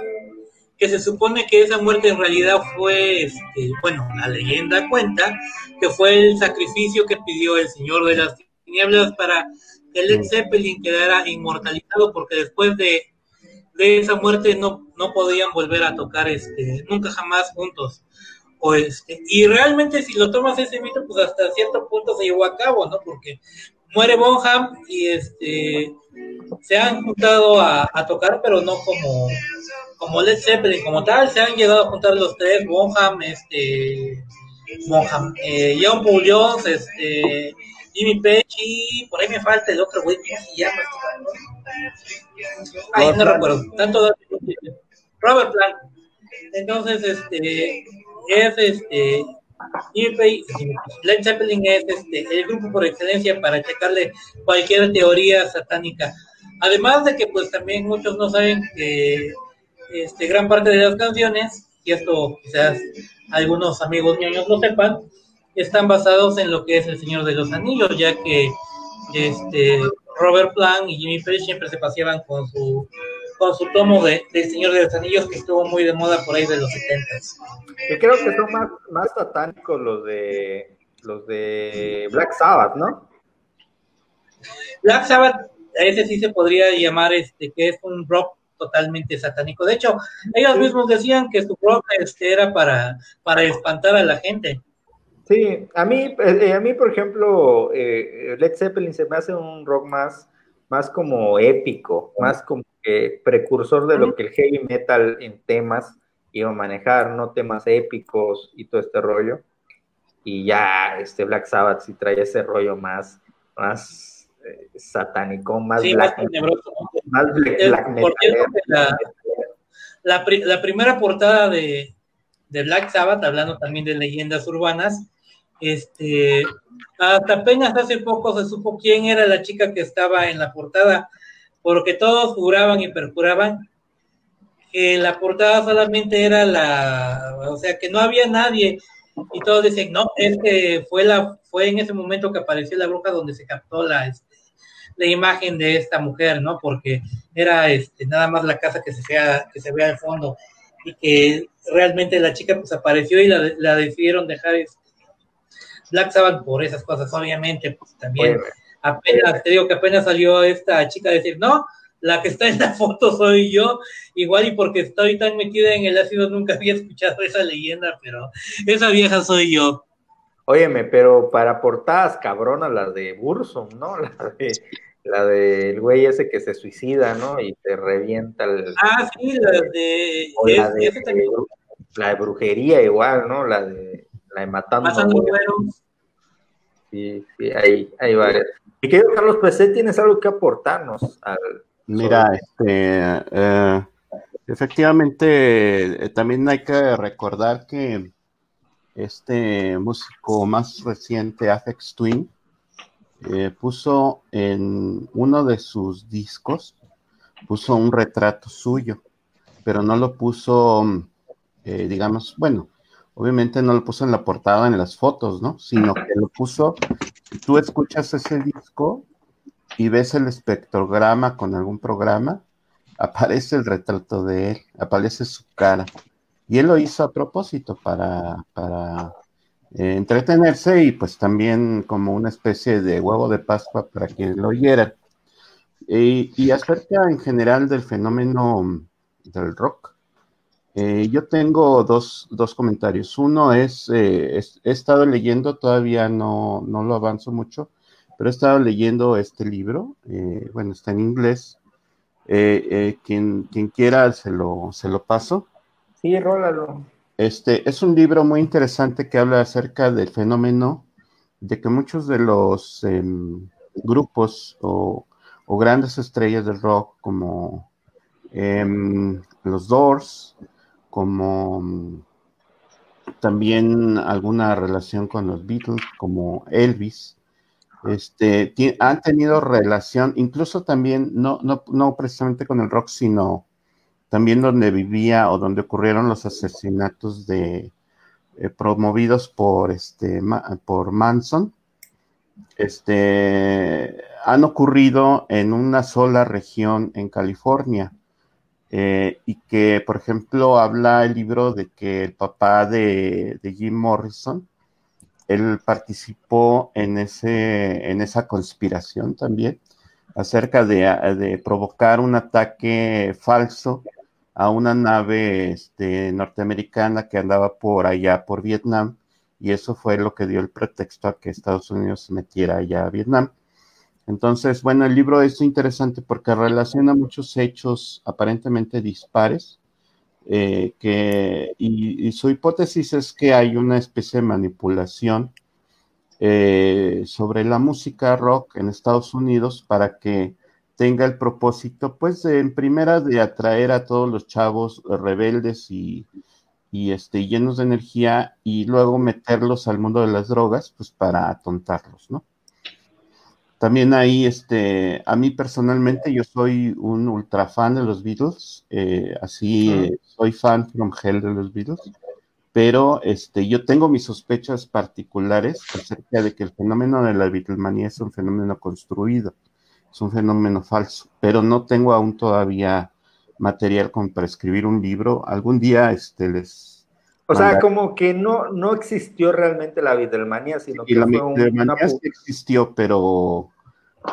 que se supone que esa muerte en realidad fue, este, bueno, la leyenda cuenta que fue el sacrificio que pidió el Señor de las tinieblas para que Led Zeppelin quedara inmortalizado porque después de, esa muerte no, no podían volver a tocar este, nunca jamás juntos. O este, y realmente si lo tomas ese mito, pues hasta cierto punto se llevó a cabo, ¿no? Porque muere Bonham y este se han juntado a, tocar, pero no como, como Led Zeppelin como tal, se han llegado a juntar los tres, Bonham, este Bonham, eh, John Paul Jones, este Jimmy Page y por ahí me falta el otro güey, ¿cómo se llama? Ay, no recuerdo, tanto Robert Plant. Entonces, este, es este, Jimmy Page, Led Zeppelin es este, el grupo por excelencia para checarle cualquier teoría satánica. Además de que, pues también muchos no saben que este, gran parte de las canciones, y esto quizás algunos amigos niños lo sepan, están basados en lo que es el Señor de los Anillos, ya que este Robert Plant y Jimmy Page siempre se paseaban con su con su tomo de, Señor de los Anillos que estuvo muy de moda por ahí de los 70 Yo creo que son más, más satánicos los de los de Black Sabbath, ¿no? Black Sabbath, a ese sí se podría llamar este que es un rock totalmente satánico. De hecho, ellos mismos decían que su rock este, era para, para espantar a la gente. Sí, a mí, eh, a mí por ejemplo, eh, Led Zeppelin se me hace un rock más, más como épico, más como que precursor de lo que el heavy metal en temas iba a manejar, ¿no? Temas épicos y todo este rollo. Y ya este Black Sabbath sí trae ese rollo más, más eh, satánico, más black, más black, metal. La, la, primera portada de, de Black Sabbath, hablando también de leyendas urbanas, este, hasta apenas hace poco se supo quién era la chica que estaba en la portada, porque todos juraban y perjuraban que la portada solamente era la, o sea, que no había nadie, y todos dicen, no, es fue, la, fue en ese momento que apareció la bruja donde se captó la, este, la imagen de esta mujer, ¿no? Porque era este, nada más la casa que se vea, que se vea al fondo, y que realmente la chica pues apareció y la, la decidieron dejar este, Black Sabbath por esas cosas, obviamente, pues también apenas, te digo que apenas salió esta chica a decir, no, la que está en la foto soy yo, igual y porque estoy tan metida en el ácido nunca había escuchado esa leyenda, pero esa vieja soy yo. Óyeme, pero para portadas cabronas, las de Bursum, ¿no? La de la del güey ese que se suicida, ¿no? Y te revienta el... Ah, sí, la de... la, de la de brujería igual, ¿no? La de la de Matando, Sí, sí, hay, hay varias. Y querido Carlos PC, ¿tienes algo que aportarnos? Al, Mira, este, eh, efectivamente, eh, también hay que recordar que este músico más reciente, Afex Twin, eh, puso en uno de sus discos, puso un retrato suyo, pero no lo puso, digamos, bueno, obviamente no lo puso en la portada, en las fotos, ¿no? Sino que lo puso, tú escuchas ese disco y ves el espectrograma con algún programa, aparece el retrato de él, aparece su cara. Y él lo hizo a propósito para, para eh, entretenerse y pues también como una especie de huevo de Pascua para que lo oyeran. Y, y acerca en general del fenómeno del rock, eh, yo tengo dos, comentarios. Uno es, eh, he estado leyendo, todavía no, no, lo avanzo mucho, pero he estado leyendo este libro, eh, bueno, está en inglés. quien, quien quiera se lo, se lo paso. Sí, rólalo. Este, es un libro muy interesante que habla acerca del fenómeno de que muchos de los em, grupos o, o, grandes estrellas del rock como em, los Doors, como mm, también alguna relación con los Beatles, como Elvis, este, han tenido relación, incluso también, no, no, no precisamente con el rock, sino también donde vivía o donde ocurrieron los asesinatos de eh, promovidos por este por Manson, este, han ocurrido en una sola región en California. Eh, y que, por ejemplo, habla el libro de que el papá de, Jim Morrison, él participó en, ese, en esa conspiración también, acerca de, provocar un ataque falso a una nave este, norteamericana que andaba por allá, por Vietnam, y eso fue lo que dio el pretexto a que Estados Unidos se metiera allá a Vietnam. Entonces, bueno, el libro es interesante porque relaciona muchos hechos aparentemente dispares, eh, que, y, su hipótesis es que hay una especie de manipulación eh, sobre la música rock en Estados Unidos para que tenga el propósito, pues, en primera, de atraer a todos los chavos rebeldes y, y este, llenos de energía y luego meterlos al mundo de las drogas, pues, para atontarlos, ¿no? También ahí, este, a mí personalmente, yo soy un ultra fan de los Beatles, eh, así eh, soy fan from hell de los Beatles, pero este, yo tengo mis sospechas particulares acerca de que el fenómeno de la Beatlemanía es un fenómeno construido, es un fenómeno falso, pero no tengo aún todavía material como para escribir un libro. Algún día este, les o sea, como que no, no existió realmente la Beatlemania, sino que la fue una... sí existió, pero,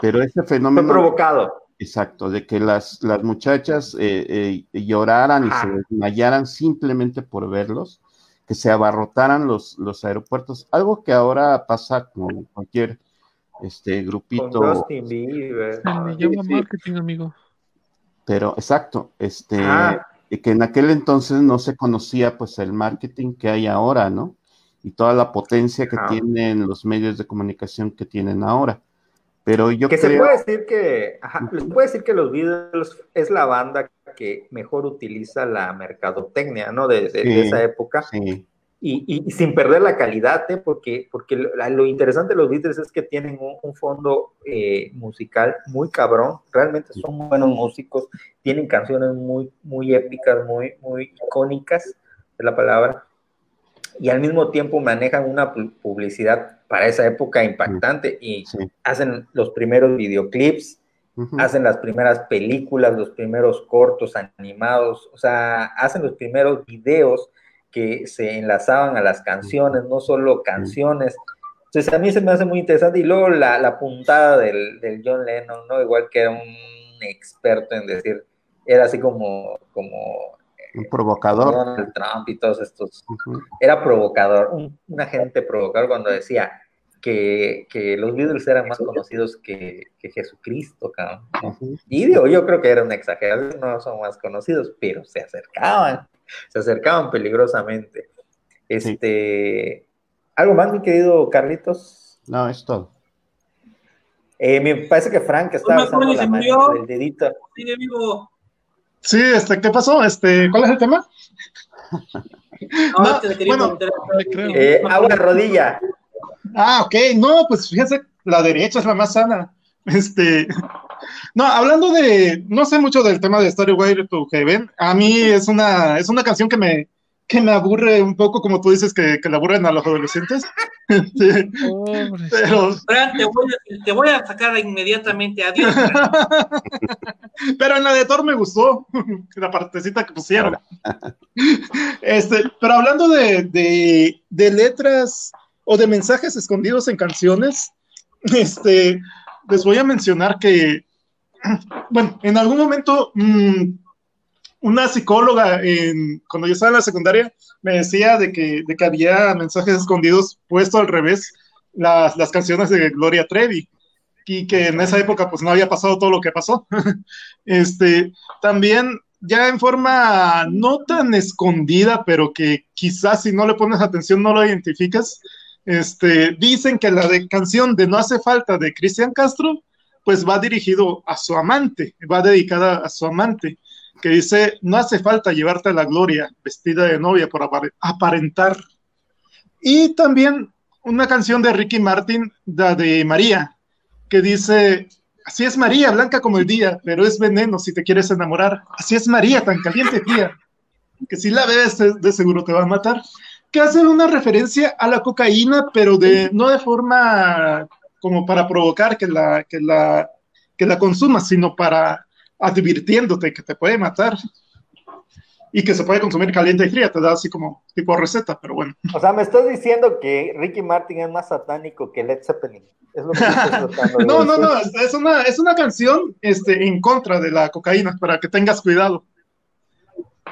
pero ese fenómeno... Fue provocado. Exacto, de que las, las muchachas eh, eh, lloraran y se desmayaran simplemente por verlos, que se abarrotaran los, los aeropuertos, algo que ahora pasa con cualquier este grupito. Con Justin Bieber. Me llama marketing, amigo. Pero, exacto, este... Ah que en aquel entonces no se conocía pues el marketing que hay ahora, ¿no? Y toda la potencia que tienen los medios de comunicación que tienen ahora. Pero yo que se puede decir que, ajá, se puede decir que los Beatles es la banda que mejor utiliza la mercadotecnia, ¿no? De, esa época. Sí y, sin perder la calidad, ¿eh? porque, porque lo, interesante de los Beatles es que tienen un, fondo eh, musical muy cabrón, realmente son buenos músicos, tienen canciones muy, muy épicas, muy, muy icónicas, de la palabra, y al mismo tiempo manejan una publicidad para esa época impactante y hacen los primeros videoclips, hacen las primeras películas, los primeros cortos animados, o sea, hacen los primeros videos que se enlazaban a las canciones, no solo canciones. Entonces a mí se me hace muy interesante y luego la, la puntada del, del, John Lennon, ¿no? Igual que era un experto en decir, era así como, como un provocador. Donald Trump y todos estos. Era provocador, un, agente provocador cuando decía que, que, los Beatles eran más conocidos que, que Jesucristo, cabrón. Y digo, yo creo que era una exageración, no son más conocidos, pero se acercaban se acercaban peligrosamente. Este, ¿Algo más, mi querido Carlitos? No, es todo. Eh, me parece que Frank está usando la mano del dedito. Sigue vivo. Sí, este, ¿qué pasó? Este, ¿cuál es el tema? no, bueno, eh, agua rodilla. Ah, ok, no, pues fíjense, la derecha es la más sana. Este, no, hablando de, no sé mucho del tema de Way to Heaven, a mí es una, es una canción que me, que me aburre un poco, como tú dices, que, que le aburren a los adolescentes. Este, pero... Fran, te, voy a, te voy a sacar inmediatamente, adiós. pero en la de Thor me gustó, la partecita que pusieron. Este, pero hablando de, de, de letras o de mensajes escondidos en canciones, este, les voy a mencionar que, bueno, en algún momento mm, una psicóloga, en, cuando yo estaba en la secundaria, me decía de que, de que había mensajes escondidos puesto al revés las, las canciones de Gloria Trevi y que en esa época pues no había pasado todo lo que pasó. este, también ya en forma no tan escondida, pero que quizás si no le pones atención no lo identificas, este, dicen que la canción de No hace falta de Cristian Castro, pues va dirigido a su amante, va dedicada a su amante, que dice, no hace falta llevarte la gloria vestida de novia por aparentar. Y también una canción de Ricky Martin, la de María, que dice, así es María, blanca como el día, pero es veneno si te quieres enamorar. Así es María, tan caliente tía, que si la ves de seguro te va a matar que hacen una referencia a la cocaína, pero de no de forma como para provocar que la, que la, que la consumas, sino para advirtiéndote que te puede matar y que se puede consumir caliente y fría, te da así como tipo receta, pero bueno. O sea, me estás diciendo que Ricky Martin es más satánico que Led Zeppelin. Es lo que no, no, no, es una, es una canción este, en contra de la cocaína, para que tengas cuidado.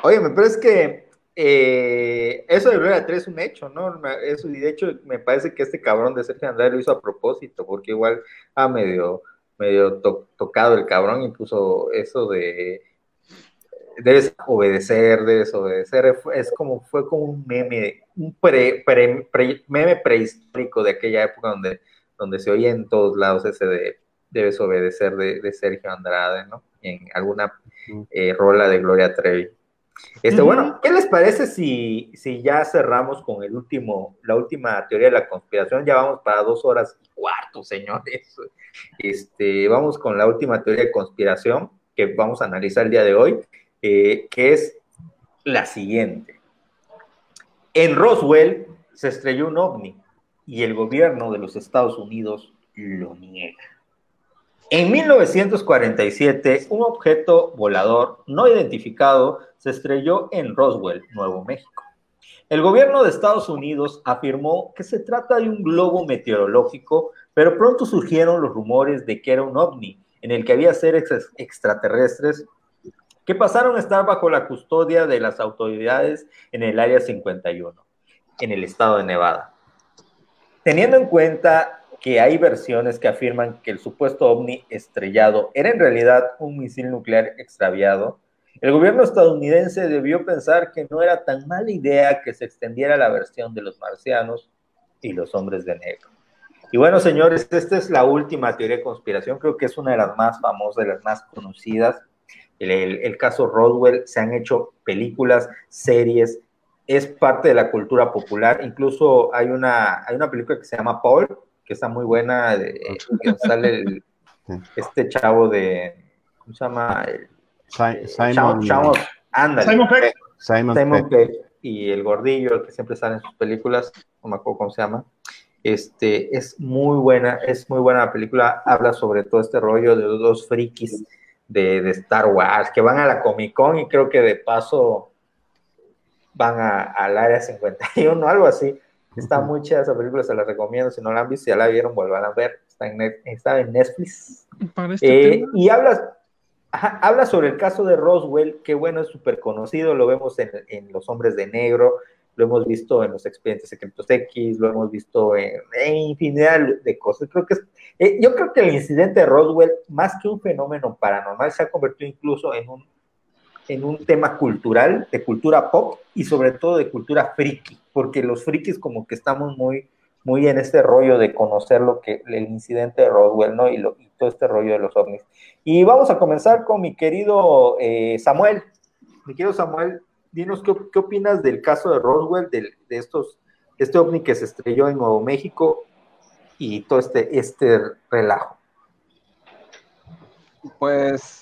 Oye, pero es que eh, eso de Gloria 3 es un hecho, ¿no? Eso, y de hecho me parece que este cabrón de Sergio Andrade lo hizo a propósito, porque igual ha medio, medio tocado el cabrón, incluso eso de debes obedecer, debes obedecer, es como, fue como un meme, un pre, meme prehistórico de aquella época donde, donde se oía en todos lados ese de debes obedecer de, Sergio Andrade, ¿no? En alguna eh, rola de Gloria Trevi. Este, Bueno, ¿qué les parece si, si ya cerramos con el último, la última teoría de la conspiración? Ya vamos para dos horas y cuarto, señores. Este, vamos con la última teoría de conspiración que vamos a analizar el día de hoy, eh, que es la siguiente. En Roswell se estrelló un ovni y el gobierno de los Estados Unidos lo niega. En 1947, un objeto volador no identificado se estrelló en Roswell, Nuevo México. El gobierno de Estados Unidos afirmó que se trata de un globo meteorológico, pero pronto surgieron los rumores de que era un ovni, en el que había seres extraterrestres que pasaron a estar bajo la custodia de las autoridades en el Área 51, en el estado de Nevada. Teniendo en cuenta que hay versiones que afirman que el supuesto ovni estrellado era en realidad un misil nuclear extraviado, el gobierno estadounidense debió pensar que no era tan mala idea que se extendiera la versión de los marcianos y los hombres de negro. Y bueno, señores, esta es la última teoría de conspiración, creo que es una de las más famosas, de las más conocidas. El, caso Roswell, se han hecho películas, series, es parte de la cultura popular. Incluso hay una, hay una película que se llama Paul, que está muy buena, de, que sale este chavo de, ¿cómo se llama? Simon, Simon, Simon Peck. Simon, Peck. Y el gordillo, el que siempre sale en sus películas, no me acuerdo cómo se llama. Este, es muy buena, es muy buena la película, habla sobre todo este rollo de los dos frikis de, de Star Wars, que van a la Comic Con y creo que de paso van al área 51, algo así. Está muy chida esa película, se la recomiendo. Si no la han visto, ya la vieron, vuelvan a ver. Está en, está en Netflix. Este eh, y habla, habla sobre el caso de Roswell, que bueno, es súper conocido. Lo vemos en, en, Los Hombres de Negro, lo hemos visto en los expedientes secretos X, lo hemos visto en, infinidad de cosas. Creo que eh, yo creo que el incidente de Roswell, más que un fenómeno paranormal, se ha convertido incluso en un, en un tema cultural, de cultura pop y sobre todo de cultura friki porque los frikis como que estamos muy, muy en este rollo de conocer lo que el incidente de Roswell, ¿no? Y, lo, y todo este rollo de los ovnis. Y vamos a comenzar con mi querido eh, Samuel. Mi querido Samuel, dinos qué, qué, opinas del caso de Roswell, de, de estos, este ovni que se estrelló en Nuevo México y todo este, este relajo. Pues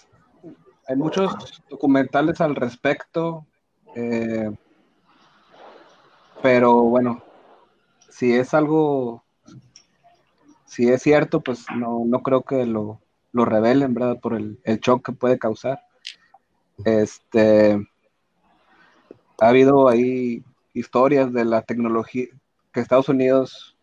hay muchos documentales al respecto, eh, pero bueno, si es algo, si es cierto, pues no, no creo que lo, lo revelen, ¿verdad? Por el, el shock que puede causar. Este, ha habido ahí historias de la tecnología que Estados Unidos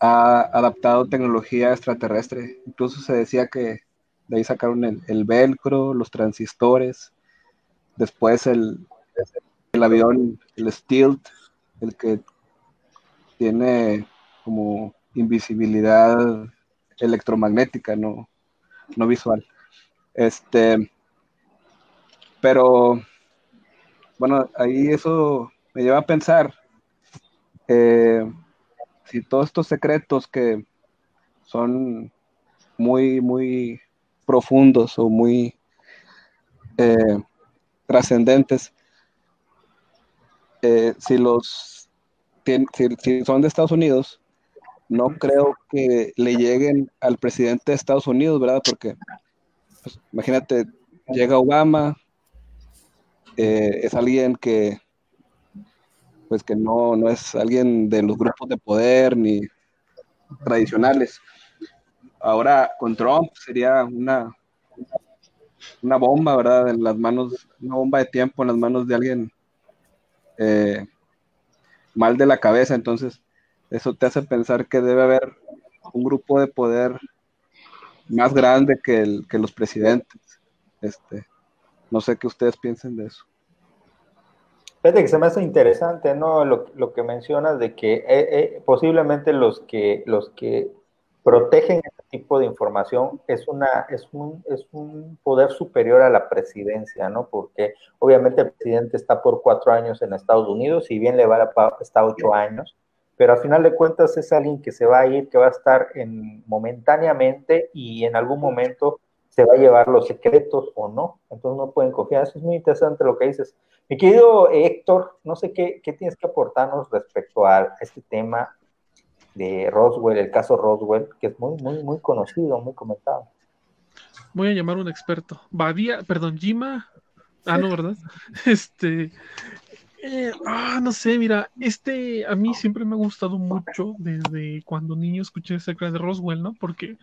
ha adaptado tecnología extraterrestre. Incluso se decía que de ahí sacaron el, el velcro, los transistores, después el, el avión, el Stilt, el que tiene como invisibilidad electromagnética, no, no visual. Este, pero bueno, ahí eso me lleva a pensar eh, si todos estos secretos que son muy, muy profundos o muy eh, trascendentes, eh, si los si, son de Estados Unidos, no creo que le lleguen al presidente de Estados Unidos, ¿verdad? Porque pues, imagínate, llega Obama, eh, es alguien que pues que no, no es alguien de los grupos de poder ni tradicionales. Ahora con Trump sería una, una bomba, ¿verdad? En las manos, una bomba de tiempo en las manos de alguien eh, mal de la cabeza. Entonces, eso te hace pensar que debe haber un grupo de poder más grande que, el, que los presidentes. Este, no sé qué ustedes piensen de eso. Fíjate que se me hace interesante, ¿no? Lo, que mencionas de que eh, eh, posiblemente los que los que protegen este tipo de información es una es un, es un poder superior a la presidencia, ¿no? Porque obviamente el presidente está por cuatro años en Estados Unidos, y bien le va a está ocho años, pero al final de cuentas es alguien que se va a ir, que va a estar en, momentáneamente y en algún momento se va a llevar los secretos o no. Entonces no pueden confiar. Eso es muy interesante lo que dices. Mi querido Héctor, no sé qué, qué tienes que aportarnos respecto a este tema de Roswell, el caso Roswell, que es muy, muy, muy conocido, muy comentado. Voy a llamar a un experto. Badía, perdón, Jima. Ah, no, ¿verdad? Este. Eh, ah, no sé, mira, este a mí siempre me ha gustado mucho desde cuando niño escuché acerca de Roswell, ¿no? Porque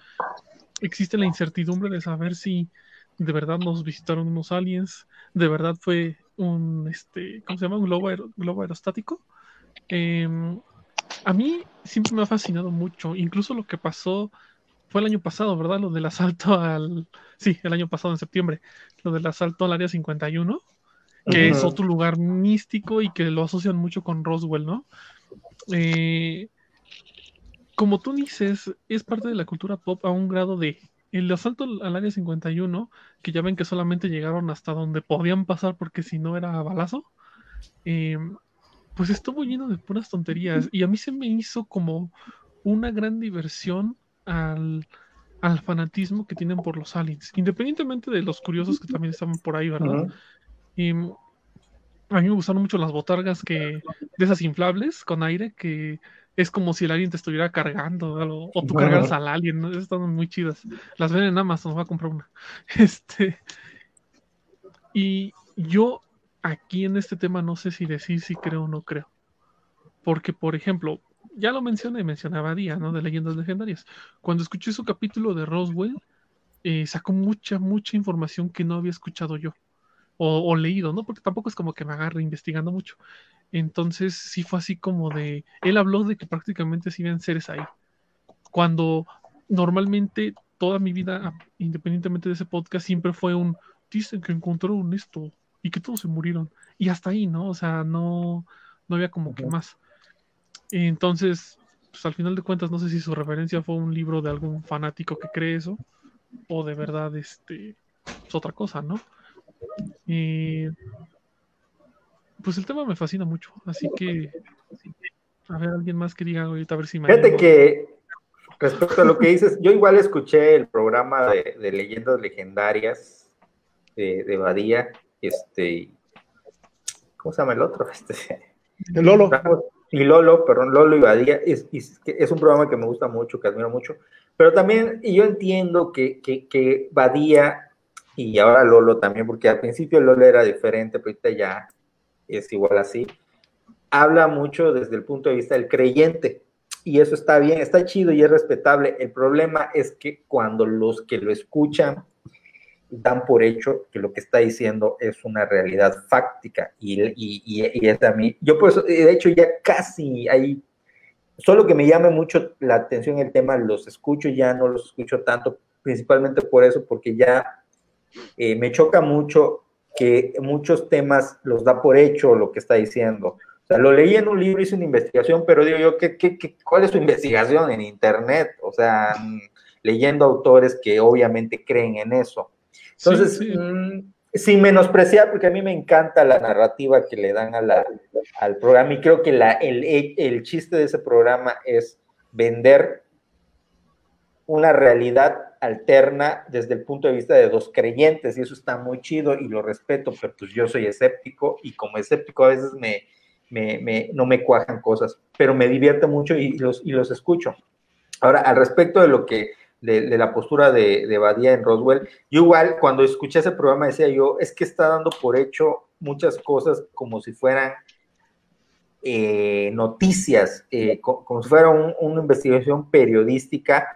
existe la incertidumbre de saber si de verdad nos visitaron unos aliens, de verdad fue un, este, ¿cómo se llama? Un globo, globo aerostático. Em, a mí siempre me ha fascinado mucho, incluso lo que pasó fue el año pasado, ¿verdad? Lo del asalto al, sí, el año pasado en septiembre, lo del asalto al área 51, que es otro lugar místico y que lo asocian mucho con Roswell, ¿no? Eh, como tú dices, es parte de la cultura pop a un grado de el asalto al área 51, que ya ven que solamente llegaron hasta donde podían pasar porque si no era balazo, eh, pues estuvo lleno de puras tonterías y a mí se me hizo como una gran diversión al, fanatismo que tienen por los aliens, independientemente de los curiosos que también estaban por ahí, ¿verdad? Y a mí me gustaron mucho las botargas que de esas inflables con aire que es como si el alien te estuviera cargando o tú cargas al alien, ¿no? Están muy chidas. Las ven en Amazon, voy a comprar una. Este y yo aquí en este tema no sé si decir si creo o no creo. Porque, por ejemplo, ya lo mencioné, mencionaba Día, ¿no? De leyendas legendarias. Cuando escuché su capítulo de Roswell, eh, sacó mucha, mucha información que no había escuchado yo. O, leído, ¿no? Porque tampoco es como que me agarre investigando mucho. Entonces sí fue así como de... Él habló de que prácticamente sí ven seres ahí. Cuando normalmente toda mi vida, independientemente de ese podcast, siempre fue un... Dicen que encontraron esto, y que todos se murieron. Y hasta ahí, ¿no? O sea, no, no había como que más. Entonces, pues al final de cuentas, no sé si su referencia fue un libro de algún fanático que cree eso, o de verdad, este, es otra cosa, ¿no? Y pues el tema me fascina mucho, así que A ver, alguien más que diga ahorita, a ver si me. Fíjate que, respecto a lo que dices, yo igual escuché el programa de, leyendas legendarias de, de, Badía, este. ¿Cómo se llama el otro? Este. Lolo. Y Lolo, perdón, Lolo y Badía, es, es, un programa que me gusta mucho, que admiro mucho. Pero también yo entiendo que, que, que Badía y ahora Lolo también, porque al principio Lolo era diferente, pero ahorita ya es igual así habla mucho desde el punto de vista del creyente. Y eso está bien, está chido y es respetable. El problema es que cuando los que lo escuchan dan por hecho que lo que está diciendo es una realidad fáctica y, y, y, es a mí. Yo pues, de hecho, ya casi ahí, solo que me llame mucho la atención el tema, los escucho, ya no los escucho tanto, principalmente por eso, porque ya eh, me choca mucho que muchos temas los da por hecho lo que está diciendo. O sea, lo leí en un libro, hice una investigación, pero digo yo, ¿qué, qué, qué, cuál es su investigación en Internet? O sea, mm, leyendo autores que obviamente creen en eso. Entonces, mm, sin menospreciar, porque a mí me encanta la narrativa que le dan a la, al programa y creo que la, el, el chiste de ese programa es vender una realidad alterna desde el punto de vista de dos creyentes y eso está muy chido y lo respeto, pero pues yo soy escéptico y como escéptico a veces me, me, no me cuajan cosas, pero me divierte mucho y los, y los escucho. Ahora, al respecto de lo que, de, la postura de, Badía en Roswell, yo igual cuando escuché ese programa decía yo, es que está dando por hecho muchas cosas como si fueran eh, noticias, eh, como, si fuera una investigación periodística,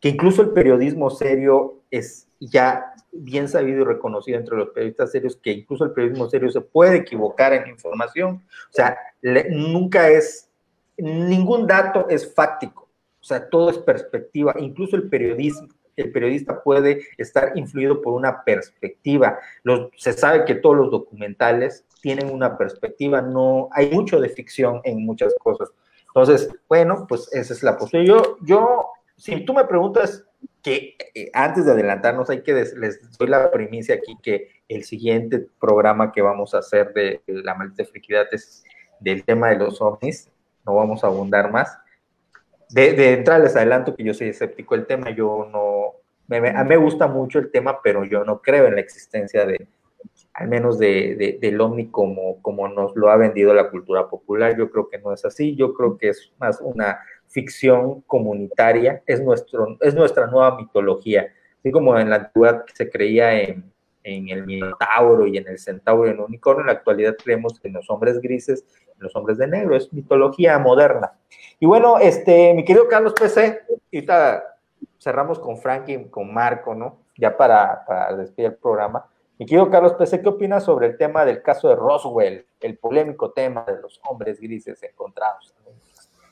que incluso el periodismo serio es ya bien sabido y reconocido entre los periodistas serios que incluso el periodismo serio se puede equivocar en información. O sea, nunca es, ningún dato es fáctico. O sea, todo es perspectiva. Incluso el periodismo, el periodista puede estar influido por una perspectiva. se sabe que todos los documentales tienen una perspectiva, no hay mucho de ficción en muchas cosas. Entonces, bueno, pues esa es la postura. Yo, yo, si tú me preguntas que eh, antes de adelantarnos hay que les doy la primicia aquí que el siguiente programa que vamos a hacer de, la maldita friquidad es del tema de los ovnis, no vamos a abundar más. De, de entrada les adelanto que yo soy escéptico del tema, yo no, me, a mí me gusta mucho el tema, pero yo no creo en la existencia de, al menos de, del ovni como, como nos lo ha vendido la cultura popular, yo creo que no es así, yo creo que es más una ficción comunitaria, es, nuestro, es nuestra nueva mitología. Así como en la antigüedad se creía en, en el Minotauro y en el Centauro y en el Unicornio, en la actualidad creemos en los hombres grises, en los hombres de negro, es mitología moderna. Y bueno, este, mi querido Carlos PC, ahorita cerramos con Frank y con Marco, ¿no? Ya para, para despedir el programa. Mi querido Carlos PC, ¿qué opinas sobre el tema del caso de Roswell, el polémico tema de los hombres grises encontrados?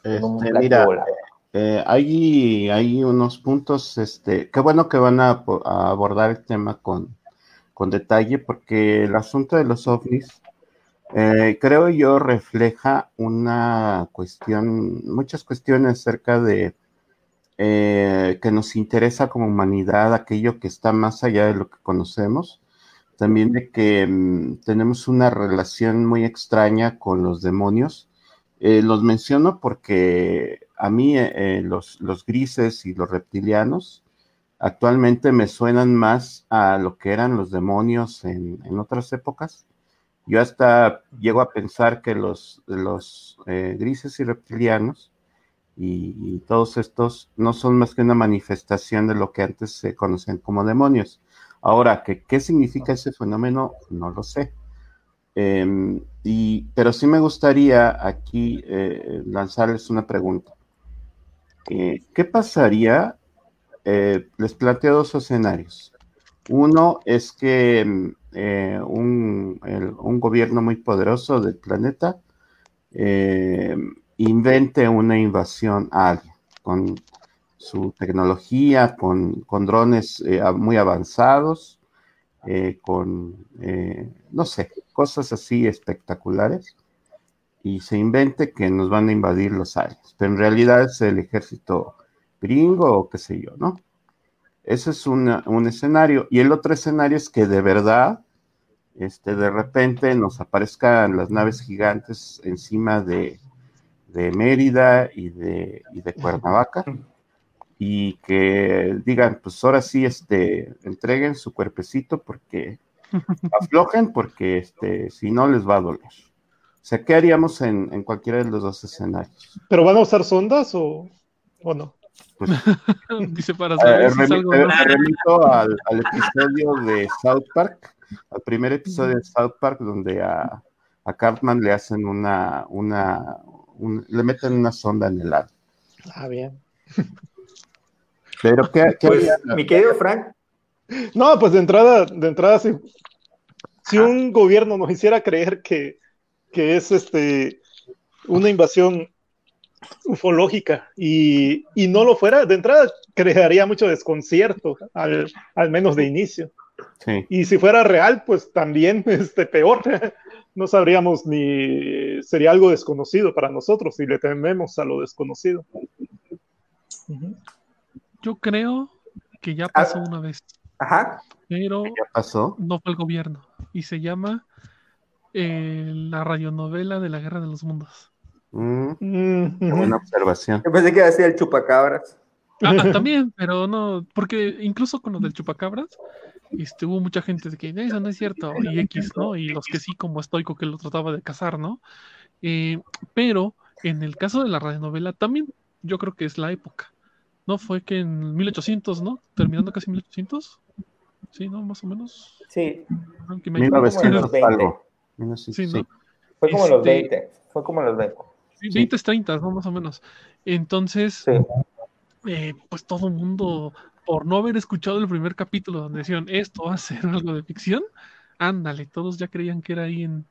Este, mira, eh, hay, hay, unos puntos, este, qué bueno que van a, abordar el tema con, con, detalle, porque el asunto de los ovnis, eh, creo yo, refleja una cuestión, muchas cuestiones acerca de eh, que nos interesa como humanidad, aquello que está más allá de lo que conocemos, también de que mm, tenemos una relación muy extraña con los demonios, eh, los menciono porque a mí los, grises y los reptilianos actualmente me suenan más a lo que eran los demonios en, en otras épocas. Yo hasta llego a pensar que los, los grises y reptilianos y, todos estos no son más que una manifestación de lo que antes se conocían como demonios. Ahora, ¿qué significa ese fenómeno? No lo sé. Em, y, pero sí me gustaría aquí eh, lanzarles una pregunta. Eh, ¿Qué pasaría? Eh, les planteo dos escenarios. Uno es que em, un, gobierno muy poderoso del planeta em, invente una invasión a alguien con su tecnología, con, con drones muy avanzados, con, no sé, cosas así espectaculares y se invente que nos van a invadir los aliens, pero en realidad es el ejército gringo o qué sé yo, ¿no? Ese es un escenario. Y el otro escenario es que de verdad, este, de repente nos aparezcan las naves gigantes encima de, de Mérida y de, y de Cuernavaca y que digan, pues ahora sí, este, entreguen su cuerpecito porque aflojen, porque este, si no les va a doler. O sea, ¿qué haríamos en, en cualquiera de los dos escenarios? ¿Pero van a usar sondas o, o no? Pues, Dice para saber si algo remito al, al, episodio de South Park, al primer episodio de South Park, donde a, a Cartman le hacen una, una, le meten una sonda en el lado. Ah, bien. Pero qué, qué pues, mi querido Frank. No, pues de entrada, de entrada, si, si un gobierno nos hiciera creer que, que es este una invasión ufológica y, y, no lo fuera, de entrada crearía mucho desconcierto, al, al menos de inicio. Sí. Y si fuera real, pues también este, peor. No sabríamos ni sería algo desconocido para nosotros y le tememos a lo desconocido. Yo creo que ya pasó una vez. Ajá. Pero ¿Ya pasó? no fue el gobierno. Y se llama eh, la radionovela de la Guerra de los Mundos. Mm, Buena observación. Yo pensé que iba a ser el chupacabras. Ah, también, pero no, porque incluso con lo del chupacabras, este, hubo mucha gente de que eso no es cierto, y X, ¿no? Y los que sí, como estoico, que lo trataba de cazar, ¿no? Eh, pero en el caso de la radionovela, también yo creo que es la época, ¿no? Fue que en 1800, ¿no? Terminando casi 1800, sí, ¿no? Más o menos. Sí. 1900 algo. Sí, ¿no? Fue como los 20, este, fue como los 20. Sí, 20, 30, ¿no? Más o menos. Entonces, eh, pues todo el mundo por no haber escuchado el primer capítulo donde decían esto va a ser algo de ficción, ándale, todos ya creían que era ahí en,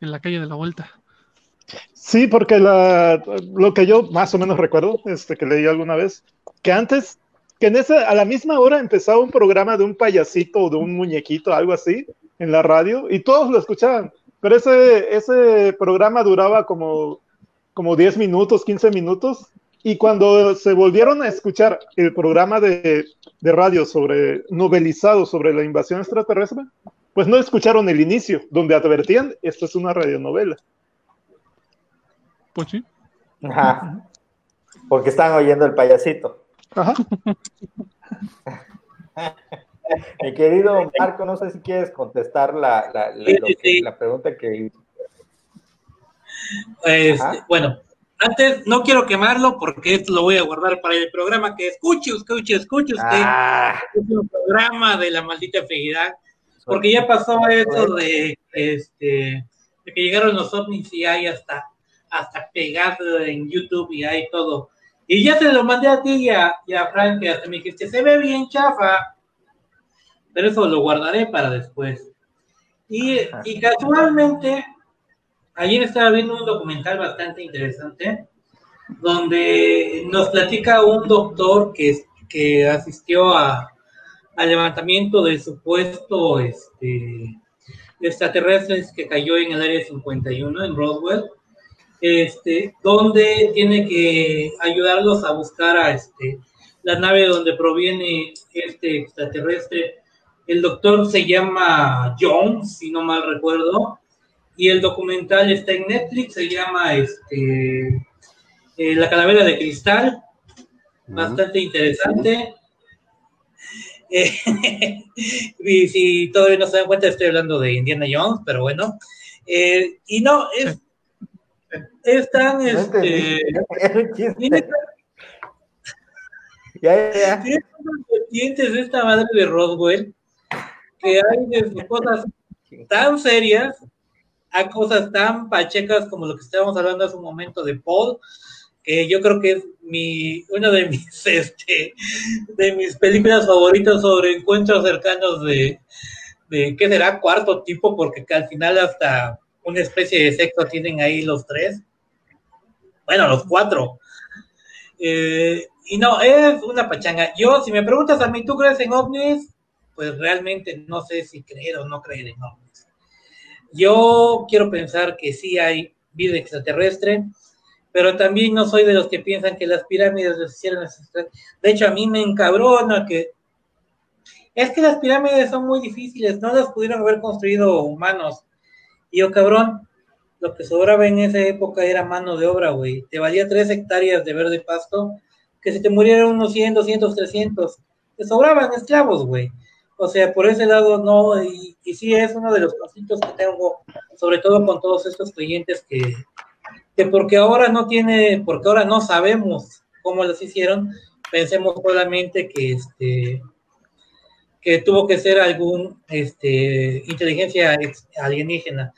en la calle de la vuelta. Sí, porque la, lo que yo más o menos recuerdo, este, que leí alguna vez, que antes, que en esa, a la misma hora empezaba un programa de un payasito o de un muñequito, algo así, en la radio, y todos lo escuchaban. Pero ese, ese programa duraba como, como 10 minutos, 15 minutos, y cuando se volvieron a escuchar el programa de, de, radio sobre novelizado sobre la invasión extraterrestre, pues no escucharon el inicio, donde advertían esto es una radionovela. Pues sí. Ajá. Porque están oyendo el payasito. Ajá. Mi querido Marco, no sé si quieres contestar la, la, la, que, la pregunta que. Pues, bueno, antes, no quiero quemarlo porque esto lo voy a guardar para el programa que escuche, escuche, escuche usted. Ah. Es un programa de la maldita feidad. Porque ya pasó eso de, este, de que llegaron los ovnis y hay hasta, hasta pegado en YouTube y hay todo. Y ya se lo mandé a ti y a, y a Frank, que hasta me dijiste, se ve bien chafa. Pero eso lo guardaré para después. Y, y casualmente ayer estaba viendo un documental bastante interesante donde nos platica un doctor que, que asistió a, al levantamiento del supuesto este, extraterrestres que cayó en el área 51 en Roswell, este, donde tiene que ayudarlos a buscar a este, la nave donde proviene este extraterrestre. El doctor se llama Jones, si no mal recuerdo, y el documental está en Netflix, se llama este, eh, La Calavera de Cristal, bastante interesante. Eh, y si todavía no se dan cuenta, estoy hablando de Indiana Jones, pero bueno. Eh, y no, es, es tan. Este, ya, ya. de esta madre de Roswell que hay desde cosas tan serias a cosas tan pachecas como lo que estábamos hablando hace un momento de Paul, que yo creo que es mi, una de mis, este, de mis películas favoritas sobre encuentros cercanos de, de, ¿qué será? Cuarto tipo, porque que al final hasta una especie de sexo tienen ahí los tres. Bueno, los cuatro. Eh, y no, es una pachanga. Yo, si me preguntas a mí, ¿tú crees en ovnis? Pues realmente no sé si creer o no creer en ovnis. Yo quiero pensar que sí hay vida extraterrestre, pero también no soy de los que piensan que las pirámides las hicieron De hecho, a mí me encabrona que es que las pirámides son muy difíciles, no las pudieron haber construido humanos. Y yo, cabrón, lo que sobraba en esa época era mano de obra, güey. Te valía tres hectáreas de verde pasto, que si te murieran unos 100, 200, 300, te sobraban esclavos, güey. O sea, por ese lado no, y, sí es uno de los conflictos que tengo, sobre todo con todos estos clientes que, que porque ahora no tiene, porque ahora no sabemos cómo los hicieron, pensemos solamente que este que tuvo que ser algún este inteligencia alienígena.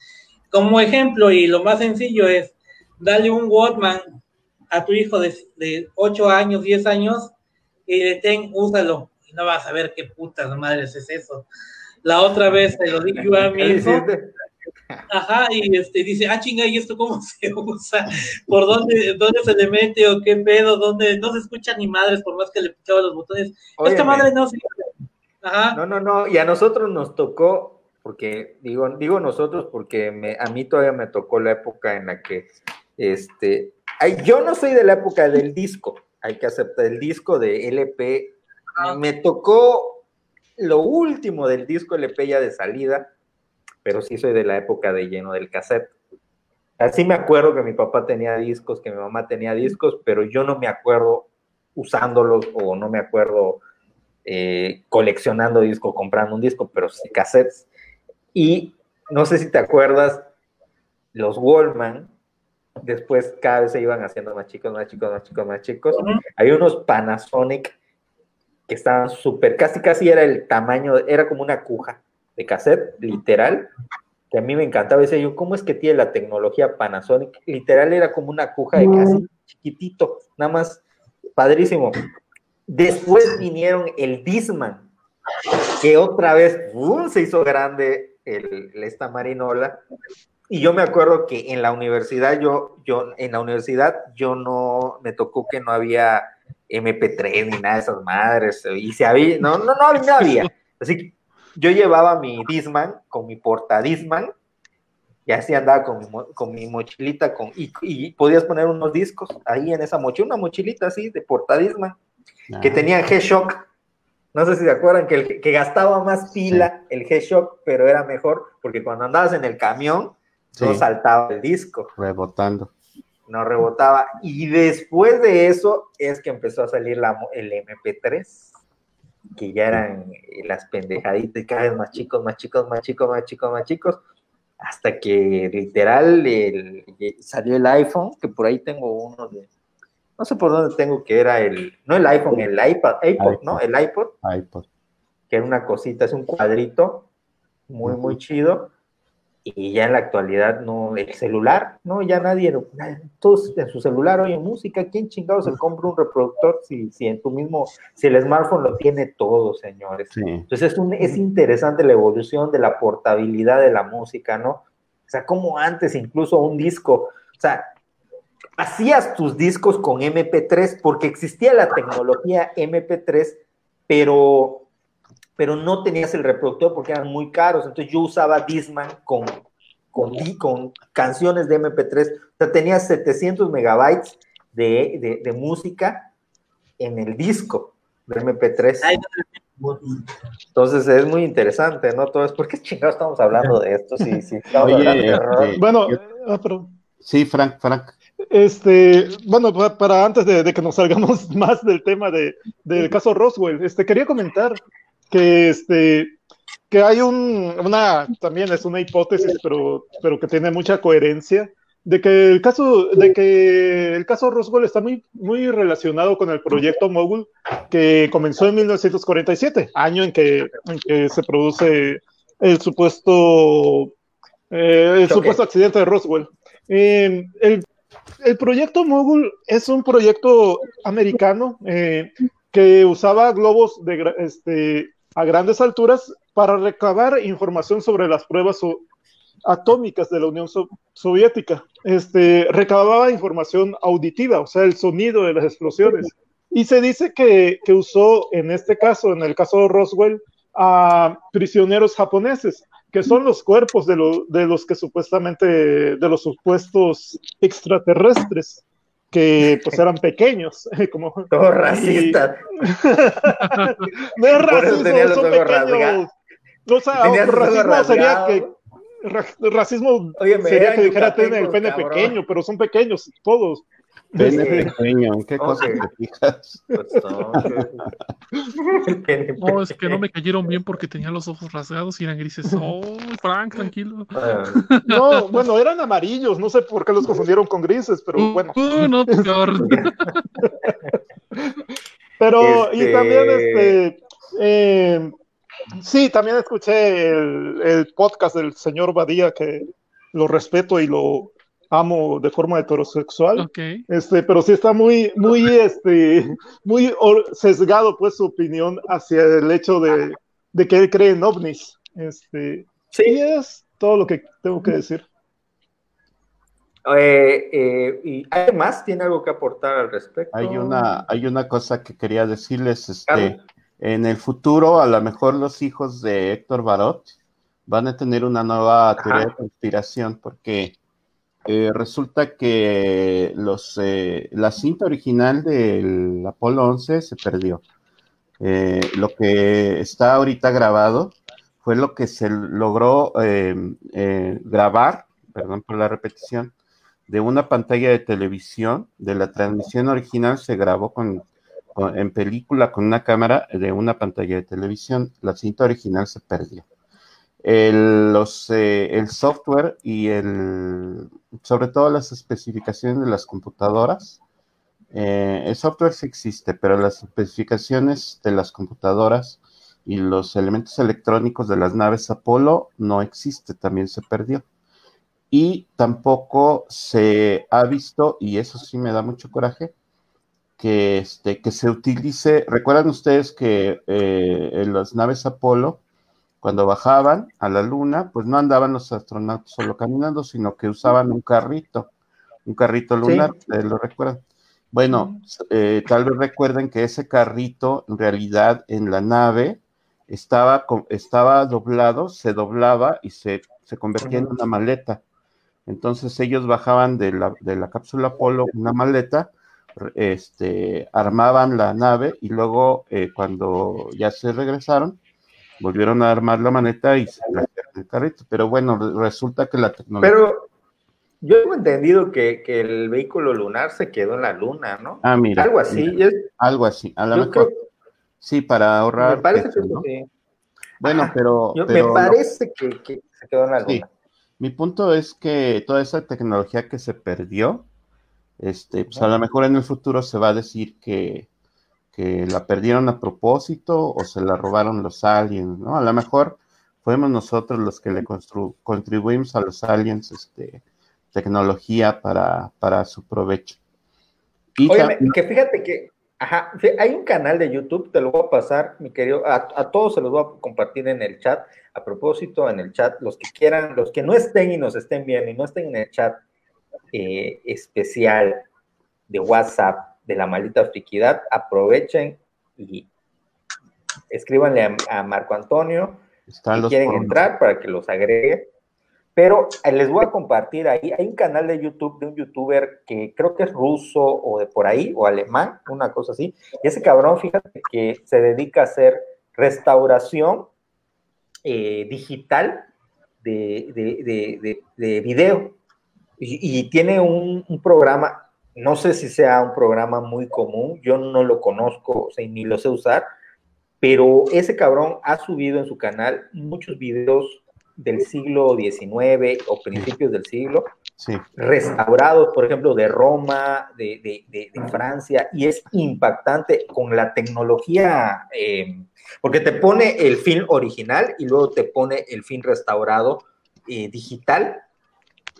Como ejemplo, y lo más sencillo es darle un Walkman a tu hijo de, de 8 años, 10 años, y le ten, úsalo, y no vas a ver qué putas madres es eso. La otra vez se lo dije a mi hijo. Ajá, y este, dice, ah, chinga, ¿y esto cómo se usa? ¿Por dónde, dónde se le mete o qué pedo? ¿Dónde? No se escucha ni madres por más que le picaba los botones. Esta madre no se... Ajá. No, no, no, y a nosotros nos tocó porque digo, digo nosotros porque me, a mí todavía me tocó la época en la que, este, yo no soy de la época del disco, hay que aceptar el disco de LP, me tocó lo último del disco LP ya de salida, pero sí soy de la época de lleno del cassette. Así me acuerdo que mi papá tenía discos, que mi mamá tenía discos, pero yo no me acuerdo usándolos o no me acuerdo eh, coleccionando discos, comprando un disco, pero sí cassettes. Y no sé si te acuerdas, los Wallman, después cada vez se iban haciendo más chicos, más chicos, más chicos, más chicos. Hay unos Panasonic que estaban súper, casi casi era el tamaño, era como una cuja de cassette, literal, que a mí me encantaba. Decía yo, ¿cómo es que tiene la tecnología Panasonic? Literal era como una cuja de casi chiquitito, nada más padrísimo. Después vinieron el Disman, que otra vez se hizo grande el, esta marinola. Y yo me acuerdo que en la universidad, yo, yo, en la universidad, yo no, me tocó que no había MP3 ni nada de esas madres. Y si había, no, no, no, no había. Así que yo llevaba mi Disman con mi porta Disman y así andaba con mi, con mi mochilita con, y, podías poner unos discos ahí en esa mochila, una mochilita así de porta Disman que ah. tenía G-Shock no sé si se acuerdan que, el, que gastaba más pila el G-Shock, pero era mejor porque cuando andabas en el camión no saltaba el disco. Rebotando. No rebotaba. Y después de eso es que empezó a salir la, el MP3, que ya eran las pendejaditas, cada vez más chicos, más chicos, más chicos, más chicos, más chicos, hasta que literal salió el iPhone, que por ahí tengo uno de no sé por dónde tengo que era el, no el iPhone, el iPad, iPod, ¿no? El iPod. iPod. Que era una cosita, es un cuadrito muy, muy chido. Y ya en la actualidad, no, el celular, no, ya nadie, todos en su celular oyen música. ¿Quién chingado se compra un reproductor si, si en tu mismo, si el smartphone lo tiene todo, señores? Entonces es, un, es interesante la evolución de la portabilidad de la música, ¿no? O sea, como antes incluso un disco, o sea, hacías tus discos con MP3 porque existía la tecnología MP3, pero, pero no tenías el reproductor porque eran muy caros. Entonces yo usaba Disman con, con, con canciones de MP3. O sea, tenías 700 megabytes de, de, música en el disco de MP3. Entonces es muy interesante, ¿no? Todo es porque chingados estamos hablando de esto. Sí, sí, este, bueno, ah, sí, Frank, Frank, este, bueno, para, antes de, que nos salgamos más del tema de, del caso Roswell, este, quería comentar que, este, que hay un, una, también es una hipótesis, pero, pero que tiene mucha coherencia, de que el caso, de que el caso Roswell está muy, muy relacionado con el proyecto Mogul que comenzó en 1947, año en que, en que se produce el supuesto, eh, el supuesto accidente de Roswell. Eh, el el proyecto Mogul es un proyecto americano eh, que usaba globos de, este, a grandes alturas para recabar información sobre las pruebas atómicas de la Unión Soviética. Este, recababa información auditiva, o sea, el sonido de las explosiones. Y se dice que, que usó, en este caso, en el caso de Roswell, a prisioneros japoneses que son los cuerpos de, de los que supuestamente, de los supuestos extraterrestres, que pues eran pequeños, como... Todo racista. no es racismo, son pequeños. O sea, racismo sería que racismo sería que dijera tiene el pene pequeño, pero son pequeños todos. Pene pequeño, ¿en qué cosa te fijas? Pues no, es que no me cayeron bien porque tenía los ojos rasgados y eran grises. Oh, Frank, tranquilo. No, bueno, eran amarillos, no sé por qué los confundieron con grises, pero uh, bueno. Uh, no, peor. pero, y también este, este eh, Sí, también escuché el, podcast del señor Badía, que lo respeto y lo amo de forma heterosexual. Este, pero sí está muy, muy, este, muy sesgado, pues, su opinión hacia el hecho de, que él cree en ovnis. Este, sí. es todo lo que tengo que decir. Eh, eh, ¿Y además tiene algo que aportar al respecto? Hay una, hay una cosa que quería decirles, este, en el futuro, a lo mejor los hijos de Héctor Barot van a tener una nueva teoría de conspiración, porque eh, resulta que los, eh, la cinta original del Apolo 11 se perdió. Eh, lo que está ahorita grabado fue lo que se logró grabar, perdón por la repetición, de una pantalla de televisión, de la transmisión original se grabó con en película con una cámara de una pantalla de televisión. La cinta original se perdió. El, los, eh, el software y el, sobre todo las especificaciones de las computadoras. Eh, el software sí existe, pero las especificaciones de las computadoras y los elementos electrónicos de las naves Apolo no existe, también se perdió. Y tampoco se ha visto, y eso sí me da mucho coraje, que, este, que se utilice, recuerdan ustedes que eh, en las naves Apolo, cuando bajaban a la luna, pues no andaban los astronautas solo caminando, sino que usaban un carrito, un carrito lunar, ¿lo recuerdan? Bueno, eh, tal vez recuerden que ese carrito en realidad en la nave estaba, estaba doblado, se doblaba y se, se convertía en una maleta. Entonces ellos bajaban de la, de la cápsula Apolo una maleta este, armaban la nave y luego eh, cuando ya se regresaron, volvieron a armar la maneta y se el carrito. Pero bueno, resulta que la tecnología... Pero yo he entendido que, el vehículo lunar se quedó en la luna, ¿no? Ah, mira. Algo así. Algo así, a lo mejor. Sí, para ahorrar. Me parece que sí. Bueno, pero, Me parece que, se quedó en la luna. Mi punto es que toda esa tecnología que se perdió, este, pues a lo mejor en el futuro se va a decir que, la perdieron a propósito o se la robaron los aliens, ¿no? A lo mejor fuimos nosotros los que le contribuimos a los aliens este, tecnología para, para su provecho. Y Oye, que fíjate que ajá, hay un canal de YouTube, te lo voy a pasar, mi querido, a, a, todos se los voy a compartir en el chat. A propósito, en el chat, los que quieran, los que no estén y nos estén viendo y no estén en el chat, eh, especial de WhatsApp de la maldita friquidad, aprovechen y escríbanle a, Marco Antonio si quieren entrar para que los agregue. Pero eh, les voy a compartir ahí, hay un canal de YouTube de un youtuber que creo que es ruso o de por ahí, o alemán, una cosa así. Y ese cabrón, fíjate que se dedica a hacer restauración eh, digital de, de, de, video y, tiene un, programa, no sé si sea un programa muy común, yo no lo conozco, o sea, ni lo sé usar, pero ese cabrón ha subido en su canal muchos videos del siglo XIX o principios del siglo, restaurados, por ejemplo, de Roma, de, Francia, y es impactante con la tecnología, eh, porque te pone el film original y luego te pone el film restaurado eh, digital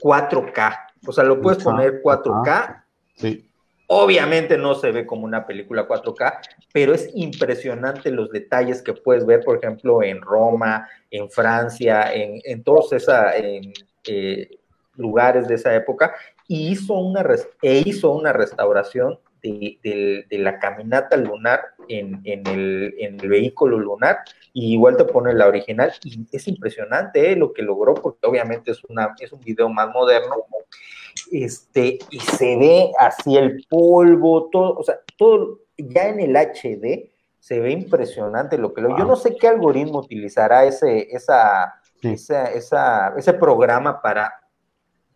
4K. O sea, lo puedes poner 4K. Sí. Obviamente no se ve como una película 4K, pero es impresionante los detalles que puedes ver, por ejemplo, en Roma, en Francia, en, todos esos eh, lugares de esa época, y hizo una, e hizo una restauración de, la caminata lunar en, el, vehículo lunar, y igual te pone la original, y es impresionante eh, lo que logró, porque obviamente es, una, es un video más moderno, este, y se ve así el polvo, todo, o sea, todo ya en el HD se ve impresionante lo que lo. Yo no sé qué algoritmo utilizará ese, esa, ese programa para,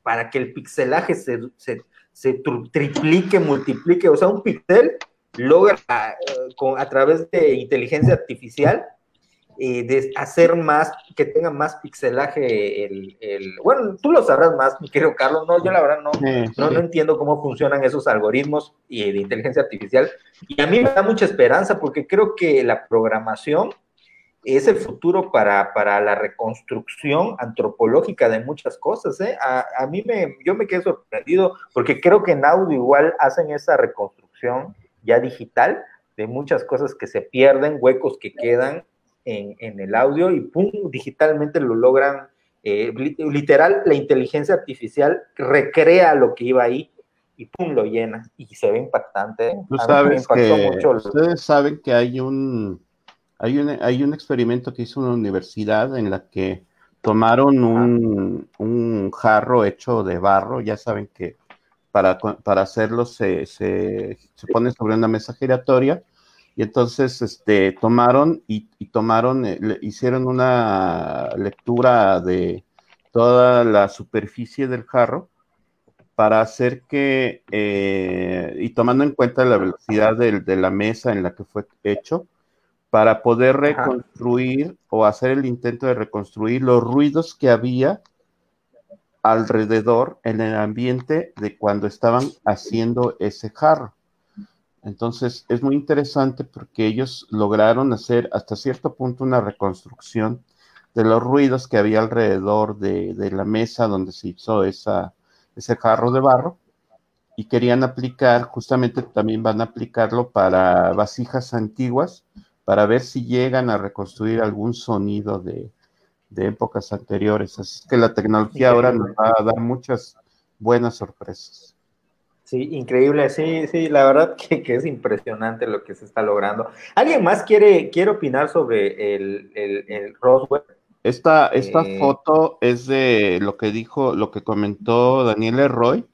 para que el pixelaje se, se, triplique, multiplique, o sea, un pixel logra eh, a través de inteligencia artificial eh, de hacer más, que tenga más pixelaje el, bueno, tú lo sabrás más, mi querido Carlos, no, yo la verdad no, no, no, entiendo cómo funcionan esos algoritmos y de inteligencia artificial, y a mí me da mucha esperanza porque creo que la programación es el futuro para, para la reconstrucción antropológica de muchas cosas, ¿eh? A, a, mí me, yo me quedé sorprendido porque creo que en audio igual hacen esa reconstrucción ya digital de muchas cosas que se pierden, huecos que quedan, en, el audio y pum, digitalmente lo logran. Eh, literal, la inteligencia artificial recrea lo que iba ahí y pum, lo llena y se ve impactante. Tú sabes que ustedes saben que hay un, hay un hay un experimento que hizo una universidad en la que tomaron un, un jarro hecho de barro, ya saben que para, para hacerlo se, se, se pone sobre una mesa giratoria y entonces este, tomaron y, tomaron, eh, hicieron una lectura de toda la superficie del jarro para hacer que, eh, y tomando en cuenta la velocidad de, la mesa en la que fue hecho, para poder reconstruir o hacer el intento de reconstruir los ruidos que había alrededor en el ambiente de cuando estaban haciendo ese jarro. Entonces es muy interesante porque ellos lograron hacer hasta cierto punto una reconstrucción de los ruidos que había alrededor de, la mesa donde se hizo esa, ese jarro de barro y querían aplicar, justamente también van a aplicarlo para vasijas antiguas para ver si llegan a reconstruir algún sonido de, de épocas anteriores. Así que la tecnología ahora nos va a dar muchas buenas sorpresas. Sí, increíble, sí, sí, la verdad que, es impresionante lo que se está logrando. ¿Alguien más quiere, quiere opinar sobre el, el, Roswell? Esta, esta eh, foto es de lo que dijo, lo que comentó Daniel Roy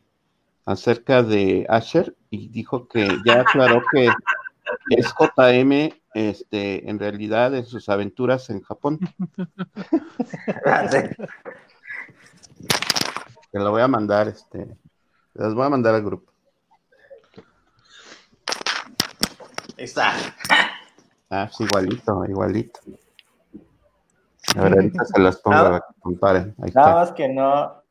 acerca de Asher y dijo que ya aclaró que es JM este, en realidad en sus aventuras en Japón. Te lo voy a mandar, este, las voy a mandar al grupo. Está. Ah, sí, igualito, igualito. A ver, ahorita se las pongo a que comparen. Nada más que no.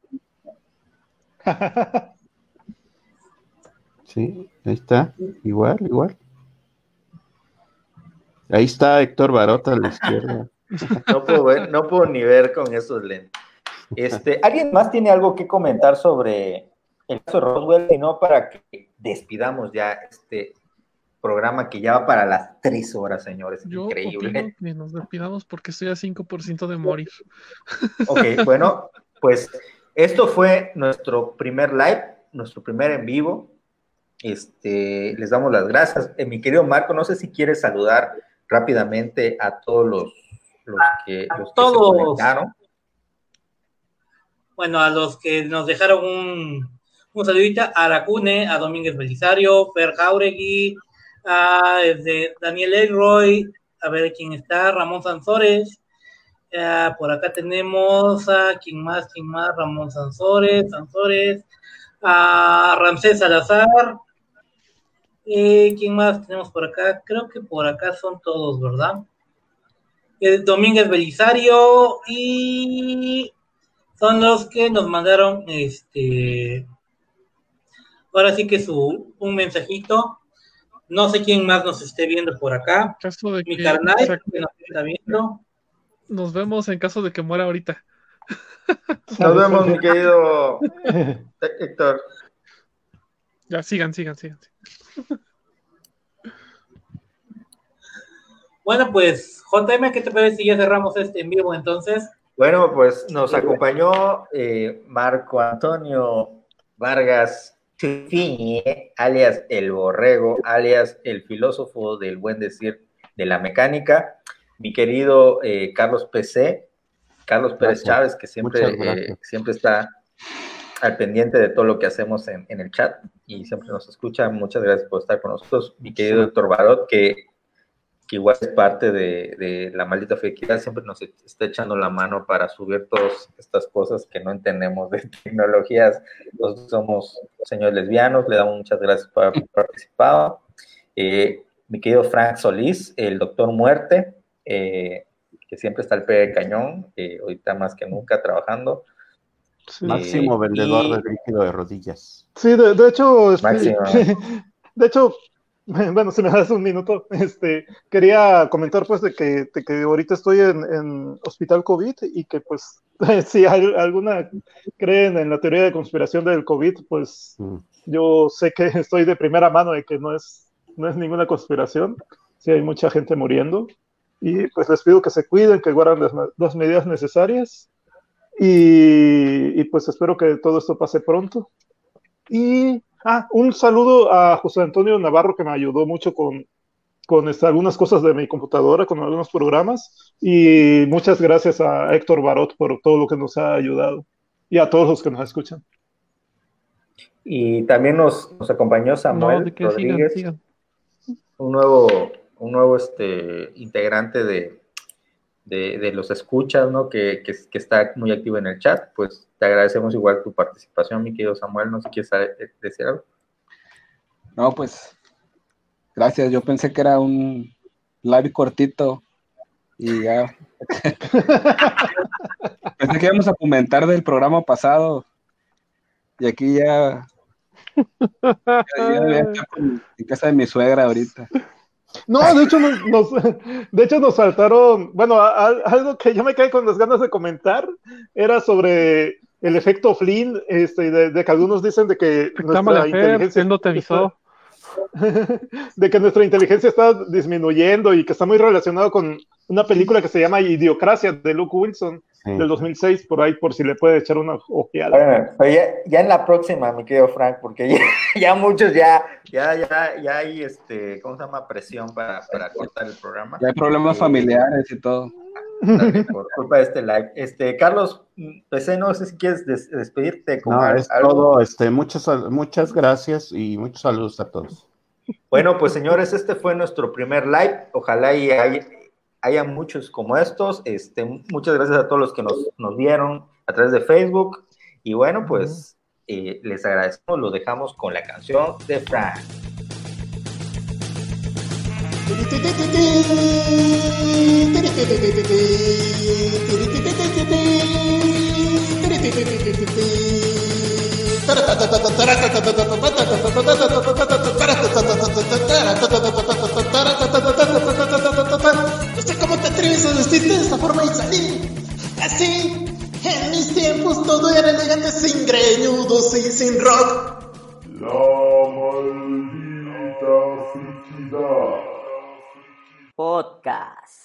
Sí, ahí está. Igual, igual. Ahí está Héctor Barota a la izquierda. No puedo, ver, no puedo ni ver con esos lentes. Este, ¿Alguien más tiene algo que comentar sobre el caso de Roswell, y no para que despidamos ya este programa que ya va para las tres horas, señores. Increíble. que nos despidamos porque estoy a 5% de morir. Ok, bueno, pues esto fue nuestro primer live, nuestro primer en vivo. Este, les damos las gracias. Eh, mi querido Marco, no sé si quieres saludar rápidamente a todos los, que, los todos. Bueno, a los que nos dejaron un, un saludito a Aracune, a Domínguez Belisario, Per Jauregui, a desde Daniel Elroy, a ver quién está, Ramón Sansores. Uh, por acá tenemos a quién más, quién más, Ramón Sansores, Sansores, a Ramsés Salazar. Eh, ¿Quién más tenemos por acá? Creo que por acá son todos, ¿verdad? Eh, Domínguez Belisario y son los que nos mandaron este Ahora sí que su un mensajito. No sé quién más nos esté viendo por acá. Mi carnal que nos está viendo. Nos vemos en caso de que muera ahorita. Nos vemos, mi querido Héctor. Ya, sigan, sigan, sigan. Bueno, pues, JM, ¿qué te parece si ya cerramos este en vivo entonces? Bueno, pues nos acompañó eh, Marco Antonio Vargas alias el borrego, alias el filósofo del buen decir de la mecánica, mi querido eh, Carlos PC, Carlos Pérez Chávez, que siempre, eh, siempre está al pendiente de todo lo que hacemos en, el chat y siempre nos escucha. Muchas gracias por estar con nosotros. Mi querido doctor Barot, que que igual es parte de, la maldita felicidad, siempre nos está echando la mano para subir todas estas cosas que no entendemos de tecnologías. Nosotros somos señores lesbianos, le damos muchas gracias por haber participado. Eh, mi querido Frank Solís, el doctor Muerte, eh, que siempre está al pie del cañón, eh, ahorita más que nunca trabajando. Máximo vendedor de líquido de rodillas. Sí, de, hecho, de hecho, bueno, si me das un minuto, este, quería comentar pues de que, que ahorita estoy en, hospital COVID y que pues si hay alguna creen en la teoría de conspiración del COVID, pues mm. yo sé que estoy de primera mano de que no es, no es ninguna conspiración, si hay mucha gente muriendo. Y pues les pido que se cuiden, que guarden las, medidas necesarias y, y pues espero que todo esto pase pronto. Y Ah, un saludo a José Antonio Navarro que me ayudó mucho con, con este, algunas cosas de mi computadora, con algunos programas. Y muchas gracias a Héctor Barot por todo lo que nos ha ayudado y a todos los que nos escuchan. Y también nos, nos acompañó Samuel Rodríguez, un nuevo, un nuevo este, integrante de, de, los escuchas, ¿no? Que, que, que, está muy activo en el chat, pues te agradecemos igual tu participación, mi querido Samuel, no sé si quieres decir algo. No, pues, gracias, yo pensé que era un live cortito y ya. pensé que íbamos a comentar del programa pasado y aquí ya, ya, en casa de mi suegra ahorita. No, de hecho nos, de hecho nos saltaron, bueno, algo que yo me caí con las ganas de comentar era sobre el efecto Flynn, este, de, que algunos dicen de que nuestra inteligencia no te avisó. de que nuestra inteligencia está disminuyendo y que está muy relacionado con una película que se llama Idiocracia de Luke Wilson del 2006, por ahí, por si le puede echar una ojeada. ya, en la próxima, mi querido Frank, porque ya, muchos ya, ya, ya, ya hay, este, ¿cómo se llama? Presión para, para cortar el programa. Ya hay problemas eh, familiares y todo. por culpa de este like. Este, Carlos PC, no sé si quieres despedirte. Como no, es todo. Este, muchas, muchas gracias y muchos saludos a todos. Bueno, pues señores, este fue nuestro primer live. Ojalá y haya, muchos como estos. Este, muchas gracias a todos los que nos, nos vieron a través de Facebook. Y bueno, pues eh, les agradecemos. Lo dejamos con la canción de Frank. atreves a vestirte de esta forma y salir así. En mis tiempos todo era elegante sin greñudos y sin rock. La maldita friquidad. Podcast.